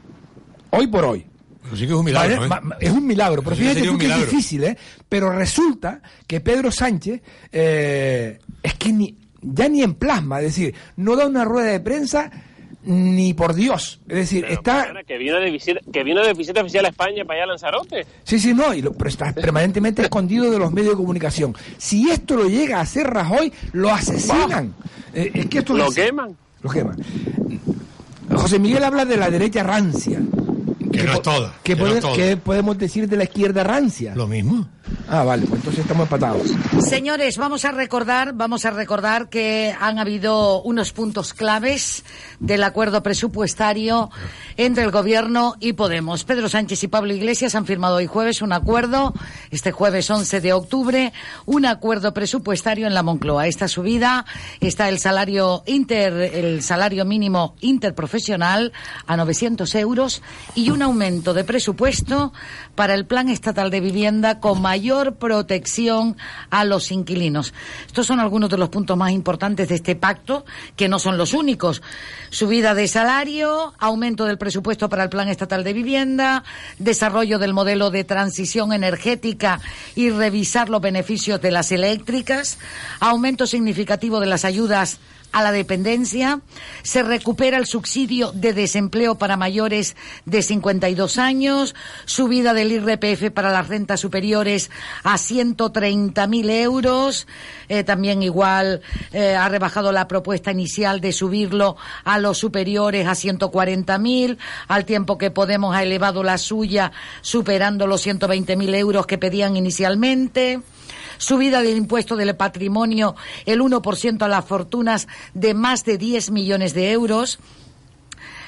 Hoy por hoy. Pero sí que es un milagro, Vale, ¿eh? Es un milagro, pero fíjate tú que es difícil, ¿eh? Pero resulta que Pedro Sánchez eh, es que ni, ya ni en plasma, es decir, no da una rueda de prensa ni por Dios. Es decir, está... Perdona, Que vino, de visita, que vino de visita oficial a España para allá a Lanzarote. Sí, sí, no, y lo- pero está permanentemente escondido de los medios de comunicación. Si esto lo llega a hacer Rajoy, lo asesinan. Eh, es que esto Lo queman. Lo queman. José Miguel habla de la derecha rancia. Que no es toda. ¿Qué, que no podemos decir de la izquierda rancia? Lo mismo. Ah, vale, pues entonces estamos empatados. Señores, vamos a recordar, vamos a recordar que han habido unos puntos claves del acuerdo presupuestario entre el gobierno y Podemos. Pedro Sánchez y Pablo Iglesias han firmado hoy jueves un acuerdo, este jueves 11 de octubre, un acuerdo presupuestario en la Moncloa. Esta subida está el salario inter, el salario mínimo interprofesional a 900 euros y un aumento de presupuesto para el Plan Estatal de Vivienda con mayor protección a los inquilinos. Estos son algunos de los puntos más importantes de este pacto, que no son los únicos. Subida de salario, aumento del presupuesto para el Plan Estatal de Vivienda, desarrollo del modelo de transición energética y revisar los beneficios de las eléctricas, aumento significativo de las ayudas a la dependencia, se recupera el subsidio de desempleo para mayores de 52 años, subida del IRPF para las rentas superiores a 130.000 euros, eh, también igual eh, ha rebajado la propuesta inicial de subirlo a los superiores a 140.000, al tiempo que Podemos ha elevado la suya superando los 120.000 euros que pedían inicialmente subida del impuesto del patrimonio el 1% a las fortunas de más de 10 millones de euros.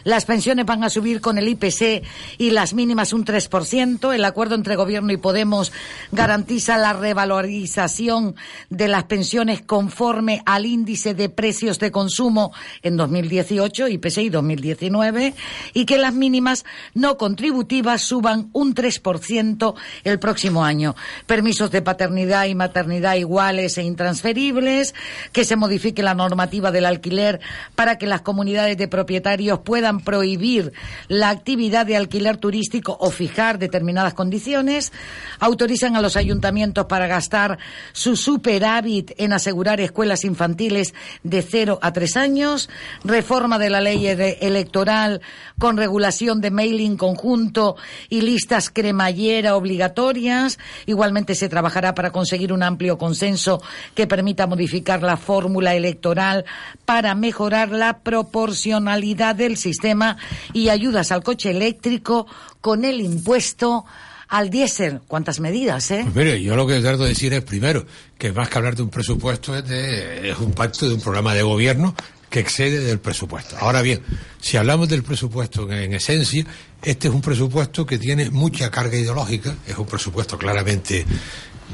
Las pensiones van a subir con el IPC y las mínimas un 3%. El acuerdo entre Gobierno y Podemos garantiza la revalorización de las pensiones conforme al índice de precios de consumo en 2018, IPC y 2019, y que las mínimas no contributivas suban un 3% el próximo año. Permisos de paternidad y maternidad iguales e intransferibles, que se modifique la normativa del alquiler para que las comunidades de propietarios puedan prohibir la actividad de alquiler turístico o fijar determinadas condiciones, autorizan a los ayuntamientos para gastar su superávit en asegurar escuelas infantiles de 0 a 3 años, reforma de la ley electoral con regulación de mailing conjunto y listas cremallera obligatorias. Igualmente se trabajará para conseguir un amplio consenso que permita modificar la fórmula electoral para mejorar la proporcionalidad del sistema y ayudas al coche eléctrico con el impuesto al diésel. ¿Cuántas medidas, eh? Pues mire, yo lo que trato de decir es, primero, que más que hablar de un presupuesto es, un pacto de un programa de gobierno que excede del presupuesto. Ahora bien, si hablamos del presupuesto en esencia, este es un presupuesto que tiene mucha carga ideológica, es un presupuesto claramente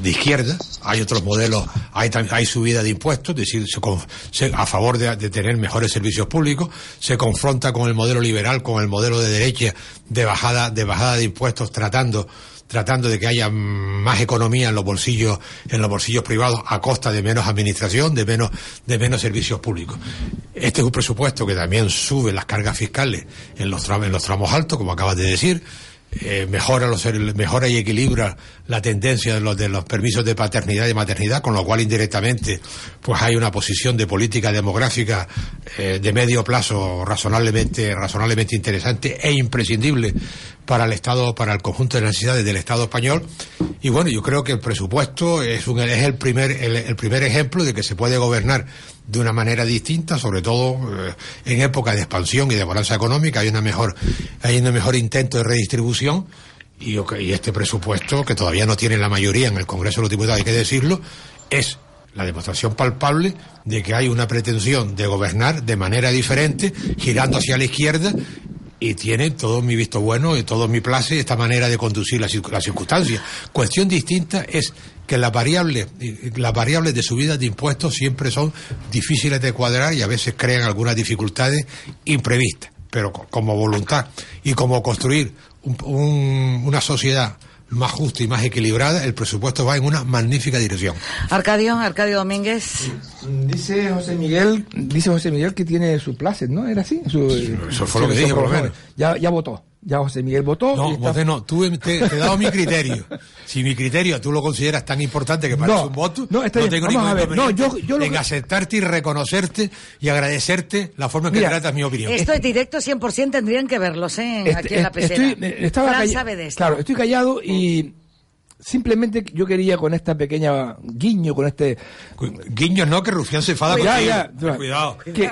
de izquierda, hay otros modelos, hay, hay subida de impuestos, es decir, a favor de, tener mejores servicios públicos, se confronta con el modelo liberal, con el modelo de derecha de bajada, de bajada de impuestos, tratando tratando de que haya más economía en los bolsillos en los bolsillos privados a costa de menos administración de menos de menos servicios públicos. Este es un presupuesto que también sube las cargas fiscales en los tramos, en los tramos altos como acabas de decir eh, mejora los mejora y equilibra la tendencia de los de los permisos de paternidad y maternidad con lo cual indirectamente pues hay una posición de política demográfica eh, de medio plazo razonablemente razonablemente interesante e imprescindible para el Estado, para el conjunto de necesidades del Estado español. Y bueno, yo creo que el presupuesto es, un, es el, primer, el, primer ejemplo de que se puede gobernar de una manera distinta, sobre todo eh, en época de expansión y de bonanza económica. Hay una mejor, hay un mejor intento de redistribución. Y, este presupuesto, que todavía no tiene la mayoría en el Congreso de los Diputados, hay que decirlo, es la demostración palpable de que hay una pretensión de gobernar de manera diferente, girando hacia la izquierda y tiene todo mi visto bueno y todo mi place esta manera de conducir las, circu- las circunstancias. Cuestión distinta es que las variables, las variables de subida de impuestos siempre son difíciles de cuadrar y a veces crean algunas dificultades imprevistas, pero co- como voluntad y como construir un- un- una sociedad más justa y más equilibrada, el presupuesto va en una magnífica dirección. Arcadio, Arcadio Domínguez. Dice José Miguel, dice José Miguel que tiene su placet, ¿no? ¿Era así? Su- eso fue lo que dije, por lo menos. Ya, ya votó. Ya José Miguel votó. No, está- voté no, tú te, te he dado mi <laughs> criterio. Si mi criterio tú lo consideras tan importante que parece No, un voto, no, está bien, tengo vamos ningún a ver, no, yo- yo lo en aceptarte y reconocerte y agradecerte la forma en que Mira, tratas mi opinión. Esto es directo 100%, tendrían que verlos, ¿eh? Est- Aquí en la est- pecera. estoy, eh, estaba calla- sabe de esto. Claro, estoy callado y simplemente yo quería con esta pequeña guiño, con este... Guiño no, que Rufián se enfada ya, contigo. ya, Cuidado. Que, que-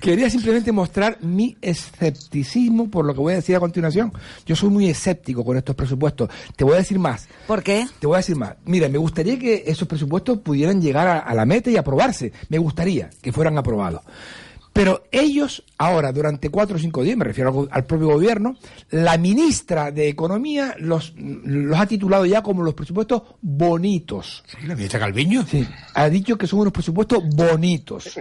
quería simplemente mostrar mi escepticismo por lo que voy a decir a continuación. Yo soy muy escéptico con estos presupuestos. Te voy a decir más. ¿Por qué? Te voy a decir más. Mira, me gustaría que esos presupuestos pudieran llegar a, a la meta y aprobarse. Me gustaría que fueran aprobados. Pero ellos, ahora, durante cuatro o cinco días, me refiero al, propio gobierno, la ministra de Economía los, los ha titulado ya como los presupuestos bonitos. ¿Sí, la ministra Calviño? Sí, ha dicho que son unos presupuestos bonitos.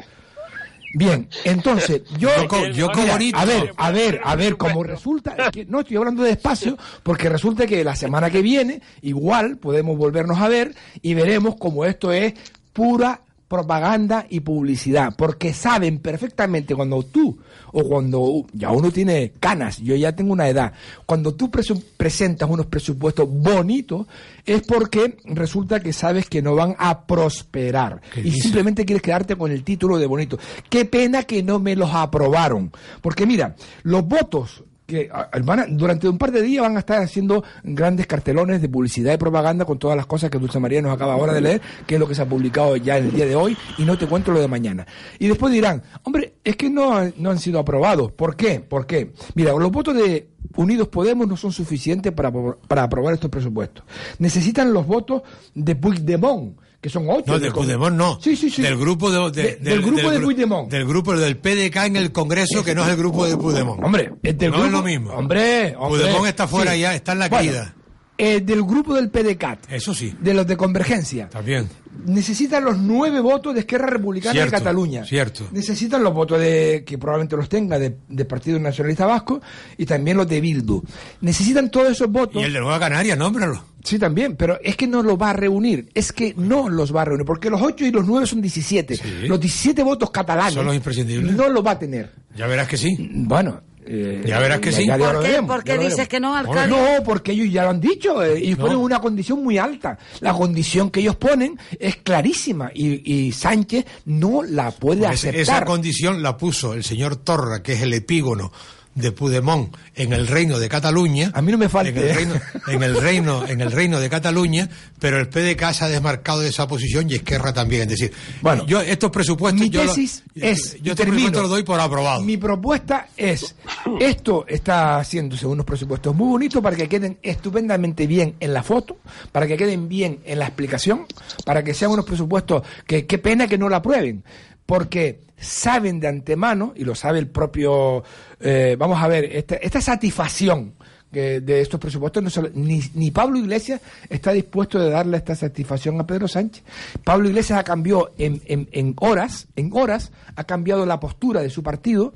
Bien, entonces, <laughs> yo... Yo co- yo co- Mira, bonito. A ver, a ver, a ver, como resulta... que no, estoy hablando despacio, porque resulta que la semana que viene, igual, podemos volvernos a ver y veremos como esto es pura propaganda y publicidad, porque saben perfectamente cuando tú, o cuando ya uno tiene canas, yo ya tengo una edad, cuando tú presentas unos presupuestos bonitos, es porque resulta que sabes que no van a prosperar. ¿Qué Y dice? simplemente quieres quedarte con el título de bonito. Qué pena que no me los aprobaron. Porque mira, los votos que ah, van a- durante un par de días van a estar haciendo grandes cartelones de publicidad y propaganda con todas las cosas que Dulce María nos acaba ahora de leer, que es lo que se ha publicado ya en el día de hoy, y no te cuento lo de mañana. Y después dirán, hombre, es que no, no han sido aprobados. ¿Por qué? ¿Por qué? Mira, los votos de Unidos Podemos no son suficientes para, para aprobar estos presupuestos. Necesitan los votos de Puigdemont, que son ocho. No, del de. Puigdemont no. Sí, sí, sí. Del grupo de, de- De- del grupo de gru- Puigdemont. Del grupo del PDK en el Congreso, que no es el grupo de Puigdemont. Hombre, es del no grupo, es lo mismo. Hombre, hombre. Puigdemont está fuera sí. ya, está en la Bueno, caída. Eh, del grupo del PDCAT, Eso sí, de los de Convergencia, también. necesitan los nueve votos de Esquerra Republicana Cierto, de Cataluña. cierto. Necesitan los votos de que probablemente los tenga de- del Partido Nacionalista Vasco y también los de Bildu. Necesitan todos esos votos. Y el de Nueva Canaria, nómbralo. Sí, también, pero es que no los va a reunir. Es que no los va a reunir, porque los 8 y los 9 son 17. Los 17 votos catalanes Son los imprescindibles. no los va a tener. Ya verás que sí. Bueno. Eh, Ya verás que sí. ya ¿Por qué, por dices veremos. que no, alcalde? No, porque ellos ya lo han dicho. eh, ellos No. ponen una condición muy alta. La condición que ellos ponen es clarísima y, y Sánchez no la puede Pues esa aceptar. condición la puso el señor Torra, que es el epígono de Puigdemont en el reino de Cataluña. A mí no me falta. En el reino, en el reino, en el reino de Cataluña, pero el PDK se ha desmarcado de esa posición y Esquerra también. Es decir, Bueno, yo estos presupuestos Mi yo lo- tesis yo- es, yo termino. presupuestos los doy por aprobado. Mi propuesta es, esto está haciéndose unos presupuestos muy bonitos para que queden estupendamente bien en la foto, para que queden bien en la explicación, para que sean unos presupuestos que qué pena que no la aprueben, porque saben de antemano, y lo sabe el propio, eh, vamos a ver, esta, esta satisfacción que de estos presupuestos, no se lo- ni, ni Pablo Iglesias está dispuesto de darle esta satisfacción a Pedro Sánchez. Pablo Iglesias ha cambiado en horas, en horas, ha cambiado la postura de su partido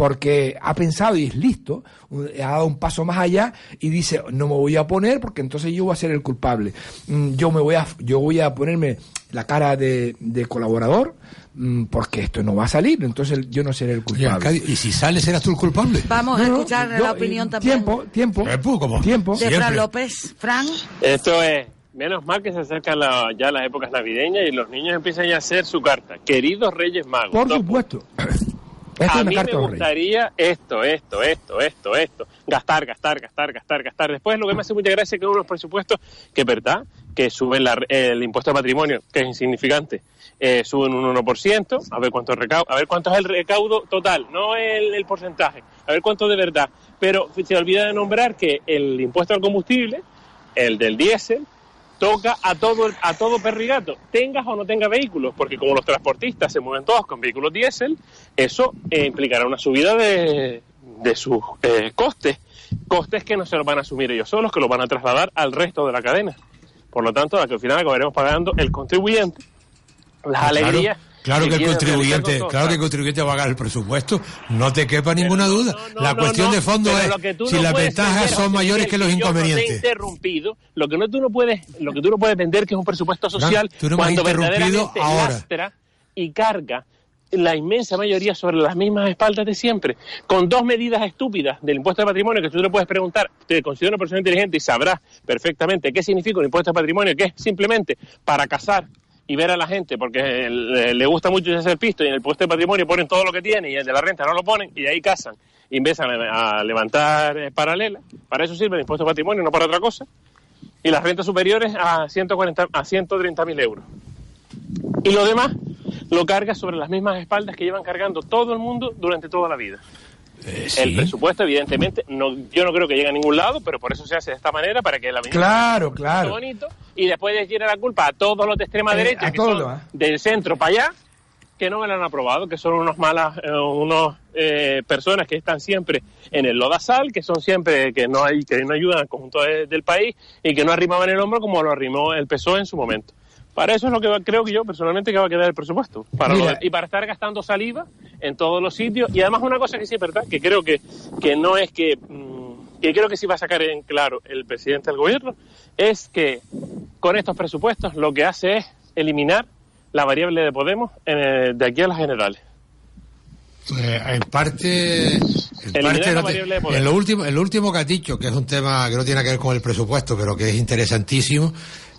porque ha pensado y es listo, ha dado un paso más allá y dice no me voy a poner porque entonces yo voy a ser el culpable. Mm, Yo me voy a yo voy a ponerme la cara de, de colaborador mm, porque esto no va a salir, entonces yo no seré el culpable. ¿y si sales, serás tú el culpable? Vamos a No, no, escuchar yo, la eh, opinión también Tiempo, tiempo, Eh, pu, como tiempo. de. Fran López. Fran, Esto es, menos mal que se acercan la- ya las épocas navideñas y los niños empiezan ya a hacer su carta. Queridos Reyes Magos. Por dos supuesto. Es a mí me gustaría esto, esto, esto, esto, esto. Gastar, gastar, gastar, gastar, gastar. Después lo que me hace mucha gracia es que unos presupuestos que, ¿verdad? Que suben la- el impuesto de patrimonio, que es insignificante, eh, suben un 1%, a ver cuánto recaudo, a ver cuánto es el recaudo total, no el, el porcentaje, a ver cuánto de verdad. Pero se olvida de nombrar que el impuesto al combustible, el del diésel, toca a todo el- a todo perrigato, tengas o no tengas vehículos, porque como los transportistas se mueven todos con vehículos diésel, eso eh, implicará una subida de, de sus eh, costes, costes que no se los van a asumir ellos solos, que los van a trasladar al resto de la cadena. Por lo tanto, al final acabaremos pagando el contribuyente las alegrías. Claro, claro que el contribuyente, claro que el contribuyente va a pagar el presupuesto, no te quepa ninguna duda. No, la cuestión no, de fondo es si las ventajas son mayores que los yo no te he inconvenientes. interrumpido. Lo que no tú no puedes, lo que tú no puedes vender que es un presupuesto social tú cuando verdaderamente ahora. lastra y carga la inmensa mayoría sobre las mismas espaldas de siempre, con dos medidas estúpidas del impuesto de patrimonio que tú le puedes preguntar, te considero una persona inteligente y sabrás perfectamente qué significa un impuesto de patrimonio, que es simplemente para cazar y ver a la gente, porque le, le gusta mucho hacer pisto y en el impuesto de patrimonio ponen todo lo que tiene y el de la renta no lo ponen y ahí cazan y empiezan a, a levantar eh, paralelas. Para eso sirve el impuesto de patrimonio, no para otra cosa. Y las rentas superiores a 140 a 130 mil euros. Y lo demás, lo carga sobre las mismas espaldas que llevan cargando todo el mundo durante toda la vida. Eh, El presupuesto, evidentemente, no, yo no creo que llegue a ningún lado, pero por eso se hace de esta manera, para que la Claro, sea claro. bonito, y después le tiene la culpa a todos los de extrema Eh, derecha, que ¿eh? del centro para allá, que no me lo han aprobado, que son unos malas, eh, unos eh, personas que están siempre en el lodazal, que son siempre que no hay, que no ayudan al conjunto de- del país y que no arrimaban el hombro como lo arrimó el PSOE en su momento. Para eso es lo que va- creo que yo personalmente que va a quedar el presupuesto. Para lo y para estar gastando saliva en todos los sitios. Y además una cosa que sí es verdad, que creo que, que no es que, mm, que creo que sí va a sacar en claro el presidente del gobierno, es que con estos presupuestos lo que hace es eliminar la variable de Podemos en, de aquí a las generales. Eh, en parte, en, parte no te- en lo último, en lo último que has dicho, que es un tema que no tiene que ver con el presupuesto, pero que es interesantísimo,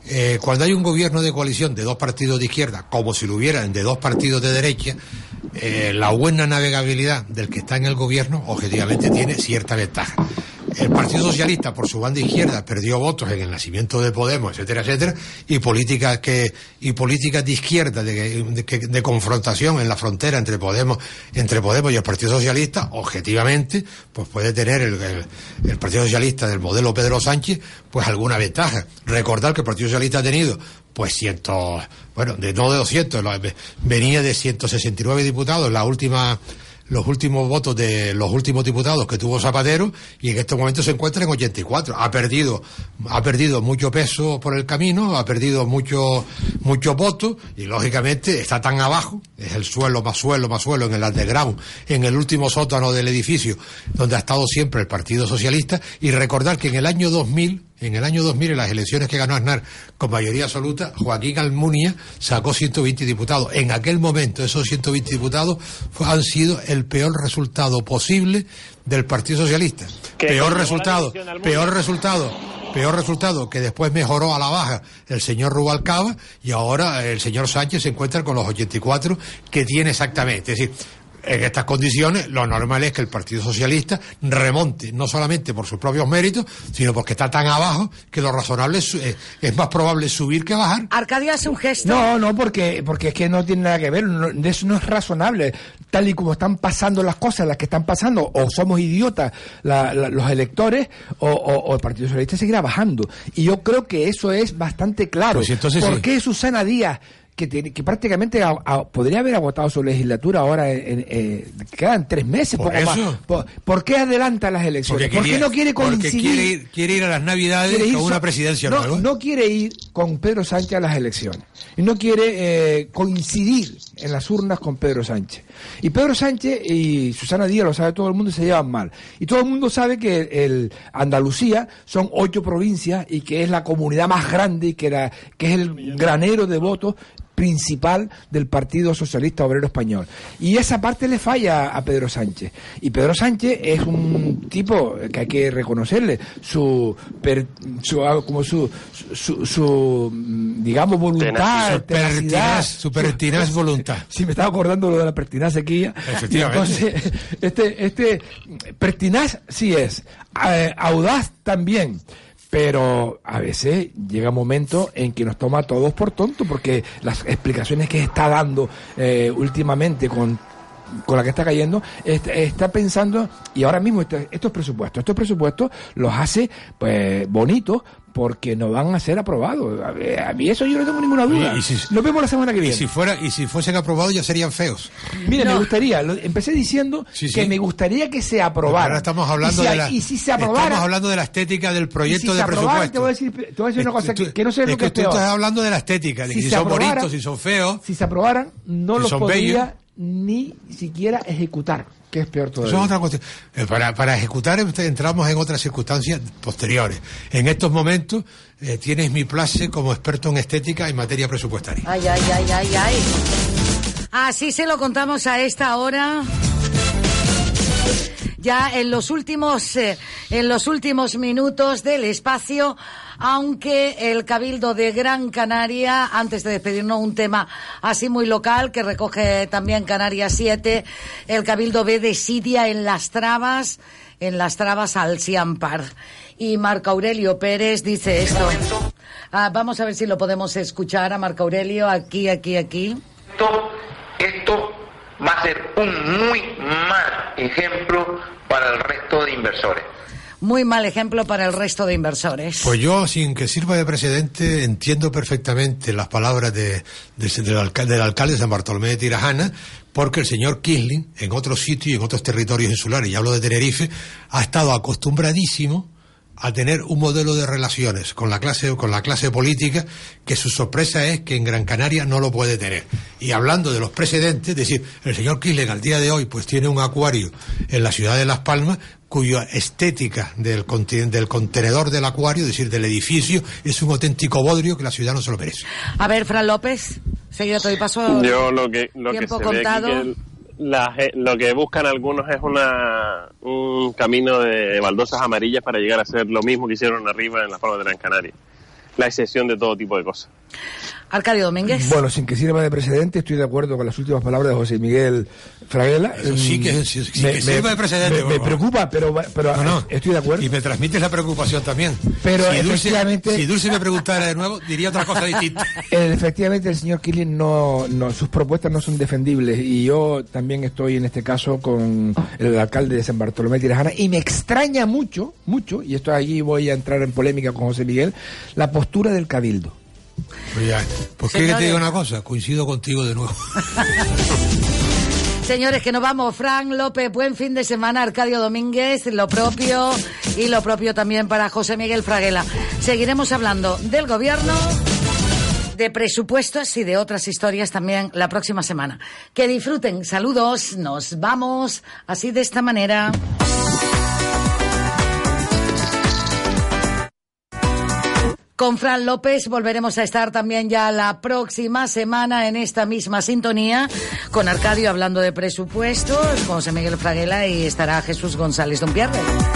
eh, cuando hay un gobierno de coalición de dos partidos de izquierda, como si lo hubieran de dos partidos de derecha, eh, la buena navegabilidad del que está en el gobierno, objetivamente, tiene cierta ventaja. El Partido Socialista, por su banda izquierda, perdió votos en el nacimiento de Podemos, etcétera, etcétera, y políticas que y políticas de izquierda de, de- de confrontación en la frontera entre Podemos, entre Podemos y el Partido Socialista, objetivamente, pues puede tener el, Partido Socialista del modelo Pedro Sánchez, pues alguna ventaja. Recordar que el Partido Socialista ha tenido pues cientos, bueno, de no de 200, lo- venía de 169 diputados, la última los últimos votos de los últimos diputados que tuvo Zapatero y en estos momentos se encuentra en 84. Ha perdido, ha perdido mucho peso por el camino, ha perdido mucho, muchos votos y lógicamente está tan abajo, es el suelo más suelo más suelo en el underground, en el último sótano del edificio donde ha estado siempre el Partido Socialista y recordar que en el año 2000 en el año 2000, en las elecciones que ganó Aznar con mayoría absoluta, Joaquín Almunia sacó 120 diputados. En aquel momento, esos 120 diputados han sido el peor resultado posible del Partido Socialista. Peor resultado, peor resultado, peor resultado que después mejoró a la baja el señor Rubalcaba y ahora el señor Sánchez se encuentra con los 84 que tiene exactamente. Es decir, en estas condiciones, lo normal es que el Partido Socialista remonte, no solamente por sus propios méritos, sino porque está tan abajo que lo razonable es, eh, es más probable subir que bajar. Arcadio hace un gesto. No, no, porque, porque es que no tiene nada que ver, no, eso no es razonable. Tal y como están pasando las cosas, las que están pasando, o somos idiotas la- la- los electores, o, o- o el Partido Socialista seguirá bajando. Y yo creo que eso es bastante claro. Pues entonces ¿Por sí. qué Susana Díaz, que, tiene- que prácticamente a- a- podría haber agotado su legislatura ahora, en, en- eh, quedan tres meses, Por poco más. eso. ¿Por, por qué adelanta las elecciones? ¿Por qué no quiere porque coincidir? quiere ir, quiere ir a las Navidades ir con una presidencia no, nueva. No quiere ir con Pedro Sánchez a las elecciones. Y no quiere eh, coincidir en las urnas con Pedro Sánchez. Y Pedro Sánchez y Susana Díaz, lo sabe todo el mundo, se llevan mal. Y todo el mundo sabe que el Andalucía son ocho provincias y que es la comunidad más grande y que, que es el granero de votos principal del Partido Socialista Obrero Español. Y esa parte le falla a Pedro Sánchez. Y Pedro Sánchez es un tipo que hay que reconocerle su, per- su ah, como su, su, su, mm, digamos voluntad, Su tenacidad, pertinaz, su pertinaz <laughs> voluntad. Si me estaba acordando lo de la pertinaz sequía. Efectivamente. Entonces, este, este pertinaz sí es, eh, audaz también. Pero a veces llega un momento en que nos toma a todos por tonto, porque las explicaciones que está dando eh, últimamente con con la que está cayendo, est- está pensando, y ahora mismo estos presupuestos, estos presupuestos los hace pues bonitos porque no van a ser aprobados. A, ver, a mí eso yo no tengo ninguna duda. Y- y si- Nos vemos la semana que Y viene. si fuera, y si fuesen aprobados ya serían feos. Mira, No. me gustaría, lo- empecé diciendo Sí, que me gustaría que se aprobara. Ahora estamos hablando y si, de la, y si se aprobara, estamos hablando de la estética del y proyecto si se de aprobara, presupuesto. te voy a decir, te voy a decir una cosa Tú- que, que no sé lo que es tú peor. estás hablando de la estética, de que si, son aprobara- bonitos, si son feos. Si se aprobaran, no Si los podría bellos. ni siquiera ejecutar, que es peor todavía. Eso es otra cuestión. Eh, Para, para ejecutar ent- entramos en otras circunstancias posteriores. En estos momentos eh, tienes mi place como experto en estética en materia presupuestaria. Ay, ay, ay, ay, ay. Así se lo contamos a esta hora. Ya en los últimos, eh, en los últimos minutos del espacio, aunque el Cabildo de Gran Canaria, antes de despedirnos, un tema así muy local que recoge también Canarias 7, el Cabildo ve de Siria en las trabas, en las trabas al Siampar. Y Marco Aurelio Pérez dice esto. Ah, vamos a ver si lo podemos escuchar a Marco Aurelio aquí, aquí, aquí. Va a ser un muy mal ejemplo para el resto de inversores. Muy mal ejemplo para el resto de inversores. Pues yo, sin que sirva de precedente, entiendo perfectamente las palabras de, de- del, alcalde, del alcalde de San Bartolomé de Tirajana, porque el señor Kisling, en otros sitios y en otros territorios insulares, y hablo de Tenerife, ha estado acostumbradísimo a tener un modelo de relaciones con la clase con la clase política que su sorpresa es que en Gran Canaria no lo puede tener. Y hablando de los precedentes, es decir, el señor Kisling al día de hoy pues tiene un acuario en la ciudad de Las Palmas cuya estética del, conti- del contenedor del acuario, es decir, del edificio, es un auténtico bodrio que la ciudad no se lo merece. A ver, Fran López, seguido te doy paso. Yo lo que lo que Tiempo se contado. ve aquí que el- la lo que buscan algunos es una un camino de baldosas amarillas para llegar a hacer lo mismo que hicieron arriba en las palmas de Gran Canaria. La excepción de todo tipo de cosas. Arcadio Domínguez. Bueno, sin que sirva de precedente, estoy de acuerdo con las últimas palabras de José Miguel Fraguela. Eso sí que, sí, sí que sirva de precedente. Me, me preocupa, pero, pero No, no. estoy de acuerdo. Y me transmites la preocupación también. Pero si Dulce, efectivamente- si Dulce me preguntara de nuevo, diría otra cosa distinta. <laughs> Eh, efectivamente, el señor Killing no, no, sus propuestas no son defendibles y yo también estoy en este caso con el alcalde de San Bartolomé de Tirajana y me extraña mucho, mucho, y esto allí voy a entrar en polémica con José Miguel, la postura del cabildo. Pues pues quiero que te diga una cosa, coincido contigo de nuevo. <laughs> Señores, que nos vamos. Fran López, buen fin de semana. Arcadio Domínguez, lo propio. Y lo propio también para José Miguel Fraguela. Seguiremos hablando del gobierno, de presupuestos y de otras historias también la próxima semana. Que disfruten. Saludos. Nos vamos así de esta manera. Con Fran López volveremos a estar también ya la próxima semana en esta misma sintonía, con Arcadio hablando de presupuestos, con José Miguel Fraguela y estará Jesús González Don Pierre.